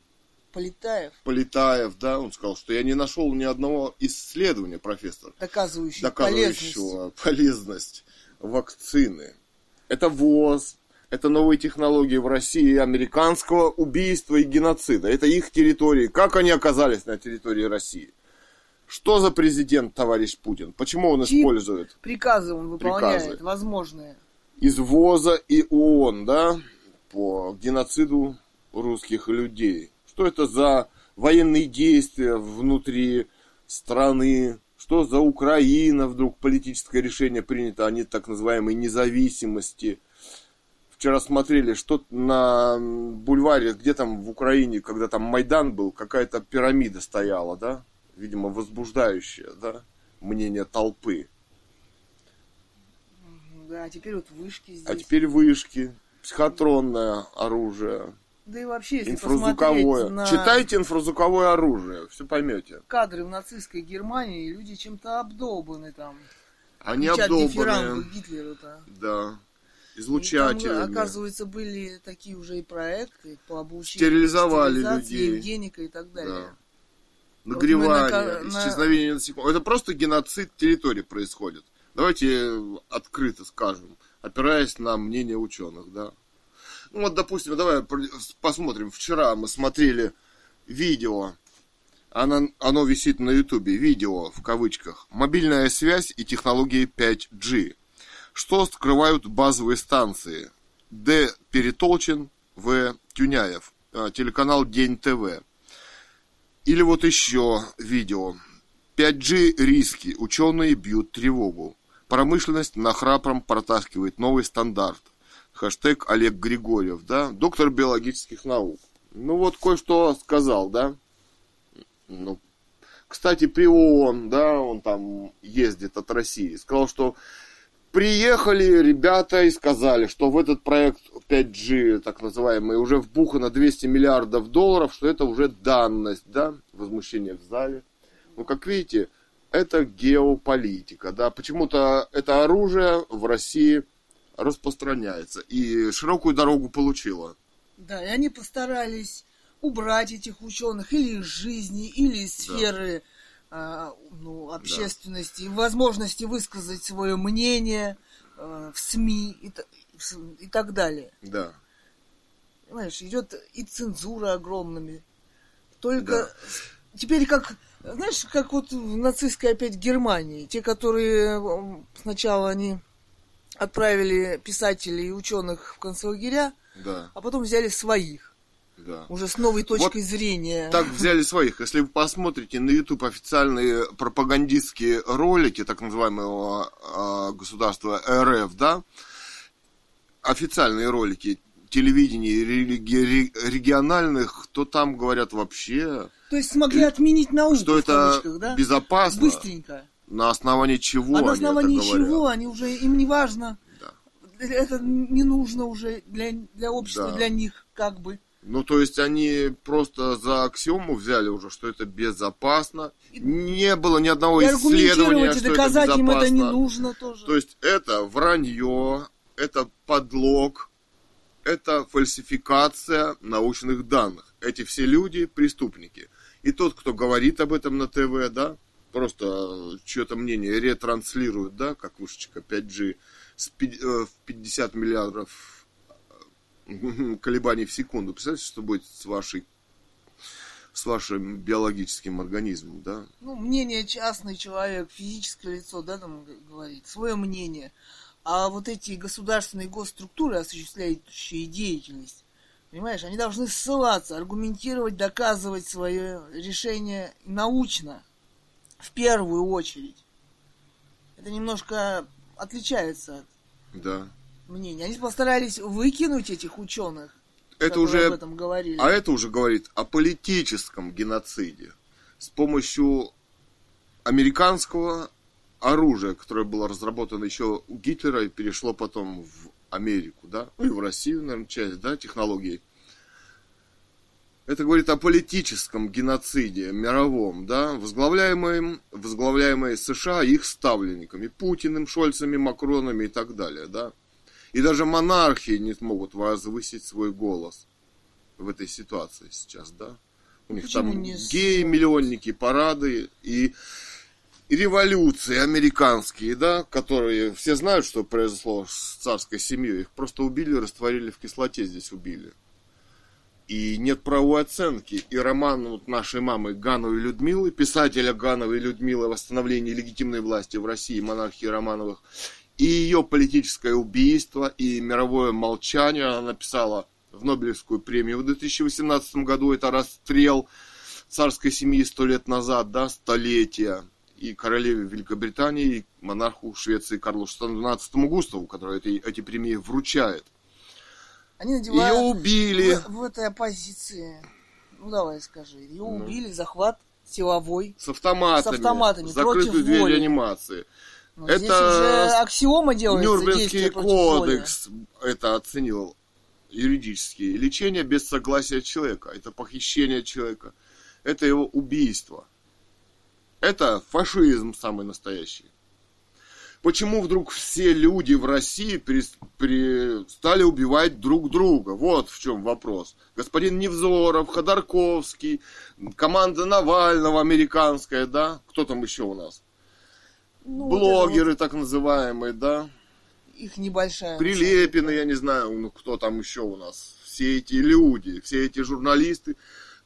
Полетаев, Полетаев, да, он сказал, что я не нашел ни одного исследования, профессор, доказывающий полезность. доказывающего полезность вакцины. Это ВОЗ, это новые технологии в России американского убийства и геноцида. Это их территории. Как они оказались на территории России? Что за президент, товарищ Путин? Почему он Чьи использует Приказы он выполняет, Приказы. возможные. из ВОЗа и ООН, да, по геноциду русских людей? Что это за военные действия внутри страны? Что за Украина вдруг политическое решение принято о не- так называемой независимости? Вчера смотрели, что на бульваре, где там в Украине, когда там Майдан был, какая-то пирамида стояла, да? Видимо, возбуждающая, да? Мнение толпы. Да, а теперь вот вышки здесь. А теперь вышки, психотронное оружие, Да и вообще, если инфразвуковое. посмотреть на Читайте инфразвуковое оружие, все поймете. кадры в нацистской Германии, люди чем-то обдолбаны там. Они Кричат обдолбаны, Гитлеру-то. да, И излучателями. Там, оказывается, были такие уже и проекты по обучению. Стерилизовали людей. Евгеника и так далее. Да. Нагревание, Вот на- на- исчезновение насекомых. Это просто геноцид территории происходит. Давайте открыто скажем, опираясь на мнение ученых, да. Вот, допустим, давай посмотрим. Вчера мы смотрели видео, оно, оно висит на ютубе, видео в кавычках. Мобильная связь и технологии 5G. Что скрывают базовые станции? Д. Перетолчин, В. Тюняев. А, Телеканал День ТВ. Или вот еще видео. 5G риски. Ученые бьют тревогу. Промышленность нахрапом протаскивает новый стандарт. Хэштег Олег Григорьев, да? Доктор биологических наук. Ну вот кое-что сказал, да? Ну, кстати, при ООН, да, он там ездит от России. Сказал, что приехали ребята и сказали, что в этот проект 5G, так называемый, уже вбухано 200 миллиардов долларов, что это уже данность, да, возмущение в зале. Ну, как видите, это геополитика, да, почему-то это оружие в России распространяется и широкую дорогу получило. Да, и они постарались убрать этих ученых или из жизни, или из сферы а, ну, общественности, возможности высказать свое мнение а, в СМИ и, и так далее. Да. Понимаешь, идет и цензура огромными. Только теперь как, знаешь, как вот в нацистской опять Германии, те, которые сначала они отправили писателей и ученых в концлагеря, Да, а потом взяли своих, да. уже с новой точкой зрения. Так взяли своих. Если вы посмотрите на YouTube официальные пропагандистские ролики, так называемого а, государства РФ, да, официальные ролики телевидения религи- ре- региональных, то там говорят вообще, То есть смогли отменить науку что в это да? безопасно. Быстренько. На основании чего а на они основании это говорят. чего они уже, им не важно, Да. это не нужно уже для, для общества, Да. для них как бы. Ну, то есть они просто за аксиому взяли уже, что это безопасно. Не было ни одного И исследования, что доказать это им это не безопасно. нужно тоже. То есть это вранье, это подлог, это фальсификация научных данных. Эти все люди преступники. И тот, кто говорит об этом на ТВ, да, просто чье-то мнение ретранслирует, да, как вышечка 5G, с пи- э, в 50 миллиардов э, <laughs> колебаний в секунду. Представляете, что будет с вашей с вашим биологическим организмом, да? ну, мнение частный человек, физическое лицо, да, там говорит, свое мнение. А вот эти государственные госструктуры, осуществляющие деятельность, понимаешь, они должны ссылаться, аргументировать, доказывать свое решение научно, в первую очередь. Это немножко отличается от Да. мнения. Они постарались выкинуть этих ученых, Это уже об этом говорили. А это уже говорит о политическом геноциде. с помощью американского оружия, которое было разработано еще у Гитлера и перешло потом в Америку, да, ну и в Россию, наверное, часть, да, технологий. Это говорит о политическом геноциде мировом, да, возглавляемым, возглавляемые США их ставленниками, Путиным, Шольцами, Макронами и так далее, да. И даже монархии не смогут возвысить свой голос в этой ситуации сейчас, да. У них Почему там не... геи, миллионники, парады и, и революции американские, да, которые все знают, что произошло с царской семьей. Их просто убили, растворили в кислоте здесь убили и нет правовой оценки. И роман вот нашей мамы Гановой Людмилы, писателя Гановой Людмилы «Восстановление легитимной власти в России. Монархии Романовых», и ее политическое убийство, и мировое молчание. Она написала в Нобелевскую премию в 2018 году. Это расстрел царской семьи сто лет назад, да, столетия. И королеве Великобритании, и монарху Швеции Карлу XVII Густаву, который эти, эти премии вручает. Они надевают... Ее убили. В, в этой оппозиции. Ну, давай скажи. Ее ну. убили, захват силовой. С автоматами. С автоматами. Закрытую дверь воли. реанимации. Ну, это здесь уже аксиома делается. Нюрнбергский кодекс воли. это оценил юридически. Лечение без согласия человека. Это похищение человека. Это его убийство. Это фашизм самый настоящий. Почему вдруг все люди в России стали убивать друг друга? Вот в чем вопрос. Господин Невзоров, Ходорковский, команда Навального американская, да? Кто там еще у нас? Ну, Блогеры вот так называемые, да? Их небольшая. Прилепины, я не знаю, ну кто там еще у нас. Все эти люди, все эти журналисты.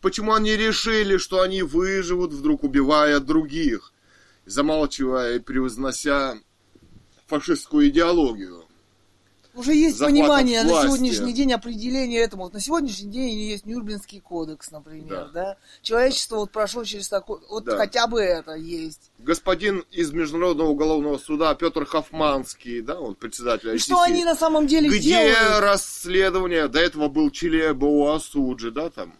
Почему они решили, что они выживут, вдруг убивая других? Замалчивая и превознося фашистскую идеологию. Уже есть понимание власти. на сегодняшний день определения этому. Вот на сегодняшний день есть Нюрнбергский кодекс, например, да. да? Человечество вот прошло через такой, вот да. хотя бы это есть. Господин из Международного уголовного суда Петр Хофманский, да, он председатель ICC. И что они на самом деле Где делают? расследование? До этого был Чили Бауасуджи, да, там,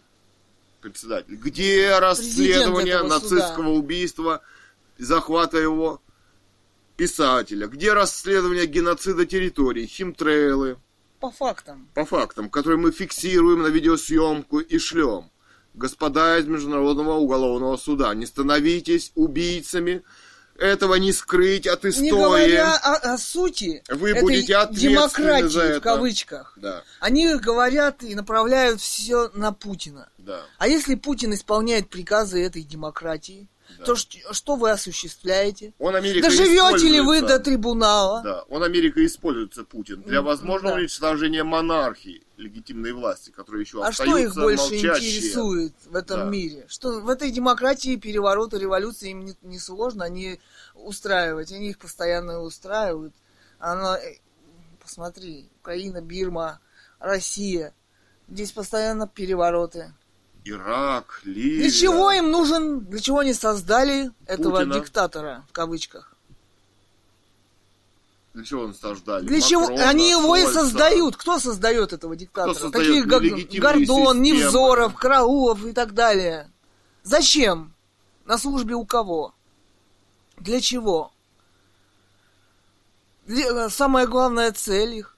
председатель. Где расследование нацистского суда. убийства, захвата его? Писателя, где расследование геноцида территорий, химтрейлы. По фактам. По фактам, которые мы фиксируем на видеосъемку и шлем. Господа из Международного уголовного суда, не становитесь убийцами, этого не скрыть от истории. Не говоря о, о сути Вы будете демократии, за это. в кавычках. Да. Они говорят и направляют все на Путина. Да. А если Путин исполняет приказы этой демократии, да. то что, вы осуществляете? Он Америка Доживете ли вы до трибунала? Да, он Америка используется, Путин, для возможного да. уничтожения монархии, легитимной власти, которая еще а остаются что их больше молчащие. интересует в этом да. мире? Что в этой демократии перевороты, революции им не, не сложно они устраивать, они их постоянно устраивают. Она, э, посмотри, Украина, Бирма, Россия, здесь постоянно перевороты. Ирак, Ливия. Для чего им нужен, для чего они создали этого Путина. диктатора, в кавычках? Для чего он создали? Для Макрона, чего? Они его Шольца. и создают. Кто создает этого диктатора? Кто Такие как Гордон, системы. Невзоров, Караулов и так далее. Зачем? На службе у кого? Для чего? Для, самая главная цель их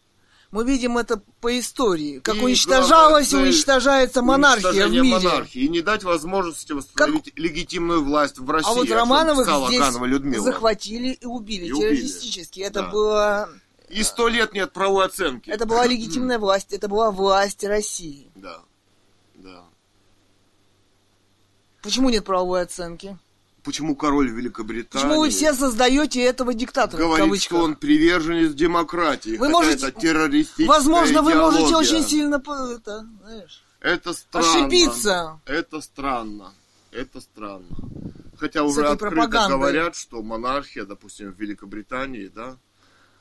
мы видим это по истории, как и уничтожалась и уничтожается монархия в мире. монархии и не дать возможности восстановить как... легитимную власть в России. А вот Романовых здесь захватили и убили и террористически. Убили. Это да. было... И сто лет нет правовой оценки. Это была легитимная власть, это была власть России. Да, да. Почему нет правовой оценки? Почему король Великобритании... Почему вы все создаете этого диктатора, Говорит, что он приверженец демократии, вы можете, это террористическая Возможно, идеология. вы можете очень сильно это, знаешь, это странно. ошибиться. Это странно. Это странно. Хотя уже открыто пропагандой. говорят, что монархия, допустим, в Великобритании, да,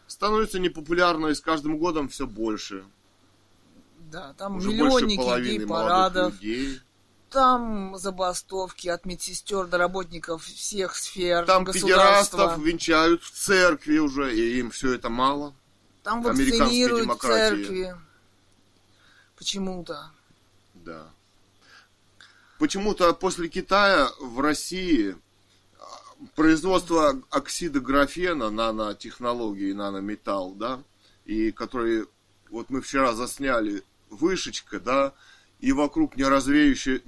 становится непопулярной с каждым годом все больше. Да, там уже миллионники идей, парадов. Людей там забастовки от медсестер до работников всех сфер Там педерастов венчают в церкви уже, и им все это мало. Там вакцинируют в церкви. Почему-то. Да. Почему-то после Китая в России а, производство оксида графена, нанотехнологии, нанометалл, да, и который, вот мы вчера засняли вышечка, да, и вокруг не,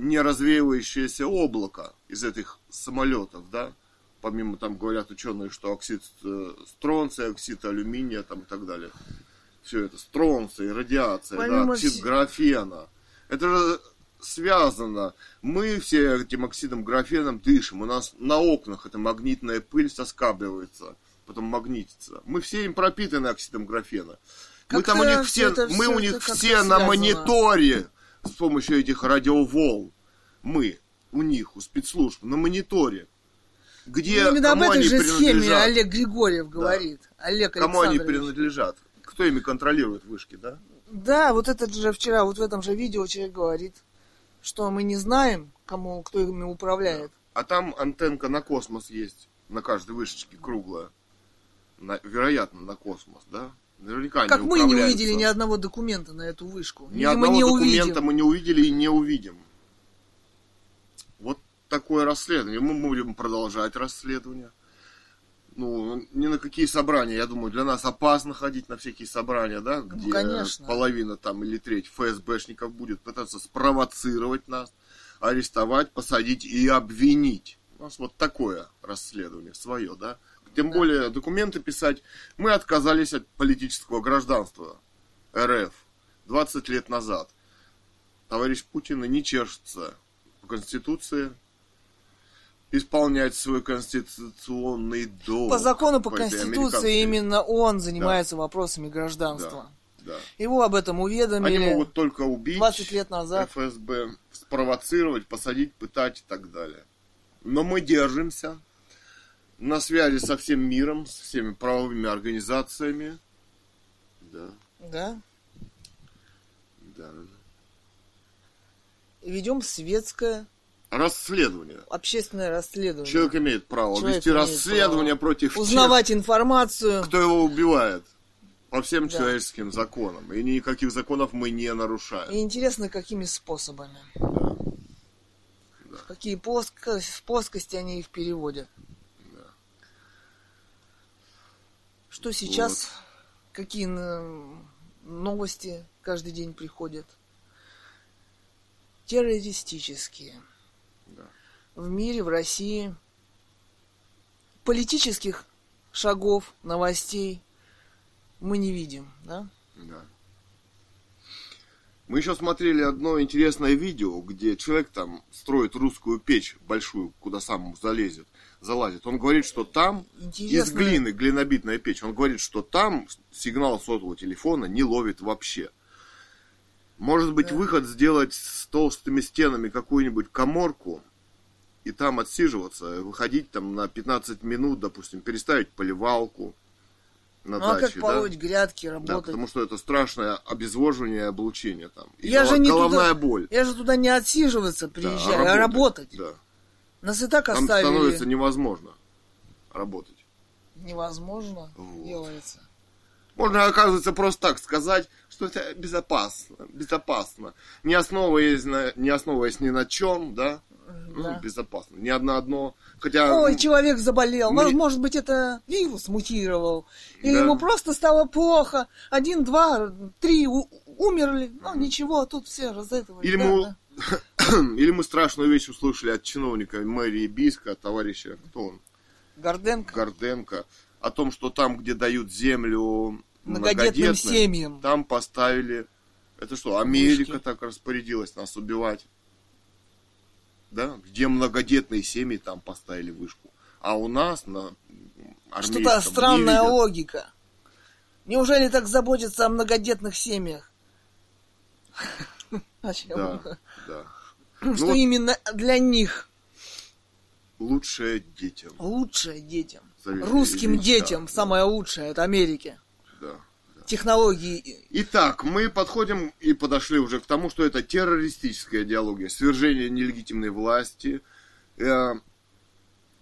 не развеивающееся облако из этих самолетов, да, помимо там говорят ученые, что оксид э, стронция, оксид алюминия там и так далее. Все это, стронция, радиация, помимо да, оксид графена. Это же связано. Мы все этим оксидом графеном дышим. У нас на окнах эта магнитная пыль соскабливается, потом магнитится. Мы все им пропитаны оксидом графена. Как мы там у них все, это, мы у них все на мониторе с помощью этих радиоволн. Мы у них, у спецслужб, на мониторе. Где, ну, именно об этой же схеме Олег Григорьев говорит. Да. Олег Кому они принадлежат? Кто ими контролирует вышки, да? Да, вот этот же вчера, вот в этом же видео человек говорит, что мы не знаем, кому, кто ими управляет. А там антенка на космос есть, на каждой вышечке круглая. На, вероятно, на космос, да? Наверняка как мы не увидели ни одного документа на эту вышку. Ни Видимо, одного не документа увидим. мы не увидели и не увидим. Вот такое расследование. Мы будем продолжать расследование ну, ни на какие собрания, я думаю, для нас опасно ходить на всякие собрания, да, ну, где конечно. половина там или треть ФСБшников будет пытаться спровоцировать нас, арестовать, посадить и обвинить. У нас вот такое расследование свое, да. Тем да. более документы писать. Мы отказались от политического гражданства РФ 20 лет назад. Товарищ Путин не чешется по Конституции, исполнять свой конституционный долг. По закону, по, по Конституции именно он занимается да. вопросами гражданства. Да. Да. Его об этом уведомили. Они могут только убить 20 лет назад. ФСБ, спровоцировать, посадить, пытать и так далее. Но мы держимся на связи со всем миром, со всеми правовыми организациями. Да. Да. Да. Ведем светское расследование. Общественное расследование. Человек имеет право Человек вести имеет расследование право против Узнавать тех, информацию. Кто его убивает. По всем да. человеческим законам. И никаких законов мы не нарушаем. И интересно, какими способами. Да. Да. В какие плоскости, плоскости они их переводят. Что сейчас, вот. какие новости каждый день приходят. Террористические в мире, в России. Политических шагов, новостей мы не видим, да? Да. Мы еще смотрели одно интересное видео, где человек там строит русскую печь большую, куда сам залезет, залазит. Он говорит, что там Интересно. из глины, глинобитная печь, он говорит, что там сигнал сотового телефона не ловит вообще. Может быть, да. выход сделать с толстыми стенами какую-нибудь коморку, и там отсиживаться, выходить там на 15 минут, допустим, переставить поливалку на ну, даче, а как полоть да? грядки, работать? Да, потому что это страшное обезвоживание и облучение там. И я голов... же не головная туда, боль. Я же туда не отсиживаться приезжаю, да, а работать. А работать. Да. Нас и так там оставили. становится невозможно работать. Невозможно вот. делается. Можно, оказывается, просто так сказать, что это безопасно, безопасно. Не основываясь, на, не основываясь ни на чем, да, ну, да. безопасно. Ни одно одно. Хотя... Ой, человек заболел. Мы... Может быть, это вирус мутировал. Или да. ему просто стало плохо. Один, два, три умерли. Ну, ничего, тут все разэтовали. Или, да, мы... Да. <laughs> <clears throat> Или мы страшную вещь услышали от чиновника мэрии Бийска, от товарища, кто он? Горденко. Горденко. О том, что там, где дают землю многодетным семьям, там поставили... Это что, Америка Мышки. так распорядилась нас убивать? да, где многодетные семьи там поставили вышку. А у нас на Что-то странная логика. Неужели так заботятся о многодетных семьях? <laughs> Да, да. Что ну, именно для них? Лучшее детям. Лучшее детям. Русским детям самое лучшее от Америки. Да технологии. Итак, мы подходим и подошли уже к тому, что это террористическая идеология, свержение нелегитимной власти, э,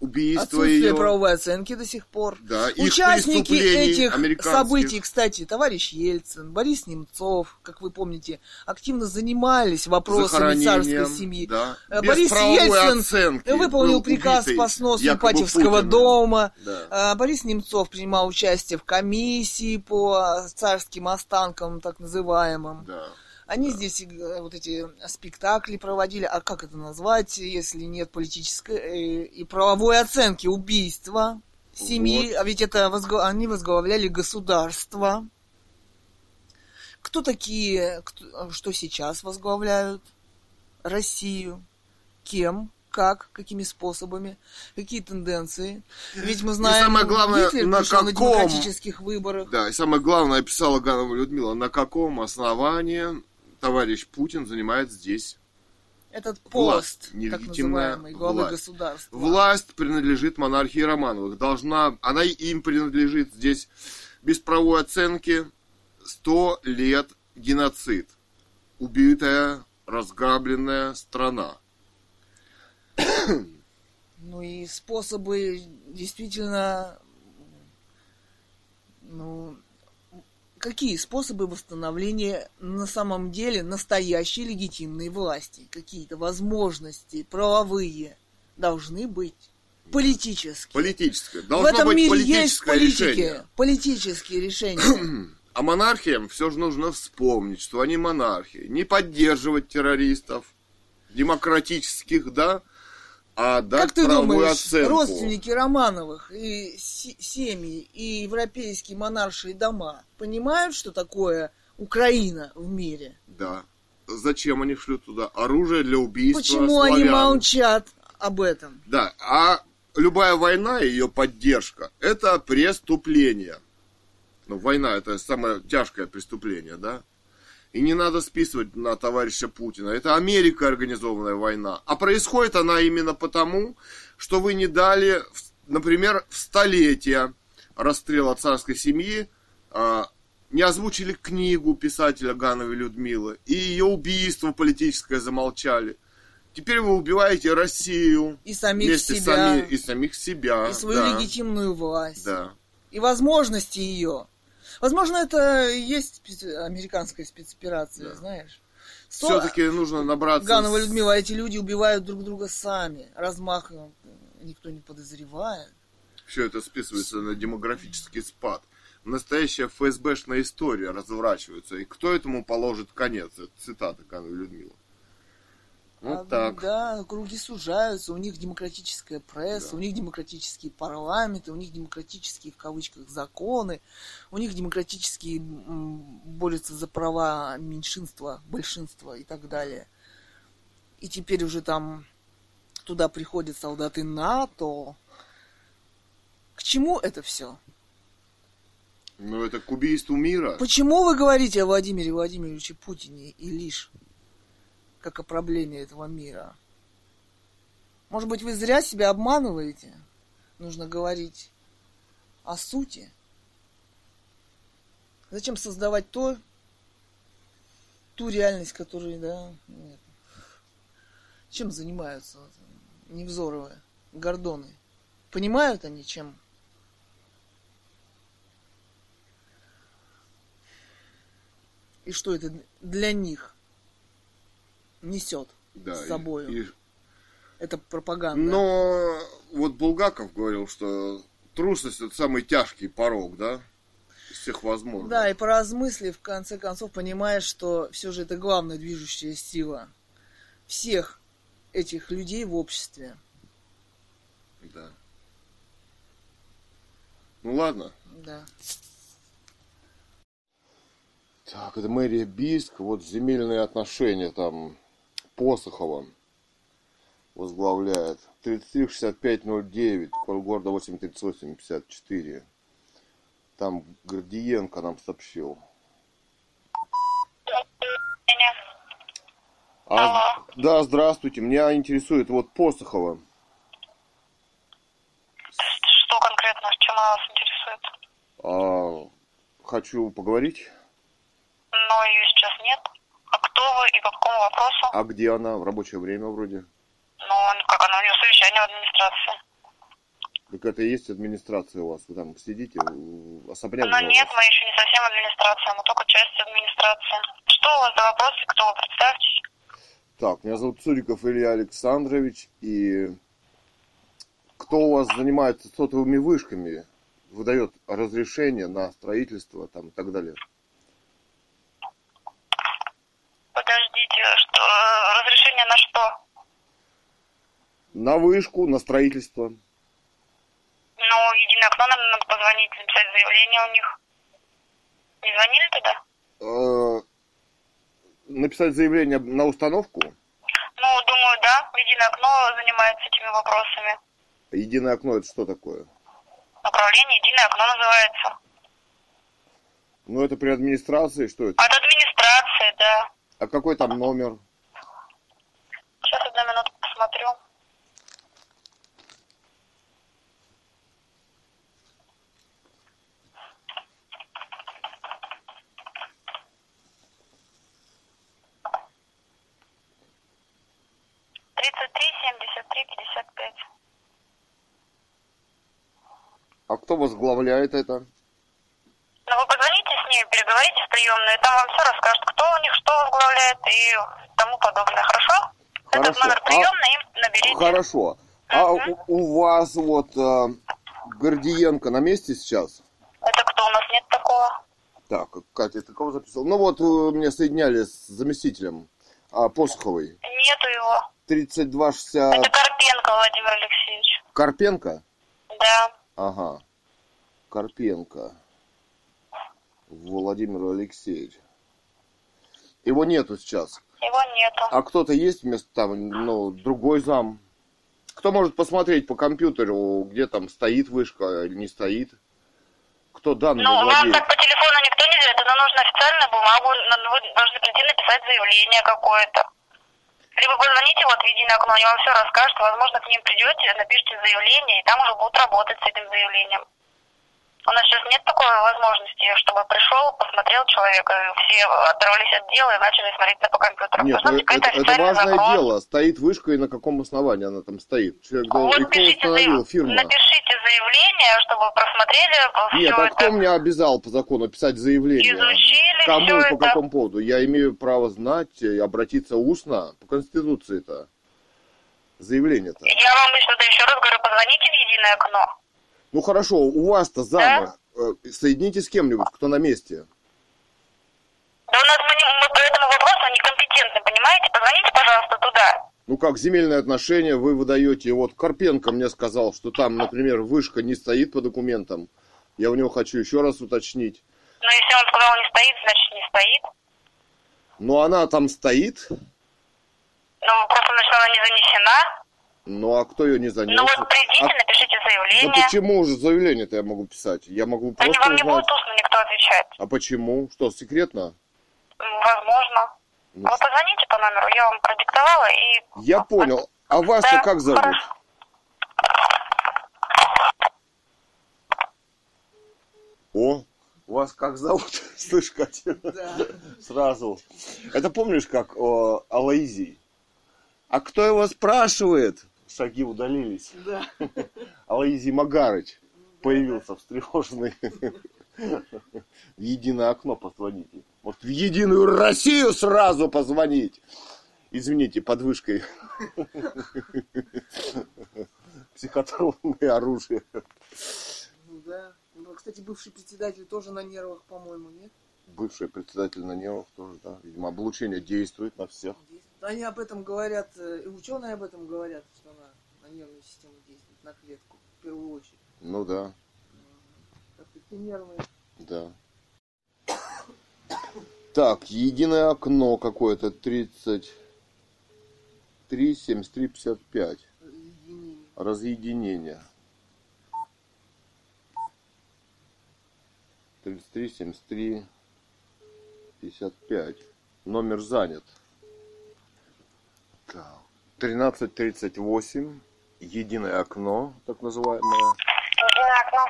убийство Отсутствие ее. правовой оценки до сих пор. Да, Участники этих событий, кстати, товарищ Ельцин, Борис Немцов, как вы помните, активно занимались вопросами царской семьи. Да. Э, Без Борис Ельцин оценки выполнил приказ по сносу Ипатьевского Путиным. дома. Да. А, Борис Немцов принимал участие в комиссии по царским останкам, так называемым. Да. Они здесь э, вот эти спектакли проводили, а как это назвать, если нет политической э, и правовой оценки убийства семьи, Вот. а ведь это возглав- они возглавляли государство. Кто такие, кто- что сейчас возглавляют Россию? Кем? Как? Какими способами? Какие тенденции? Ведь мы знаем, самое главное, Гитлер на пришел на каком- демократических выборах. Да, и самое главное, описала Ганова Людмила, на каком основании товарищ Путин занимает здесь Этот Власть, пост, так нелегитимная называемый, главы власть. государства. Власть принадлежит монархии Романовых. Должна, она им принадлежит здесь без правовой оценки 100 лет геноцид. Убитая, разграбленная страна. Ну и способы действительно, ну, какие способы восстановления на самом деле настоящей легитимной власти? Какие-то возможности правовые должны быть политические. Политическое. В Должно этом быть мире есть политическое политики, решение. политические решения. <clears throat> А монархиям все же нужно вспомнить, что они монархии. Не поддерживать террористов, демократических, да, а дать Как ты думаешь, оценку. родственники Романовых и се- семьи, и европейские монаршие дома понимают, что такое Украина в мире? Да. Зачем они шлют туда? Оружие для убийства Почему они славян. молчат об этом? Да, а любая война и ее поддержка – это преступление. Ну, война – это самое тяжкое преступление, да? И не надо списывать на товарища Путина. Это Америка организованная война. А происходит она именно потому, что вы не дали, например, в столетие расстрела царской семьи, а, не озвучили книгу писателя Гановой Людмилы, и ее убийство политическое замолчали. Теперь вы убиваете Россию, И самих вместе себя, сами- и самих себя. и свою да, легитимную власть, Да. и возможности ее. Возможно, это и есть специ- американская спецоперация, Да. знаешь. Со- Все-таки нужно набраться... Ганова Людмила, эти люди убивают друг друга сами. Размах э, никто не подозревает. Все это списывается на демографический спад. Настоящая ФСБшная история разворачивается. И кто этому положит конец? Это цитата Гановой Людмилы. Вот А, так. Да, круги сужаются, у них демократическая пресса, Да. у них демократические парламенты, у них демократические в кавычках законы, у них демократические борются за права меньшинства, большинства и так далее. И теперь уже там туда приходят солдаты НАТО. К чему это все? Ну, это к убийству мира. Почему вы говорите о Владимире Владимировиче Путине и лишь как о проблеме этого мира? Может быть, вы зря себя обманываете? Нужно говорить о сути. Зачем создавать то, ту реальность, которую, да, нет. Чем занимаются вот, Невзоровы, Гордоны? Понимают они, чем и что это для них несет Да, с и- собою. и- Это пропаганда. Но вот Булгаков говорил, что трусость это самый тяжкий порог, да? Из всех возможных. Да, и поразмыслив, в конце концов, понимаешь, что все же это главная движущая сила всех этих людей в обществе. Да. Ну ладно. Да. Так, это мэрия Бийск, вот земельные отношения там Посохова возглавляет. 336509, код города 83854. Там Гордиенко нам сообщил. А, да, здравствуйте. Меня интересует вот Посохова. Что конкретно, чем она вас интересует? А, хочу поговорить. Но ее сейчас нет. Кто вы и по какому вопросу? А где она? В рабочее время вроде. Ну, как она, у нее совещание в администрации. Так это и есть администрация у вас? Вы там сидите, особняк? Ну нет, мы еще не совсем администрация, мы только часть администрации. Что у вас за вопросы? Кто вы? Представьтесь. Так, меня зовут Цуриков Илья Александрович, и кто у вас занимается сотовыми вышками, выдает разрешение на строительство там и так далее? Подождите, что разрешение на что? На вышку, на строительство. Ну, единое окно, нам надо позвонить, написать заявление у них. Не звонили туда? Э, написать заявление на установку? Ну, думаю, да. Единое окно занимается этими вопросами. Единое окно это что такое? Направление единое окно называется. Ну, это при администрации, что это? От администрации, да. А какой там номер? Сейчас одну минутку посмотрю. Тридцать три, семьдесят три, пятьдесят пять. А кто возглавляет это? Ну, вы позвоните с ними, переговорите в приемную, там вам все расскажут, кто у них, что возглавляет и тому подобное, хорошо? Хорошо. Этот номер приемной им наберите. Хорошо. А у, у вас вот э, Гордиенко на месте сейчас? Это кто? У нас нет такого. Так, Катя, ты кого записал? Ну вот, вы меня соединяли с заместителем а, Посоховой. Нету его. 3260 Это Карпенко Владимир Алексеевич. Карпенко? Да. Ага. Карпенко. Владимир Алексеевич. Его нету сейчас. Его нету. А кто-то есть вместо там, ну, другой зам? Кто может посмотреть по компьютеру, где там стоит вышка или не стоит? Кто данными Ну, владеет? так по телефону никто не делает, это нужно официальную бумагу, вы должны прийти написать заявление какое-то. Либо позвоните вот в единое окно, они вам все расскажут, возможно, к ним придете, напишите заявление, и там уже будут работать с этим заявлением. У нас сейчас нет такой возможности, чтобы пришел, посмотрел человек, и все оторвались от дела и начали смотреть на по компьютеру. Нет, ну, быть какой-то это, это важное запрос. дело. Стоит вышка и на каком основании она там стоит? Человек. Вот И кто пишите установил? заяв- Фирма? Напишите заявление, чтобы просмотрели Нет, а это. кто меня обязал по закону писать заявление? Изучили Кому все и по это. какому поводу? Я имею право знать и обратиться устно по Конституции-то. Заявление-то. Я вам что-то еще раз говорю, позвоните в единое окно. Ну хорошо, у вас-то замы. Э, Соедините с кем-нибудь, кто на месте. Да у нас мы, не- мы по этому вопросу некомпетентны, понимаете? Позвоните, пожалуйста, туда. Ну как, земельные отношения вы выдаете. Вот Карпенко мне сказал, что там, например, вышка не стоит по документам. Я у него хочу еще раз уточнить. Но если он сказал не стоит, значит не стоит. Но она там стоит. Ну, просто, значит, она не занесена. Ну а кто ее не занес? Ну вот придите, А- напишите Да заявление. почему же заявление-то я могу писать? Я могу Они просто вам не узнать. будут устно никто отвечать. А почему? Что, секретно? Возможно. Ну, Вы позвоните по номеру, я вам продиктовала и... Я понял. А вас-то Да, как зовут? хорошо. О, вас как зовут? <laughs> Слышь, Катя? Да. Сразу. Это помнишь, как о, Алаизий? А кто его спрашивает? Шаги удалились. Да. <laughs> Алаизий Магарыч появился встревоженный. <laughs> В единое окно позвоните. Вот в единую Россию сразу позвонить. Извините, под вышкой. <laughs> Психотронное оружие. Ну да. Ну, кстати, бывший председатель тоже на нервах, по-моему, нет? Бывший председатель на нервах тоже, да. Видимо, облучение действует на всех. Действует. Они об этом говорят, э, и ученые об этом говорят, что она на нервную систему действует, на клетку, в первую очередь. Ну да, Как такие нервные. да. Так, единое окно какое-то 33, 73, 55. Разъединение. Разъединение. 33, 73, 55. Номер занят. Так. 1338. Единое окно, так называемое. Единое окно.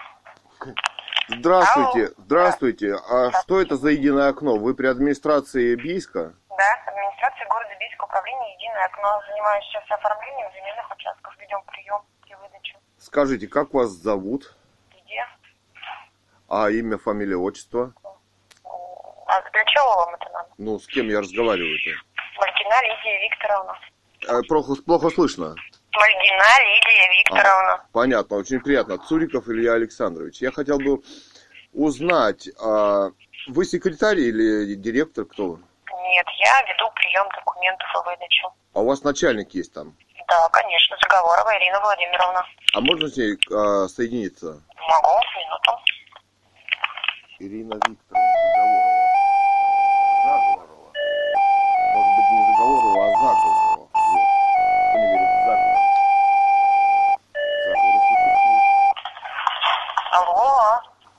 Здравствуйте, здравствуйте. А что это за единое окно? Вы при администрации Бийска? Да, администрация города Бийска, управление «Единое окно». Занимаюсь сейчас оформлением земельных участков, ведем прием и выдачу. Скажите, как вас зовут? Где? А имя, фамилия, отчество? А для чего вам это надо? Ну, с кем я разговариваю-то? Мальгина Лидия Викторовна. Э, плохо, плохо слышно. Мальгина Лидия Викторовна. А, понятно, очень приятно. Цуриков Илья Александрович. Я хотел бы узнать, а вы секретарь или директор, кто вы? Нет, я веду прием документов и выдачу. А у вас начальник есть там? Да, конечно, Заговорова Ирина Владимировна. А можно с ней а, соединиться? Могу, минуту. Ирина Викторовна Заговорова. Заговорова. Может быть, не Заговорова, а Заговорова.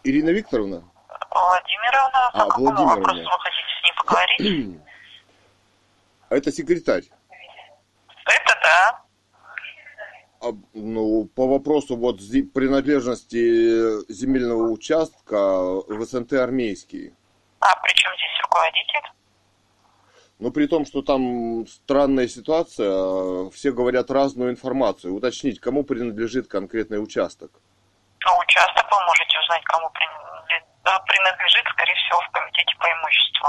Ирина Викторовна? Владимировна. А, какому Владимировна. вопросу вы хотите с ней поговорить? <clears throat> Это секретарь. Это да. А, ну, по вопросу вот принадлежности земельного участка в СНТ армейский. А при чем здесь руководитель? Но при том, что там странная ситуация, все говорят разную информацию. Уточнить, кому принадлежит конкретный участок. А участок вы можете узнать, кому принадлежит, скорее всего, в комитете по имуществу.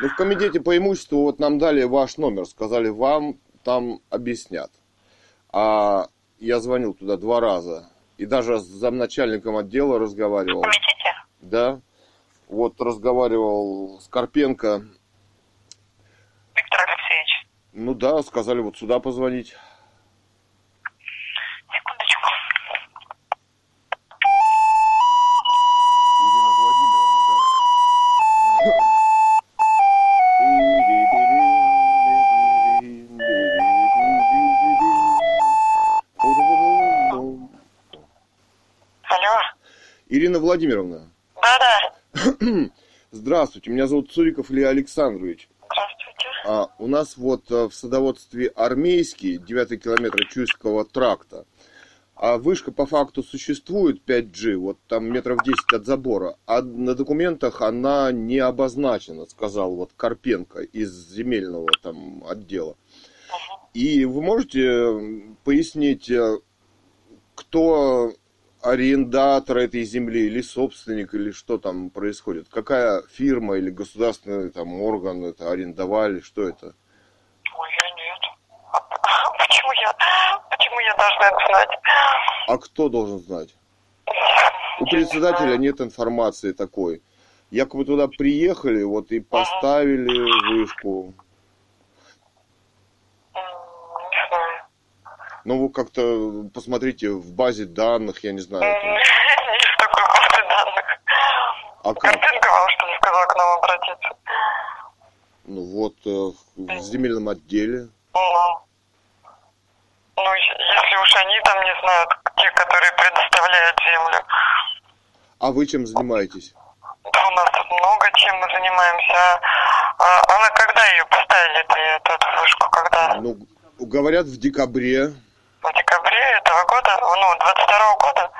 Ну, в комитете по имуществу вот нам дали ваш номер, сказали, вам там объяснят. А я звонил туда два раза. И даже с замначальником отдела В разговаривал. комитете? Да. Вот разговаривал с Карпенко. Виктор Алексеевич, Ну да, сказали вот сюда позвонить. Владимировна, Да-да. <clears throat> здравствуйте, меня зовут Цуриков Илья Александрович. Здравствуйте. А, у нас вот э, в садоводстве армейский, 9 километра Чуйского тракта, а вышка по факту существует 5G, вот там метров 10 от забора, а на документах она не обозначена, сказал вот Карпенко из земельного там отдела. И вы можете пояснить, э, кто арендатор этой земли или собственник, или что там происходит? Какая фирма или государственный там орган это арендовали, что это? Ой, я нет. <laughs> Почему я, почему я должна это знать? А кто должен знать? У председателя нет информации такой. Якобы туда приехали, вот и поставили вышку. М, Не знаю. Ну, вы как-то посмотрите в базе данных, я не знаю. Там. <laughs> Такой базы данных. А как? Картинка вам что ли сказала к нам обратиться? Ну вот, э, в земельном отделе. Ну, ну, если уж они там не знают, те, которые предоставляют землю. А вы чем занимаетесь? Да у нас тут много чем мы занимаемся. А, она когда ее поставили, эту, эту вышку, когда? Ну, говорят, в декабре, В декабре этого года, ну, 22 года?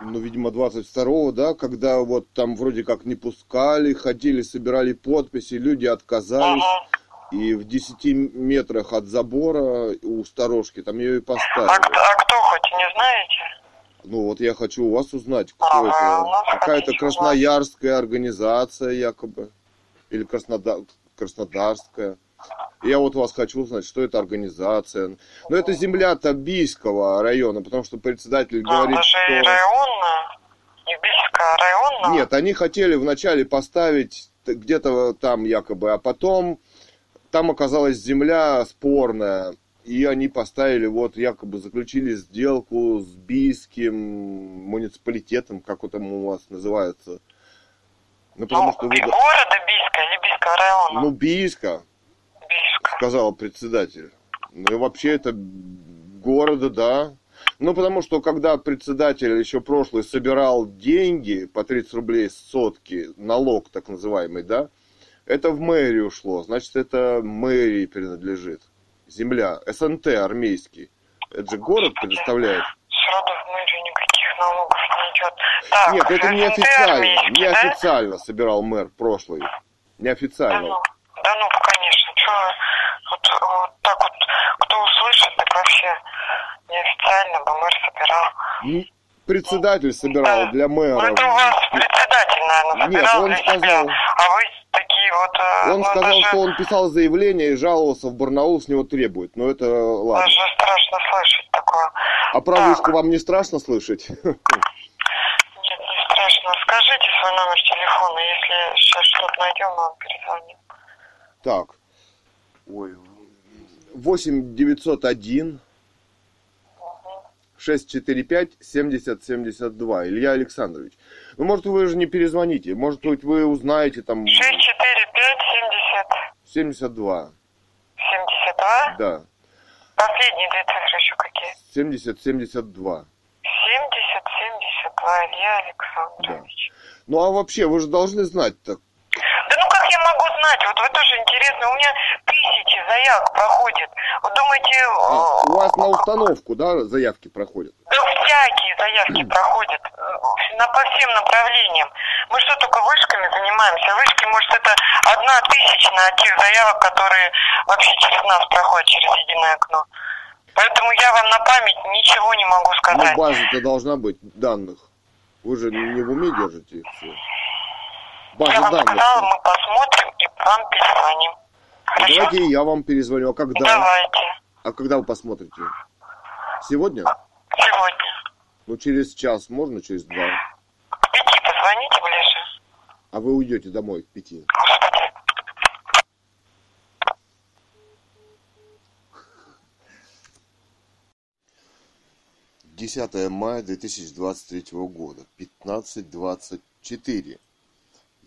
ну, видимо, 22-го, да, когда вот там вроде как не пускали, ходили, собирали подписи, люди отказались. Угу. И в 10 метрах от забора у сторожки там ее и А, поставили. кто- а кто хоть, не знаете? Ну вот я хочу у вас узнать, кто Ага, это. ну, Какая-то красноярская организация якобы. Или Краснодар... краснодарская. Я вот вас хочу узнать, что это организация. Но это земля Табийского района, потому что председатель А, говорит, даже что... районная, не Бийская, а районная? Нет, они хотели вначале поставить где-то там якобы, а потом там оказалась земля спорная, и они поставили, вот якобы заключили сделку с бийским муниципалитетом, как там у вас называется. Ну, потому Ну, что вы... Города Бийска или Бийского района? Ну, Бийска. Сказал председатель. Ну, и вообще это города, да. Ну, потому что когда председатель еще прошлый собирал деньги по 30 рублей с сотки, налог так называемый, да, это в мэрию шло. Значит, это мэрии принадлежит. Земля, СНТ армейский. Это же город предоставляет. Сроду в мэрию никаких налогов не идет. Так, Нет, это не СНТ официально. армейский, Не да? собирал мэр прошлый. Да Неофициально. ну, да ну, конечно, что вот, вот так вот, кто услышит, так вообще неофициально бы мэр собирал. Председатель собирал да. для мэра. Ну, это у вас председатель, наверное, собирал Нет, он для сказал, себя. А вы такие вот... э, Он ну, сказал, даже, что он писал заявление и жаловался в Барнаул, с него требует. Но это ладно. Даже страшно слышать такое. А про Да. вышку вам не страшно слышать? <laughs> Нет, не страшно. Скажите свой номер телефона, если сейчас что-то найдем, мы вам перезвоним. Так. Ой. 8 901 645 70 72. Илья Александрович. Ну, может, вы же не перезвоните. Может быть, вы узнаете там 6, 4, 5, 70, 72. 72. Да. Последние две цифры еще какие? 70 72. 70, 72, Илья Александрович. Ну, а вообще, вы же должны знать так. Да ну как я могу знать? Вот вы тоже интересно. У меня тысячи заявок проходит. Вот думаете... А, э, у вас на установку, да, заявки проходят? Да всякие заявки <clears throat> проходят э, на, по всем направлениям. Мы что, только вышками занимаемся? Вышки, может, это одна тысячная от тех заявок, которые вообще через нас проходят, через единое окно. Поэтому я вам на память ничего не могу Ну, сказать. база-то должна быть данных. Вы же не в уме держите их все. База я вам данных. сказала, мы посмотрим и вам перезвоним. Хорошо? Давайте я вам перезвоню. А когда? Давайте. А когда вы посмотрите? Сегодня? Сегодня. Ну, через час, можно через два? К пяти позвоните ближе. А вы уйдете домой к пяти. 10 мая 2023 года, 15.24.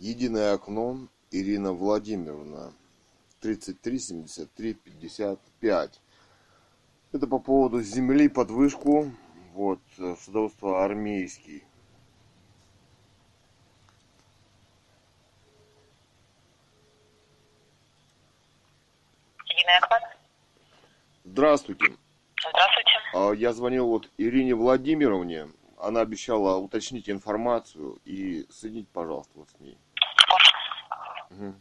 Единое окно, Ирина Владимировна, 33 73 55. Это по поводу земли под вышку, вот, э, садоводство армейский. Здравствуйте. Здравствуйте. А, Я звонил вот Ирине Владимировне. Она обещала уточнить информацию и соединить, пожалуйста, вот с ней. Там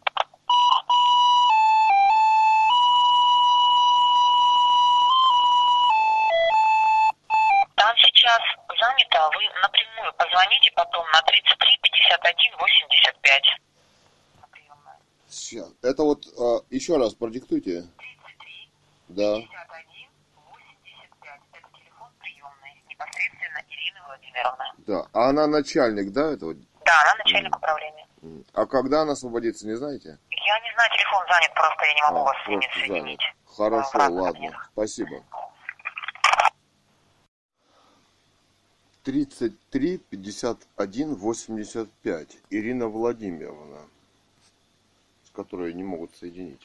сейчас занято, а вы напрямую позвоните потом на 33 51 85. На приемную. Сейчас. Это вот а, еще раз продиктуйте. 33 Да. 51 85. Это телефон приемной. Непосредственно Ирины Владимировны. Да. А она начальник, да, этого? Да, она начальник управления. А когда она освободится, не знаете? Я не знаю, телефон занят, просто я не могу А, вас с ними соединить. Хорошо, разных ладно. кабинетах. Спасибо. 33 51 85. Ирина Владимировна, с которой не могут соединить.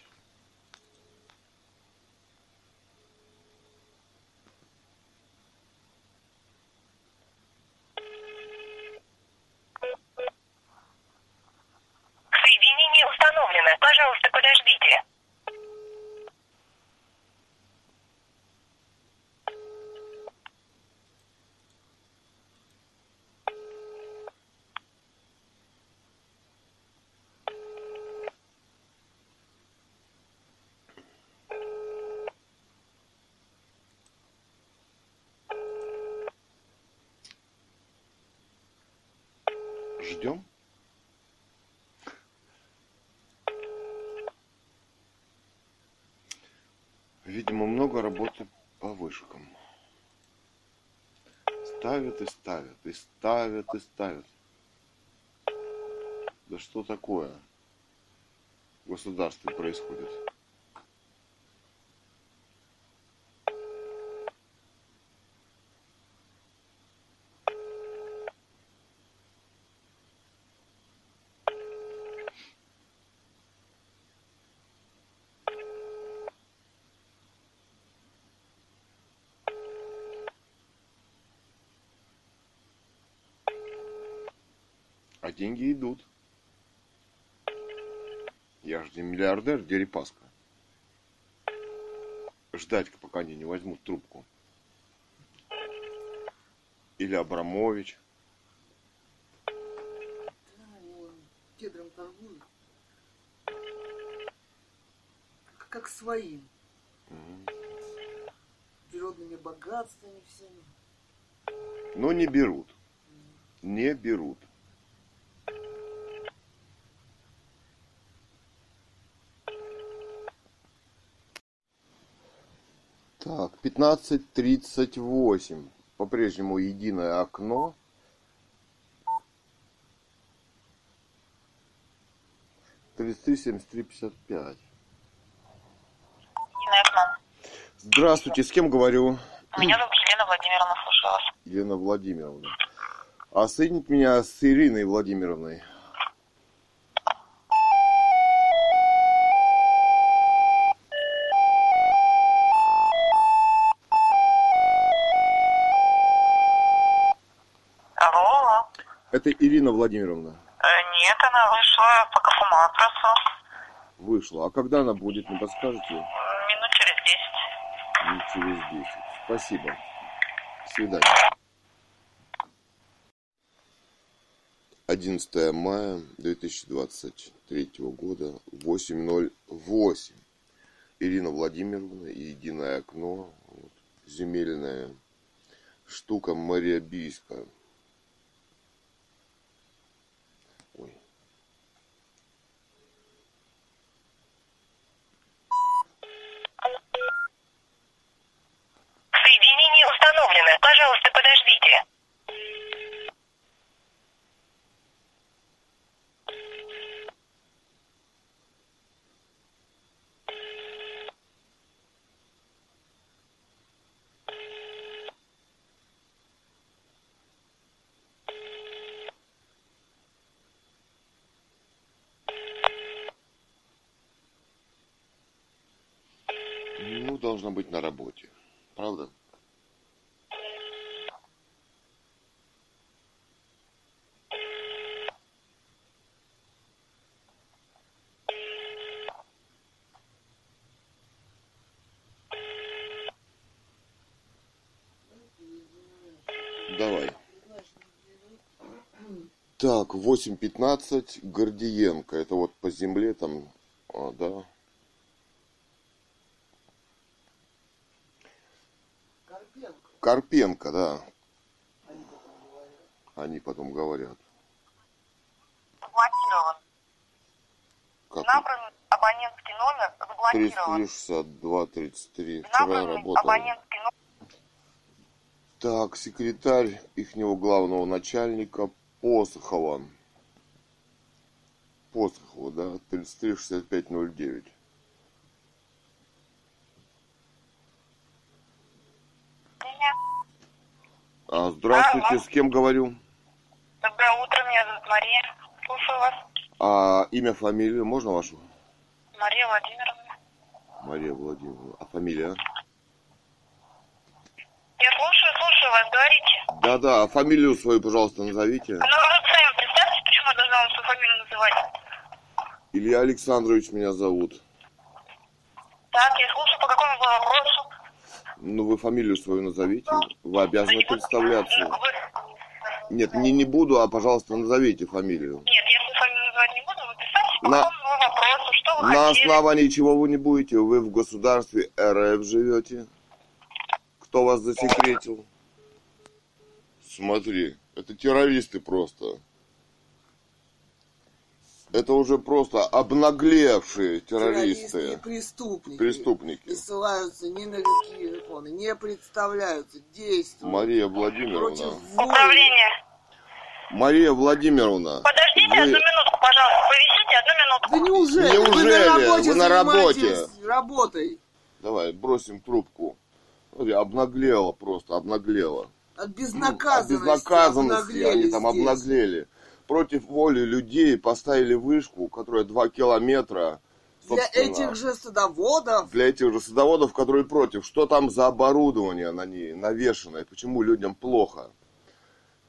Соединение установлено. Пожалуйста, подождите. Ждем? Видимо, много работы по вышкам. Ставят и ставят, и ставят, и ставят. Да что такое в государстве происходит? Деньги идут. Я же не миллиардер, Дерипаска. Ждать, пока они не возьмут трубку. Или Абрамович. кедром торгуют. Как, как своим. Теперь природными богатствами всеми. Но не берут. Не берут. Так, 15.38. По-прежнему единое окно. Тридцать три, семьдесят три, пятьдесят пять. Здравствуйте, с кем говорю? Меня зовут Елена Владимировна, слушаю вас. Елена Владимировна. А соедините меня с Ириной Владимировной. Это Ирина Владимировна. Э, нет, она вышла по кафому адресу. Вышла. А когда она будет, не подскажете? Минут через десять. Минут через десять. Спасибо. До свидания. 11 мая 2023 года, 8.08. Ирина Владимировна единое окно, вот, земельная штука Мария Бийская. Ой. Соединение установлено. Пожалуйста, подождите. Ну, должна быть на работе. Правда? Давай. Так, 8.15, Гордиенко. Это вот по земле там, а, да. Карпенко. Да. Они потом говорят. Заблокирован. Как? Набран абонентский номер заблокирован. 362, 33. Вчера работал. абонентский номер. Так, секретарь ихнего главного начальника Посохова. Посохова, да, 336509. А, здравствуйте, Алло. с кем говорю? Доброе утро, меня зовут Мария. Слушаю вас. А имя, фамилию, можно вашу? Мария Владимировна. Мария Владимировна. А фамилия? Я слушаю, слушаю вас, говорите. Да-да, а фамилию свою, пожалуйста, назовите. Ну, вы сами представьте, почему я должна вам свою фамилию называть. Илья Александрович меня зовут. Так, я слушаю, по какому вопросу? Ну, вы фамилию свою назовите. Вы обязаны представляться. Нет, не, не буду, а, пожалуйста, назовите фамилию. Нет, я свою фамилию называть не буду. Вы представьте, На- вопросу, что вы На хотели. основании чего вы не будете? Вы в государстве РФ живете? Кто вас засекретил? Смотри, это террористы просто. Это уже просто обнаглевшие Террористы и террористы, преступники. преступники. Не ссылаются ни на какие законы, не представляются, действуют. Мария Владимировна. Управление. Мария Владимировна. Подождите вы- одну минутку, пожалуйста. Повисите одну минутку. Да неужели? Неужели? Вы на работе Вы на работе. работой. Давай, бросим трубку. Смотри, обнаглела просто, обнаглела. От От безнаказанности. безнаказанности обнаглели они там здесь. обнаглели. Против воли людей поставили вышку, которая 2 километра. Для этих же садоводов. для этих же садоводов, которые против. Что там за оборудование на ней навешенное? Почему людям плохо?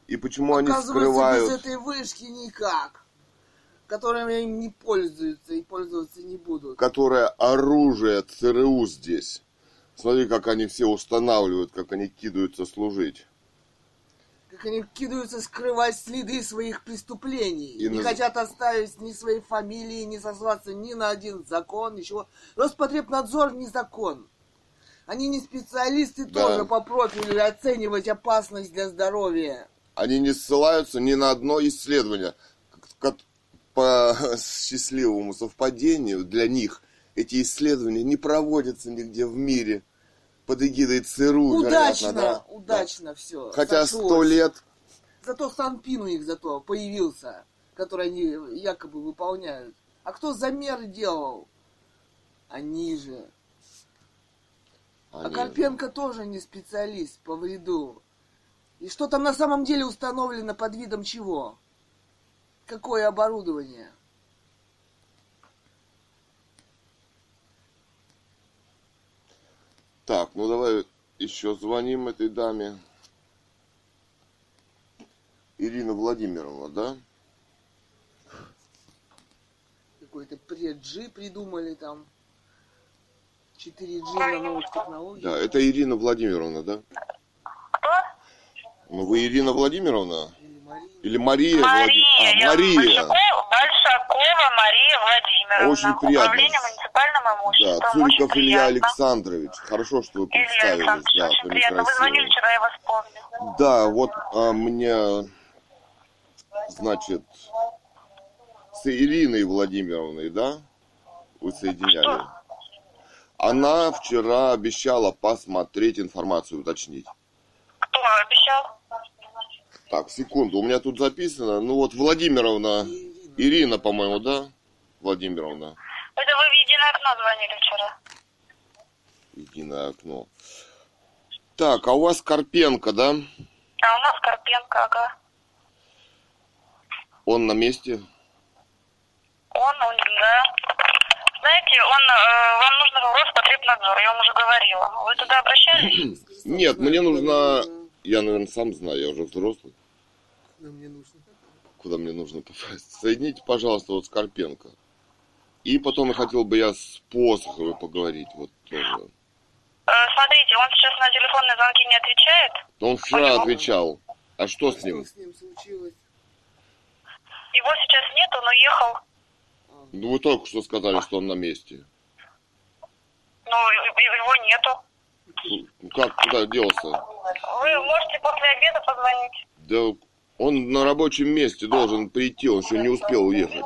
И почему они скрывают? без этой вышки никак. Которыми не пользуются и пользоваться не будут. Которое оружие ЦРУ здесь. Смотри, как они все устанавливают, как они кидаются служить. Как они кидаются скрывать следы своих преступлений. И не наз- хотят оставить ни своей фамилии, ни сослаться ни на один закон, ничего. Роспотребнадзор не закон. Они не специалисты да. тоже по профилю оценивать опасность для здоровья. Они не ссылаются ни на одно исследование. По счастливому совпадению для них эти исследования не проводятся нигде в мире под эгидой ЦРУ, удачно, вероятно, да? Удачно все. Хотя сто лет... Зато Санпин у них зато появился, который они якобы выполняют. А кто замеры делал? Они же. А они... А Карпенко тоже не специалист по вреду. И что там на самом деле установлено под видом чего? Какое оборудование? Так, ну давай еще звоним этой даме. Ирина Владимировна, да? Какой-то преджи придумали там. 4G на новых технологиях. Да, это Ирина Владимировна, да? Кто? Ну вы Ирина Владимировна? Или Мария? Мария. Влад... А, Мария. Большакова Мария Владимировна. Очень приятно. Управление муниципальным имуществом. Да, Цуриков Илья Александрович. Хорошо, что вы представились. да, очень приятно. Вы звонили вчера, я вас помню. Да, вот а, мне, значит, с Ириной Владимировной, да, вы соединяли? Что? Она вчера обещала посмотреть информацию, уточнить. Кто обещал? Так, секунду, у меня тут записано. Ну вот Владимировна, Ирина, по-моему, да? Владимировна. Это вы в единое окно звонили вчера. Единое окно. Так, а у вас Карпенко, да? А у нас Карпенко, ага. Он на месте? Он, он да. Знаете, он, э, вам нужно в Роспотребнадзор, я вам уже говорила. Вы туда обращались? Нет, мне нужно я, наверное, сам знаю, я уже взрослый. Куда мне нужно? Куда мне нужно попасть? Соедините, пожалуйста, вот с Карпенко. И потом я хотел бы я с Посоховой поговорить. Вот тоже. Э, смотрите, он сейчас на телефонные звонки не отвечает. Он вчера он отвечал. А что с ним? Что с ним случилось? Его сейчас нет, он уехал. Ну, вы только что сказали, что он на месте. Ну, его нету. Ну, как, куда делся? Вы можете после обеда позвонить. Да он на рабочем месте должен прийти, он еще не успел уехать.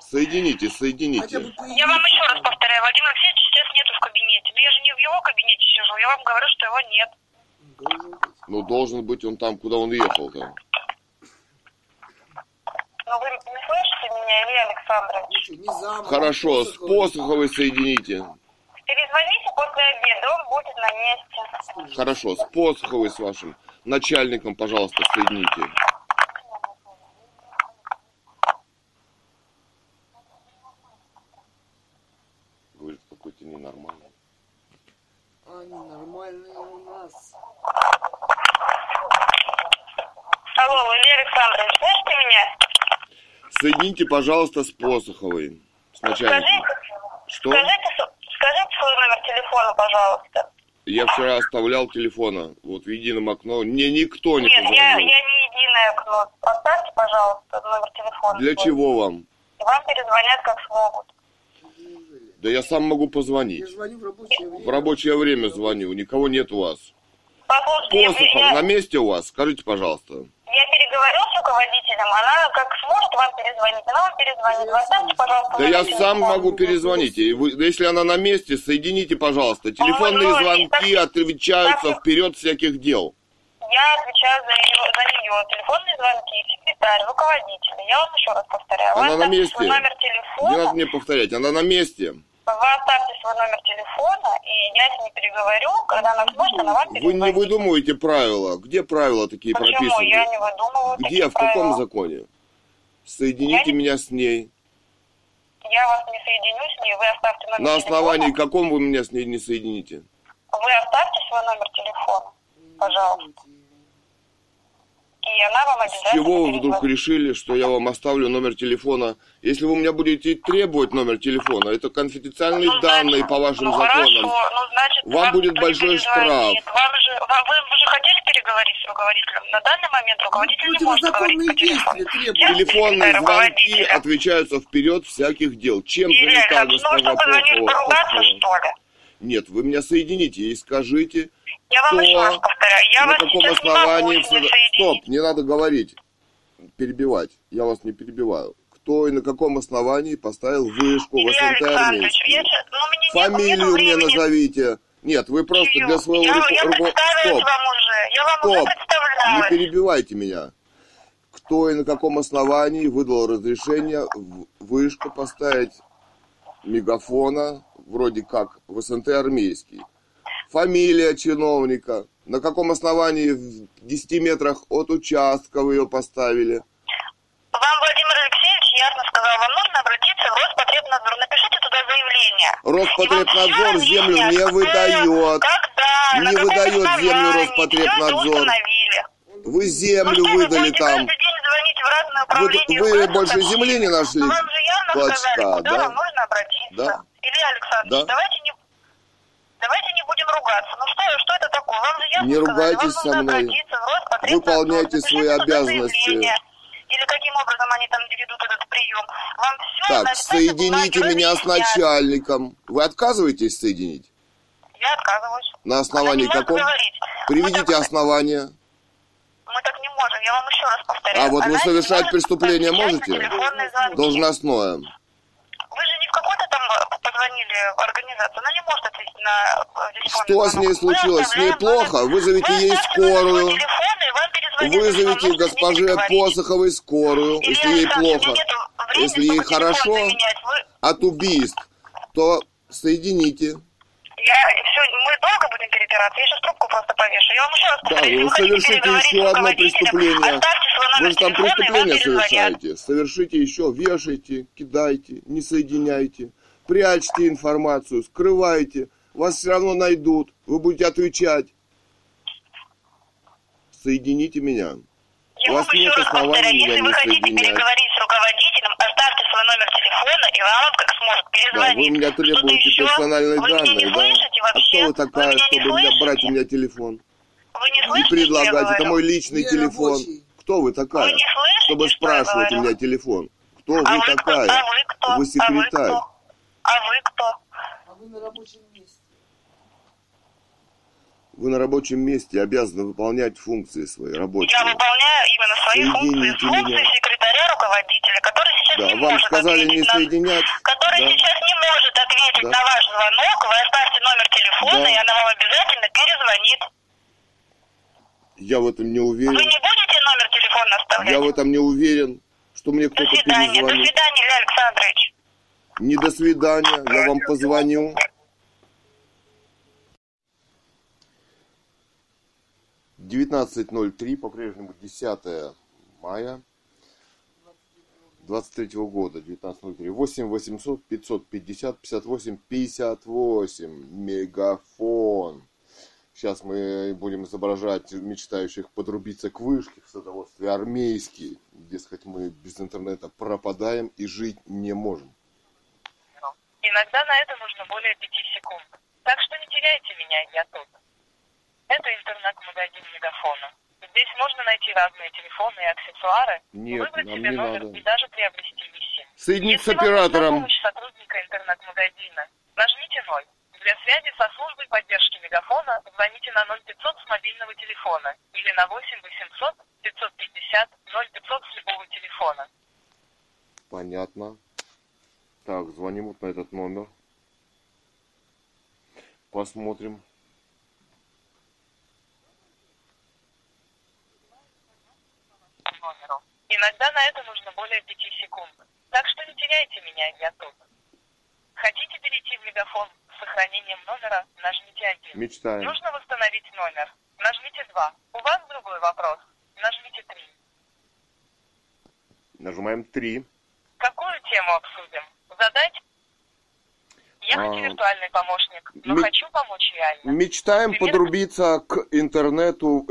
Соедините, соедините. Я вам еще раз повторяю, Владимир Алексеевич сейчас нету в кабинете. Но я же не в его кабинете сижу, я вам говорю, что его нет. Ну, должен быть он там, куда он ехал-то. Ну, вы не слышите меня, Илья Александрович? Хорошо, с Посоховой соедините. Перезвоните после обеда, он будет на месте. Хорошо, с Посоховой с вашим начальником, пожалуйста, соедините. Говорит, какой-то ненормальный. А, ненормальные у нас. Алло, Илья Александрович, слышите меня? Соедините, пожалуйста, с Посоховой. С начальником. Скажите, Что? Скажите, Скажите свой номер телефона, пожалуйста. Я вчера оставлял телефона, вот в едином окно. Мне никто не Нет, позвонил. я, я не единое окно. Поставьте, пожалуйста, номер телефона. Для свой. чего вам? Вам перезвонят, как смогут. Да я сам могу позвонить. Я звоню в рабочее время. В рабочее время звоню, никого нет у вас. Послушайте, Посохов я... на месте у вас? Скажите, пожалуйста. Я переговорю с руководителем, она как сможет вам перезвонить, она вам перезвонит. Вы оставьте, пожалуйста, Да я сам могу перезвонить. И вы, если она на месте, соедините, пожалуйста. Телефонные ну, звонки так, отвечаются так, вперед всяких дел. Я отвечаю за ее, за нее. Телефонные звонки, секретарь, руководитель. Я вам еще раз повторяю. Она на месте. Номер телефона. Не надо мне повторять, она на месте. Вы оставьте свой номер телефона, и я с ней переговорю, когда она сможет, она вам Вы не выдумываете правила. Где правила такие Почему? прописаны? я не выдумываю Где? В правила. каком законе? Соедините не... меня с ней. Я вас не соединю с ней, вы оставьте номер На основании телефона. каком вы меня с ней не соедините? Вы оставьте свой номер телефона, пожалуйста. И она вам обязательно С чего вы вдруг решили, что я вам оставлю номер телефона? Если вы у меня будете требовать номер телефона, это конфиденциальные Ну, данные значит, по вашим ну, законам. Хорошо, ну, значит, Вам будет никто не большой штраф. Вам же, вам, вы, вы же хотели переговорить с руководителем? На данный момент руководитель не может говорить по телефону. действия Телефонные звонки отвечаются вперед всяких дел. Чем занята ну госпожа поругаться, что ли? Нет, вы меня соедините и скажите, Я вам еще раз повторяю, я на вас каком сейчас не могу основании... ним соединить. Стоп, не надо говорить, перебивать. Я вас не перебиваю. Кто и на каком основании поставил вышку в Илья СНТ Александрович, я армейский? ну, Фамилию мне назовите. Нет, вы просто Чью? для своего я, руко- я представилась Стоп, вам уже, я вам уже стоп. Не представлялась. перебивайте меня. Кто и на каком основании выдал разрешение в вышку поставить мегафона, вроде как в СНТ армейский? Фамилия чиновника. На каком основании в 10 метрах от участка вы ее поставили? Вам Владимир Алексеевич ясно сказал, вам нужно обратиться в Роспотребнадзор. Напишите туда заявление. Роспотребнадзор землю не кто, выдает. Когда, Не выдает землю Роспотребнадзор. Вы Ну землю вы выдали будете там. Вы, вы больше земли не нашли? Ну, вам же явно клочка, сказали, куда да? вам нужно обратиться. Да. Илья Александрович, Да. давайте не... Давайте не будем ругаться. Ну что, что это такое? Вам же ясно Не сказали, ругайтесь вам со нужно мной. обратиться в Роспотребнадзор. Выполняйте Напишите свои туда обязанности. заявление. Или каким образом они там ведут этот прием. Вам все Так, соедините меня с начальником. Вы отказываетесь соединить? Я отказываюсь. На основании Она не может каком? говорить. Мы Приведите так- основания. Мы так не можем, я вам еще раз повторяю. А вот вы Она не совершать может преступление отвечать на можете? телефонные звонки. Должностное. Какой-то там э, позвонили в организацию, она не может ответить на э, телефонный Что с ней случилось? С ней плохо? Вызовите Вы ей скорую. Вызовите госпоже. Посоховой скорую, Илья если ей плохо. нету времени, Если ей телефон хорошо, заменять. Вы- от убийств, то соедините. Я, все, мы долго будем перепираться, я сейчас трубку просто повешу. Я вам еще раз Да, повторю, если вы совершите еще одно преступление. Оставьте свой номер Вы же там преступление совершаете. Совершите еще, вешайте, кидайте, не соединяйте. Прячьте информацию, скрывайте. Вас все равно найдут. Вы будете отвечать. Соедините меня. У вас нет оснований если вы хотите соединять. переговорить с руководителем, оставьте свой номер телефона, и вам он как сможет Да, перезвонить. вы у меня требуете еще? персональные вы данные, не да? слышите А вообще? кто вы такая, не чтобы меня слышите? брать у меня телефон? Вы не И слышите, я предлагать. Это мой личный Я телефон. рабочий. Кто вы Вы такая? не слышите, Чтобы спрашивать у меня телефон. Кто А вы вы кто? такая? А вы кто? Вы секретарь. А вы кто? А вы кто? А вы на рабочем месте. Вы на рабочем месте обязаны выполнять функции свои рабочие. Я выполняю именно свои Соедините функции, функции меня. секретаря руководителя, который сейчас Да, не вам может сказали ответить не на... соединять. который Да. сейчас не может ответить Да. на ваш звонок, вы оставьте номер телефона, Да. и она вам обязательно перезвонит. Я в этом не Вы уверен. не будете номер телефона оставлять? Я в этом не уверен, что мне До кто-то свидания. До перезвонит. свидания, Илья Александрович. Не до свидания, я вам позвоню. Девятнадцать ноль три, по-прежнему 10 мая 23 года, 19.03. 8 800 550 58 58. Мегафон. Сейчас мы будем изображать мечтающих подрубиться к вышке в садоводстве армейский. Дескать, мы без интернета пропадаем и жить не можем. Иногда на это нужно более пяти секунд. Так что не теряйте меня, я тут. Это интернет-магазин Мегафона. Здесь можно найти разные телефоны и аксессуары, Нет, выбрать нам себе не номер надо. и даже приобрести висим. Соединить с Если вам нужна оператором. помощь сотрудника интернет-магазина, нажмите 0. Для связи со службой поддержки Мегафона звоните на 0500 с мобильного телефона или на 8 800 550 0500 с любого телефона. Понятно. Так, звоним вот на этот номер. Посмотрим. Номеру. Иногда на это нужно более пяти секунд. Так что не теряйте меня, я тут. Хотите перейти в мегафон с сохранением номера, нажмите 1. Мечтаем. Нужно восстановить номер. Нажмите 2. У вас другой вопрос. Нажмите 3. Нажимаем 3. Какую тему обсудим? Задать? Я А, хоть виртуальный помощник, но ме- хочу помочь реально. Мечтаем Примерно. подрубиться к интернету,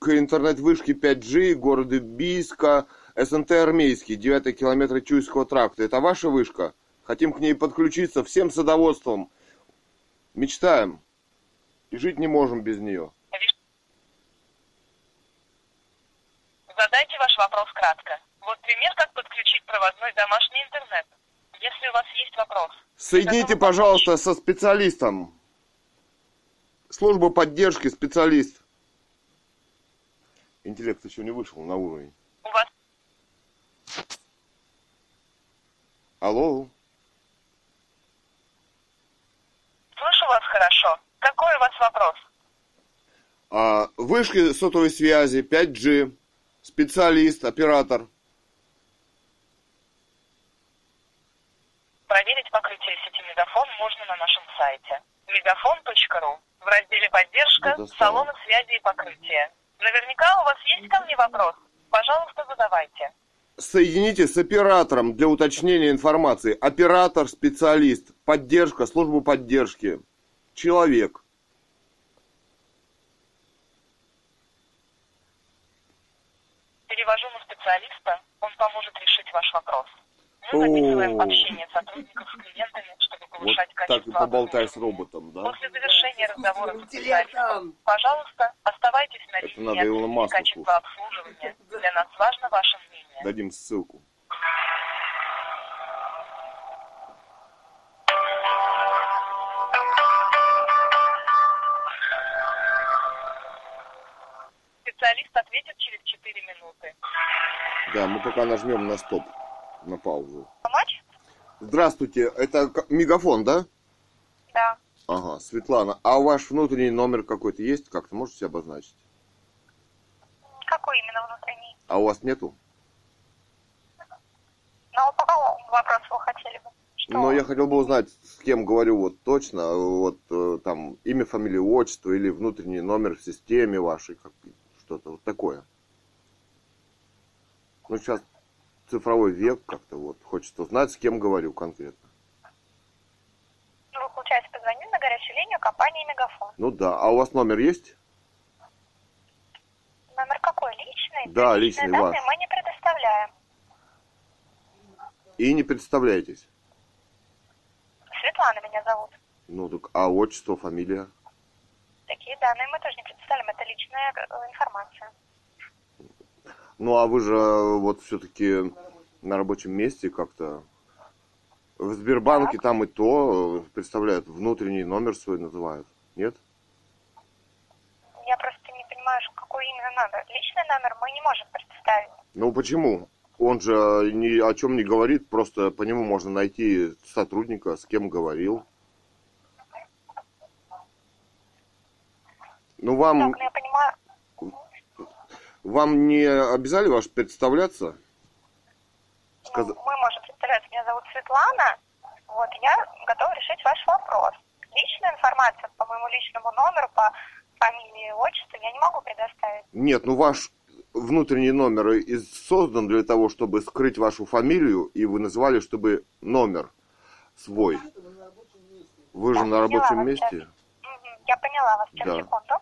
к интернет-вышке 5G города Бийска, СНТ Армейский, 9 километр Чуйского тракта. Это ваша вышка? Хотим к ней подключиться всем садоводством. Мечтаем. И жить не можем без нее. Задайте ваш вопрос кратко. Вот пример, как подключить проводной домашний интернет. Если у вас есть вопрос. Соедините, пожалуйста, со специалистом. Служба поддержки, специалист. Интеллект еще не вышел на уровень. У вас... Алло. Слышу вас хорошо. Какой у вас вопрос? А, вышки сотовой связи, 5G, специалист, оператор. Проверить покрытие сети Мегафон можно на нашем сайте megaphone.ru в разделе «Поддержка», «Салоны связи и покрытия». Наверняка у вас есть ко мне вопрос? Пожалуйста, задавайте. Соедините с оператором для уточнения информации. Оператор, специалист, поддержка, службу поддержки. Человек. Перевожу на специалиста, он поможет решить ваш вопрос. Мы записываем общение сотрудников с клиентами, чтобы повышать вот качество так и поболтай с роботом, да? После завершения разговора с специалистом, пожалуйста, оставайтесь на Это линии надо Илону оцените Маску качество слушать. обслуживания. <laughs> Для нас важно ваше мнение. Дадим ссылку. Специалист ответит через 4 минуты. Да, мы пока нажмем на стоп, на паузу. Помочь? Здравствуйте, это Мегафон, да? Да. Ага, Светлана, а ваш внутренний номер какой-то есть? Как-то можете обозначить? Какой именно внутренний? А у вас нету? Ну, по какому вопросу вы хотели бы? Что? Но я хотел бы узнать, с кем говорю вот точно, вот э, там имя, фамилия, отчество или внутренний номер в системе вашей, как, что-то вот такое. Ну, сейчас цифровой век как-то вот, хочется узнать, с кем говорю конкретно. Ну, вы, получается, позвонили на горячую линию компании Мегафон. Ну да, а у вас номер есть? Номер какой? Личный? Да, Личные личный данные ваш. мы не предоставляем. И не представляетесь. Светлана меня зовут. Ну так, а отчество, фамилия? Такие данные мы тоже не предоставляем. Это личная э, информация. Ну а вы же э, вот все-таки на рабочем месте как-то в Сбербанке там и то э, представляют внутренний номер свой называют. Нет? Я просто не понимаю, какой именно номер. Личный номер мы не можем предоставить. Ну почему? Он же ни о чем не говорит, просто по нему можно найти сотрудника, с кем говорил. Ну вам, Так, ну я понимаю. Вам не обязали ваш представляться? Ну, Сказ- мы можем представляться. Меня зовут Светлана. Вот, я готова решить ваш вопрос. Личная информация по моему личному номеру, по фамилии и отчеству я не могу предоставить. Нет, ну ваш внутренний номер создан для того, чтобы скрыть вашу фамилию, и вы назвали, чтобы номер свой. Вы же на рабочем месте? Я поняла вас. Сейчас, Да. секунду.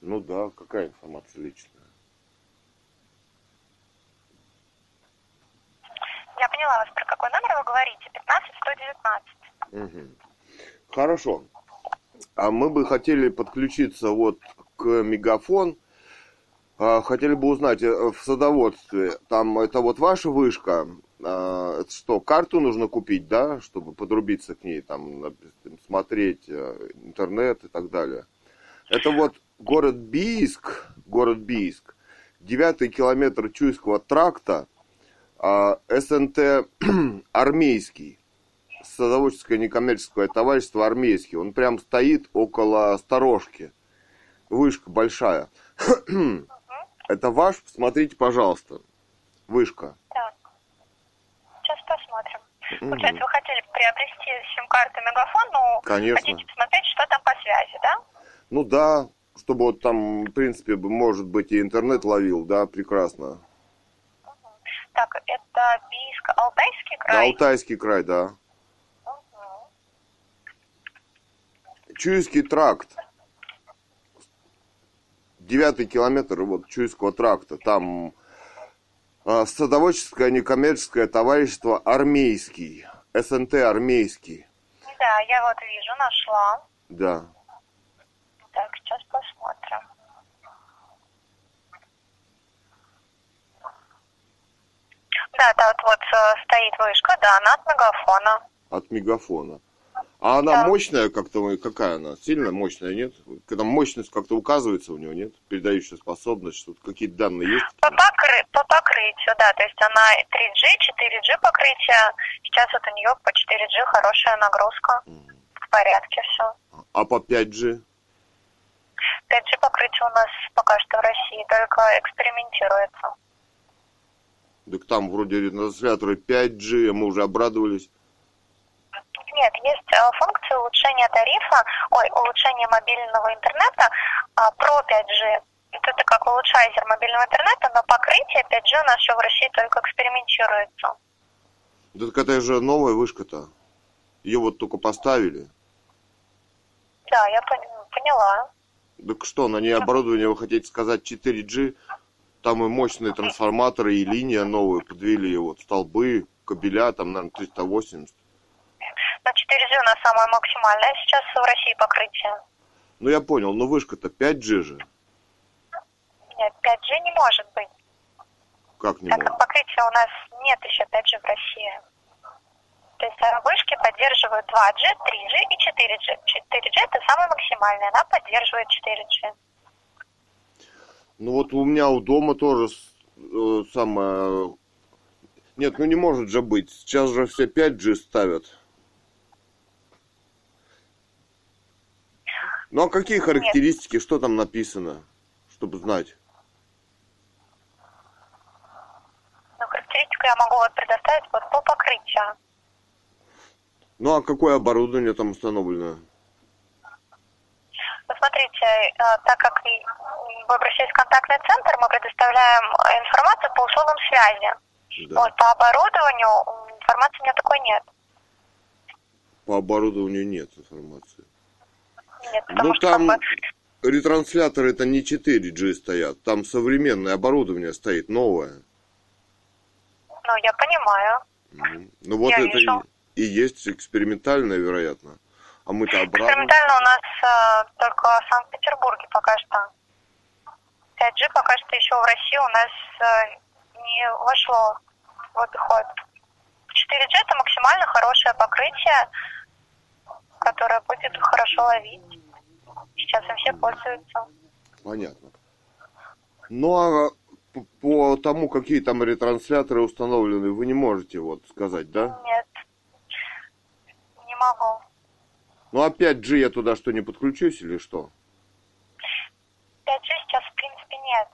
Ну да, какая информация личная? Я поняла вас. Про какой номер вы говорите? 15 119. Мгм. Хорошо. А мы бы хотели подключиться вот к Мегафон. А, Хотели бы узнать, э, в садоводстве, там это вот ваша вышка, а, это что, карту нужно купить, да, чтобы подрубиться к ней, там, смотреть э, интернет и так далее. Это вот город Бийск, город Бийск, девятый километр Чуйского тракта, а, СНТ <clears throat> армейский, садоводческое некоммерческое товарищество армейский. Он прям стоит около сторожки. Вышка большая. <clears throat> Это ваш? Смотрите, пожалуйста. Вышка. Так. Сейчас посмотрим. Мгм. Получается, вы хотели приобрести сим-карту Мегафон, но Конечно. хотите посмотреть, что там по связи, да? Ну да, чтобы вот там, в принципе, может быть, и интернет ловил, да, прекрасно. Так, это Бийск, Алтайский Да, край. Алтайский край, да. Мгм. Чуйский тракт. Девятый километр вот Чуйского тракта. Там э, садоводческое некоммерческое товарищество «Армейский». СНТ «Армейский». Да, я вот вижу, нашла. Да. Так, сейчас посмотрим. Да, да, вот, вот э, стоит вышка, да, она от мегафона. От мегафона. А она да. мощная как-то, какая она? Сильно мощная, нет? Когда мощность как-то указывается у нее, нет? Передающая способность, что какие-то данные есть? По, покры... по покрытию, да, то есть она 3G, 4G покрытие, сейчас вот у нее по 4G хорошая нагрузка, mm. в порядке все. А по 5G? 5G покрытие у нас пока что в России только экспериментируется. Так там вроде ретрансляторы 5G, мы уже обрадовались. Нет, есть э, функция улучшения тарифа, ой, улучшения мобильного интернета а, про 5G. Это как улучшайзер мобильного интернета, но покрытие 5G у нас еще в России только экспериментируется. Да так это же новая вышка-то. Ее вот только поставили. Да, я поняла. Так что, на ней оборудование, вы хотите сказать, 4G? Там и мощные трансформаторы, и линия новая подвели, вот столбы, кабеля, там, наверное, 380. На 4G у нас самое максимальное сейчас в России покрытие. Ну, я понял, но вышка-то 5G же. Нет, 5G не может быть. Как не так может? как покрытия у нас нет еще 5G в России. То есть вышки поддерживают 2G, 3G и 4G. 4G это самое максимальное, она поддерживает 4G. Ну вот у меня у дома тоже э, самое... Нет, ну не может же быть. Сейчас же все 5G ставят. Ну а какие характеристики, Нет. что там написано, чтобы знать? Ну, характеристику я могу вот предоставить вот по покрытию. Ну а какое оборудование там установлено? Ну, смотрите, э, так как вы обращаетесь в контактный центр, мы предоставляем информацию по условиям связи. Да. Вот, по оборудованию информации у меня такой нет. По оборудованию нет информации. Нет, ну там как бы... ретрансляторы это не 4G стоят, там современное оборудование стоит, новое. Ну, я понимаю. Mm. Ну вот я это вижу. И, есть экспериментальное, вероятно. А мы-то обратно. Экспериментально у нас э, только в Санкт-Петербурге пока что. 5G пока что еще в России у нас э, не вошло в обиход. 4G это максимально хорошее покрытие, которая будет хорошо ловить. Сейчас им все пользуются. Понятно. Ну а по, тому, какие там ретрансляторы установлены, вы не можете вот сказать, да? Нет, не могу. Ну а 5G я туда что, не подключусь или что? 5G сейчас в принципе нет.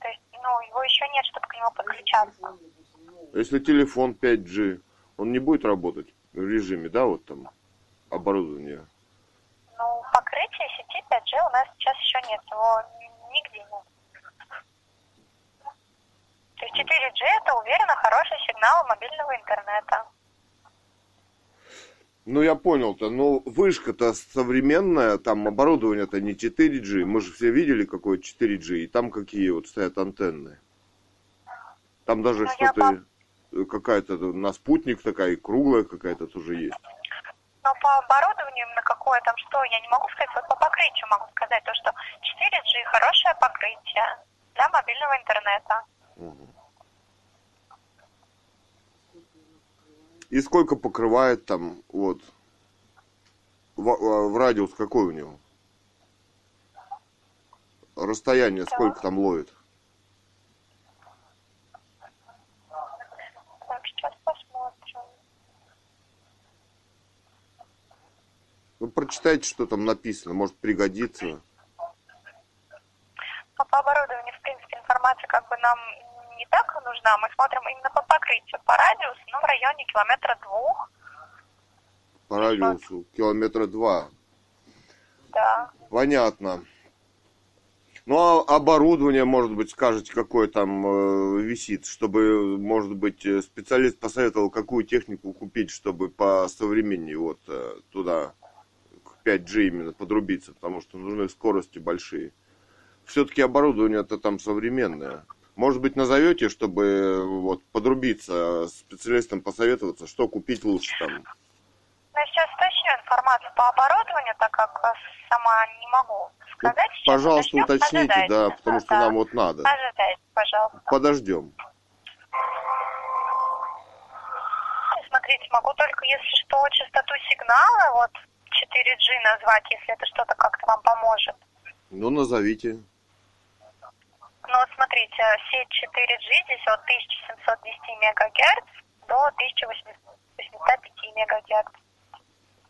То есть, ну, его еще нет, чтобы к нему подключаться. Если телефон 5G, он не будет работать в режиме, да, вот там? оборудования? Ну, покрытие сети 5G у нас сейчас еще нет, его нигде нет. То есть 4G это уверенно хороший сигнал мобильного интернета. Ну, я понял-то, но вышка-то современная, там оборудование-то не 4G. Мы же все видели, какое 4G, и там какие вот стоят антенны. Там даже ну, что-то, по... какая-то на спутник такая, круглая какая-то тоже есть. Но по оборудованию, на какое там что, я не могу сказать. Вот по покрытию могу сказать то, что 4G хорошее покрытие для мобильного интернета. И сколько покрывает там, вот, в, а, в радиус какой у него? Расстояние да. сколько там ловит? Вы прочитайте, что там написано, может пригодится. По оборудованию, в принципе, информация как бы нам так нужна. Мы смотрим именно по покрытию, по радиусу, ну, в районе километра двух. По радиусу километра два. Да. Понятно. Ну, а оборудование, может быть, скажете, какое там э, висит, чтобы, может быть, э, специалист посоветовал, какую технику купить, чтобы по современнее вот э, туда 5G именно подрубиться, потому что нужны скорости большие. Все-таки оборудование это там современное. Может быть, назовете, чтобы вот подрубиться, специалистам посоветоваться, что купить лучше там? Я сейчас уточню информацию по оборудованию, так как сама не могу сказать. Ну, пожалуйста, уточните, да, потому что да. нам вот надо. Ожидайте, пожалуйста. Подождем. Смотрите, могу только, если что, частоту сигнала, вот 4G назвать, если это что-то как-то вам поможет. Ну, назовите. Ну, вот смотрите, сеть 4G здесь от 1710 МГц до 1805 МГц.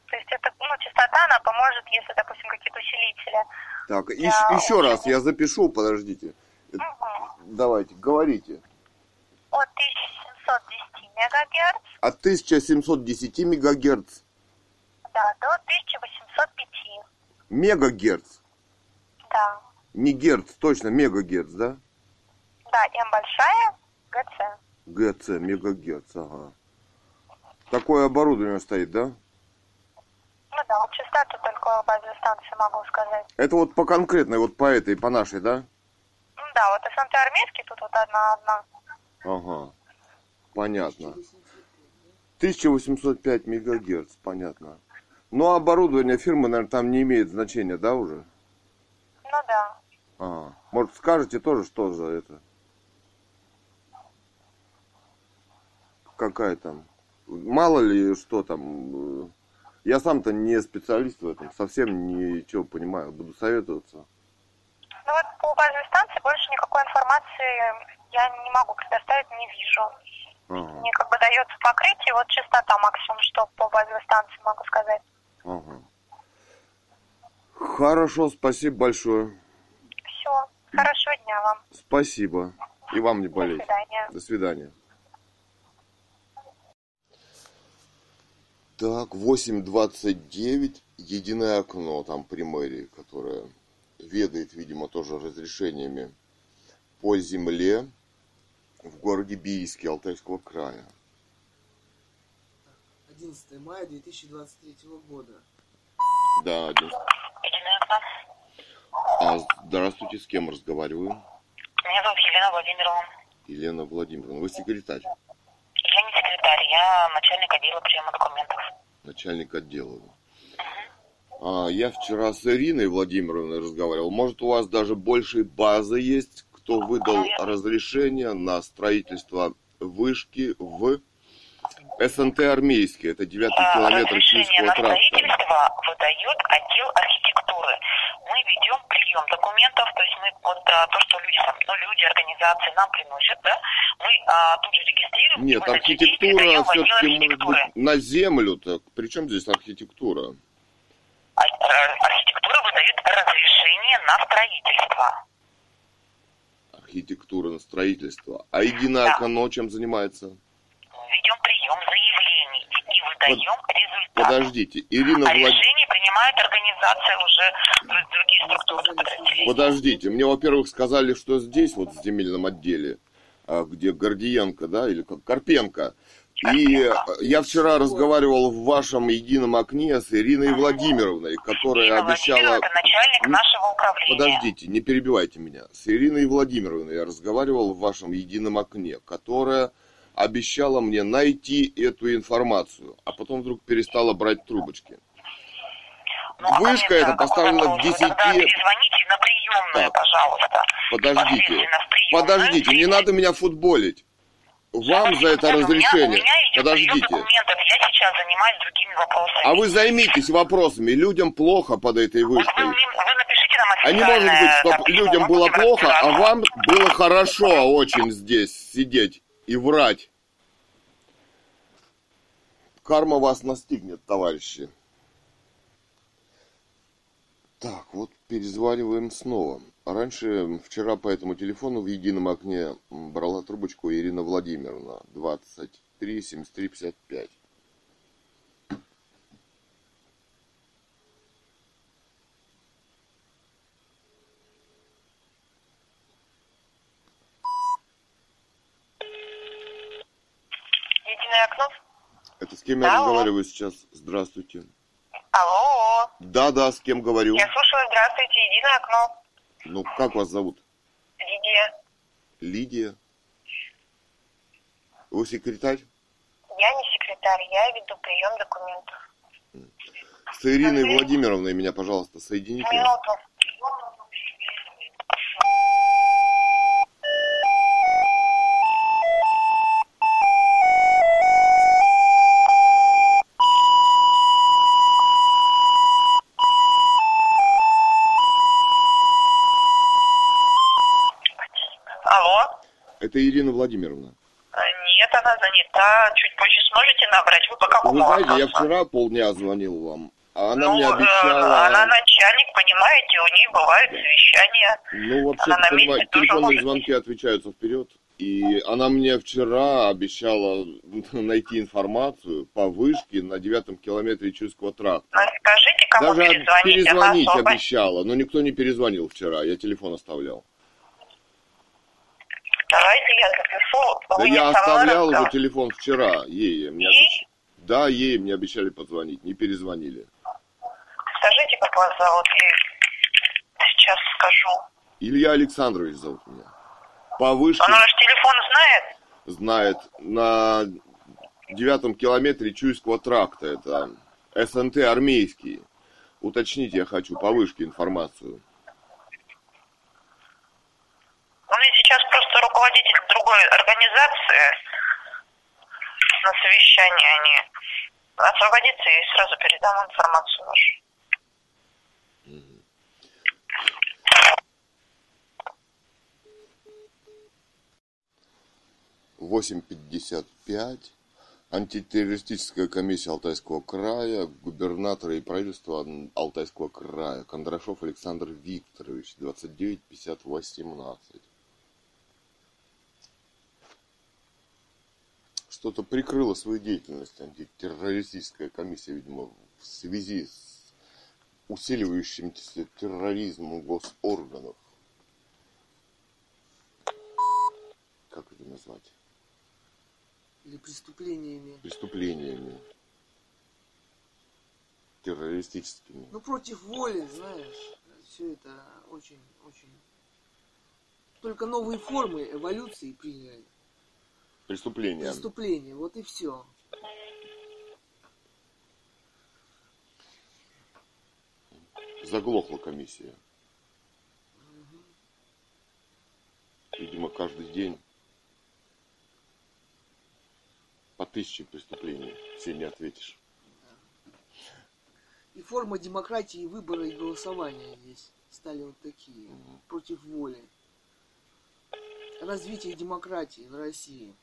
То есть это, ну, частота, она поможет, если, допустим, какие-то усилители. Так, еще, еще раз, я запишу, подождите. Угу. Давайте, говорите. От 1710 МГц. От 1710 МГц. Да, до 1805. Мегагерц. Да. Не герц, точно, мегагерц, да? Да, М большая, ГЦ. ГЦ, мегагерц, ага. Такое оборудование стоит, да? Ну да, вот частоту только базовой станции могу сказать. Это вот по конкретной, вот по этой, по нашей, да? Ну да, вот СНТ армейский тут вот одна-одна. Ага, понятно. 1805 мегагерц, понятно. Ну, а оборудование фирмы, наверное, там не имеет значения, да, уже? Ну да. А, может, скажете тоже, что за это? Какая там? Мало ли, что там. Я сам-то не специалист в этом, совсем ничего понимаю, буду советоваться. Ну вот по базовой станции больше никакой информации я не могу предоставить, не вижу. Ага. Мне как бы дается покрытие, вот частота максимум, что по базовой станции могу сказать. Ага. Хорошо, спасибо большое. Все, хорошего дня вам. Спасибо. И вам не болеть. До свидания. До свидания. Так, 8.29, единое окно там при мэрии, которое ведает, видимо, тоже разрешениями по земле в городе Бийске Алтайского края. 11 мая 2023 года. Да, 11. А, здравствуйте, с кем разговариваю? Меня зовут Елена Владимировна. Елена Владимировна, вы секретарь? Я не секретарь, я начальник отдела приема документов. Начальник отдела. А, я вчера с Ириной Владимировной разговаривал. Может, у вас даже больше базы есть, кто выдал разрешение на строительство вышки в СНТ армейский, это девятый а, километр Киевского тракта. строительство выдает отдел архитектуры. Мы ведем прием документов, то есть мы вот а, то, что люди, ну, люди, организации нам приносят, да, мы а, тут же регистрируем. Нет, архитектура все-таки может быть на землю, так при чем здесь архитектура? А, архитектура выдает разрешение на строительство. Архитектура на строительство. А единая да. чем занимается? ведем прием заявлений и выдаем Под... результаты. Подождите, Ирина а Влад... решение принимает организация уже другие структуры подразделения. Подождите, мне, во-первых, сказали, что здесь, вот в земельном отделе, а, где Гордиенко, да, или как Карпенко, и я вчера разговаривал в вашем едином окне с Ириной Владимировной, которая Ирина обещала... Это начальник нашего управления. Подождите, не перебивайте меня. С Ириной Владимировной я разговаривал в вашем едином окне, которая обещала мне найти эту информацию, а потом вдруг перестала брать трубочки. Ну, а Вышка эта поставлена в 10... Тогда перезвоните на приемную, пожалуйста. Подождите, подождите, не надо меня футболить. Вам за это разрешение. У меня, у меня Подождите. Я сейчас занимаюсь другими вопросами. А вы займитесь вопросами. Людям плохо под этой вышкой. Вот вы, вы напишите нам А не может быть, чтобы людям было плохо, а вам было хорошо очень здесь сидеть и врать. Карма вас настигнет, товарищи. Так, вот перезваниваем снова. Раньше, вчера по этому телефону в едином окне брала трубочку Ирина Владимировна, 23 73 55. Окно? Это с кем я разговариваю сейчас? Здравствуйте. Алло. Да-да, с кем говорю? Я слушаю, здравствуйте, единое окно. Ну, как вас зовут? Лидия. Лидия. Вы секретарь? Я не секретарь, я веду прием документов. С Ириной Владимировной меня, пожалуйста, соедините. Минуту. Это Ирина Владимировна. А, Нет, она занята. Чуть позже сможете набрать. Вы по какому Вы знаете, я вчера полдня звонил вам, а она ну, мне э, обещала... она начальник, понимаете, у нее бывают совещания. Ну, вообще, она на месте телефонные может звонки отвечаются вперед. И она мне вчера обещала <laughs> найти информацию по вышке на девятом километре Чуйского тракта. Ну, Скажите, кому Даже перезвонить, перезвонить обещала, но никто не перезвонил вчера, я телефон оставлял. Давайте я запишу. Да Вы я оставлял уже телефон вчера, ей. Мне Ей? обещ- Да, ей мне обещали позвонить, не перезвонили. Скажите, как вас зовут, я сейчас скажу. Илья Александрович зовут меня. По вышке Он ваш телефон знает? знает на девятом километре Чуйского тракта. Это СНТ армейский. Уточнить я хочу по вышке информацию. Он ведь сейчас просто руководитель другой организации на совещании они. Освободится и сразу передам информацию вашу. Восемь пятьдесят пять. Антитеррористическая комиссия Алтайского края, губернатора и правительства Алтайского края, Кондрашов Александр Викторович, 29 50 18. Что-то прикрыло свою деятельность антитеррористическая комиссия, видимо, в связи с усиливающимся терроризмом госорганов. Как это назвать? Или преступлениями. преступлениями террористическими. Ну, против воли, знаешь, все это очень, очень... Только новые формы эволюции приняли. Преступления. Преступления, вот и все. Заглохла комиссия. Видимо, каждый день по тысяче преступлений. Все не ответишь. И форма демократии выбора и голосования здесь стали вот такие, против воли. Развитие демократии в России.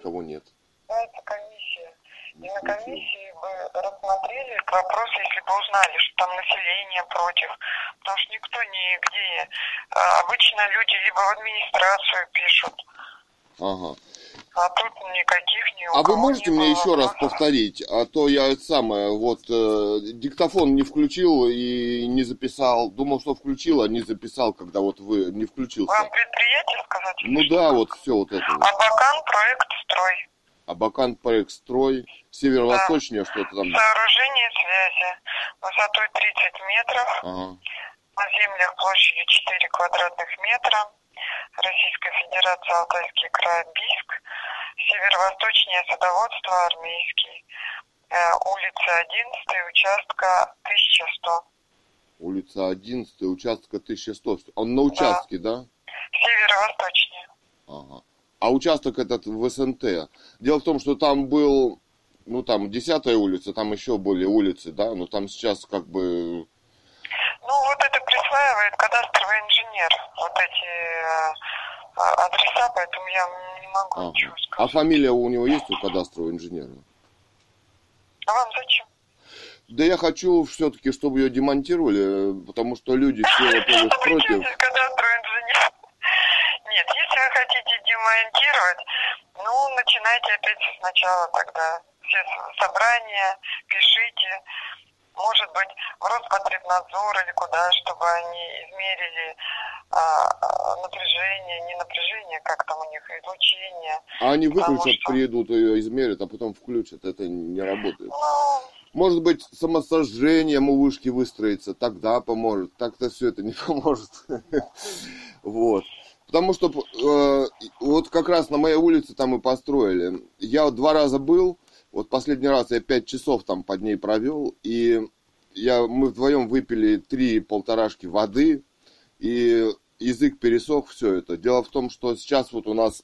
Никого нет. Это комиссия. И на комиссии бы рассмотрели этот вопрос, если бы узнали, что там население против. Потому что никто нигде... а, Обычно люди либо в администрацию пишут, Ага. А тут никаких ни А вы можете не мне еще раз повторить? А то я это самое, вот, э, диктофон не включил и не записал. Думал, что включил, а не записал, когда вот вы не включился. Вам предприятие сказать? Ну да, вот все вот это вот. Абакан проект строй. Абакан проект строй, северо-восточнее что-то там. Сооружение связи высотой 30 метров, Ага. на землях площадью 4 квадратных метра, Российская Федерация, Алтайский край, Бийск, северо-восточнее садоводство, армейский, Э, улица 11, участка 1100. Улица 11, участка 1100. Он на участке, да? Северо-восточнее. Ага. А участок этот в СНТ. Дело в том, что там был, ну там 10 улица, там еще были улицы, да, но там сейчас как бы... Ну, вот это присваивает кадастровый инженер, вот эти э, а- адреса, поэтому я не могу Ага. ничего А сказать. фамилия у него есть у кадастрового инженера? А вам зачем? Да я хочу все-таки, чтобы ее демонтировали, потому что люди все, во-первых, Вы против. Нет, если вы хотите демонтировать, ну, начинайте опять сначала тогда. Все собрания, пишите. Может быть, в Роспотребнадзор или куда, чтобы они измерили а, а, напряжение, не напряжение, как там у них, излучение. А они выключат, что... приедут, ее измерят, а потом включат. Это не работает. Ну... Может быть, самосожжением у вышки выстроится, тогда поможет. Так-то все это не <laughs> поможет. Вот. Потому что э, вот как раз на моей улице там и построили. Я вот два раза был, вот последний раз я пять часов там под ней провел, и я, мы вдвоем выпили три полторашки воды, и язык пересох, все это. Дело в том, что сейчас вот у нас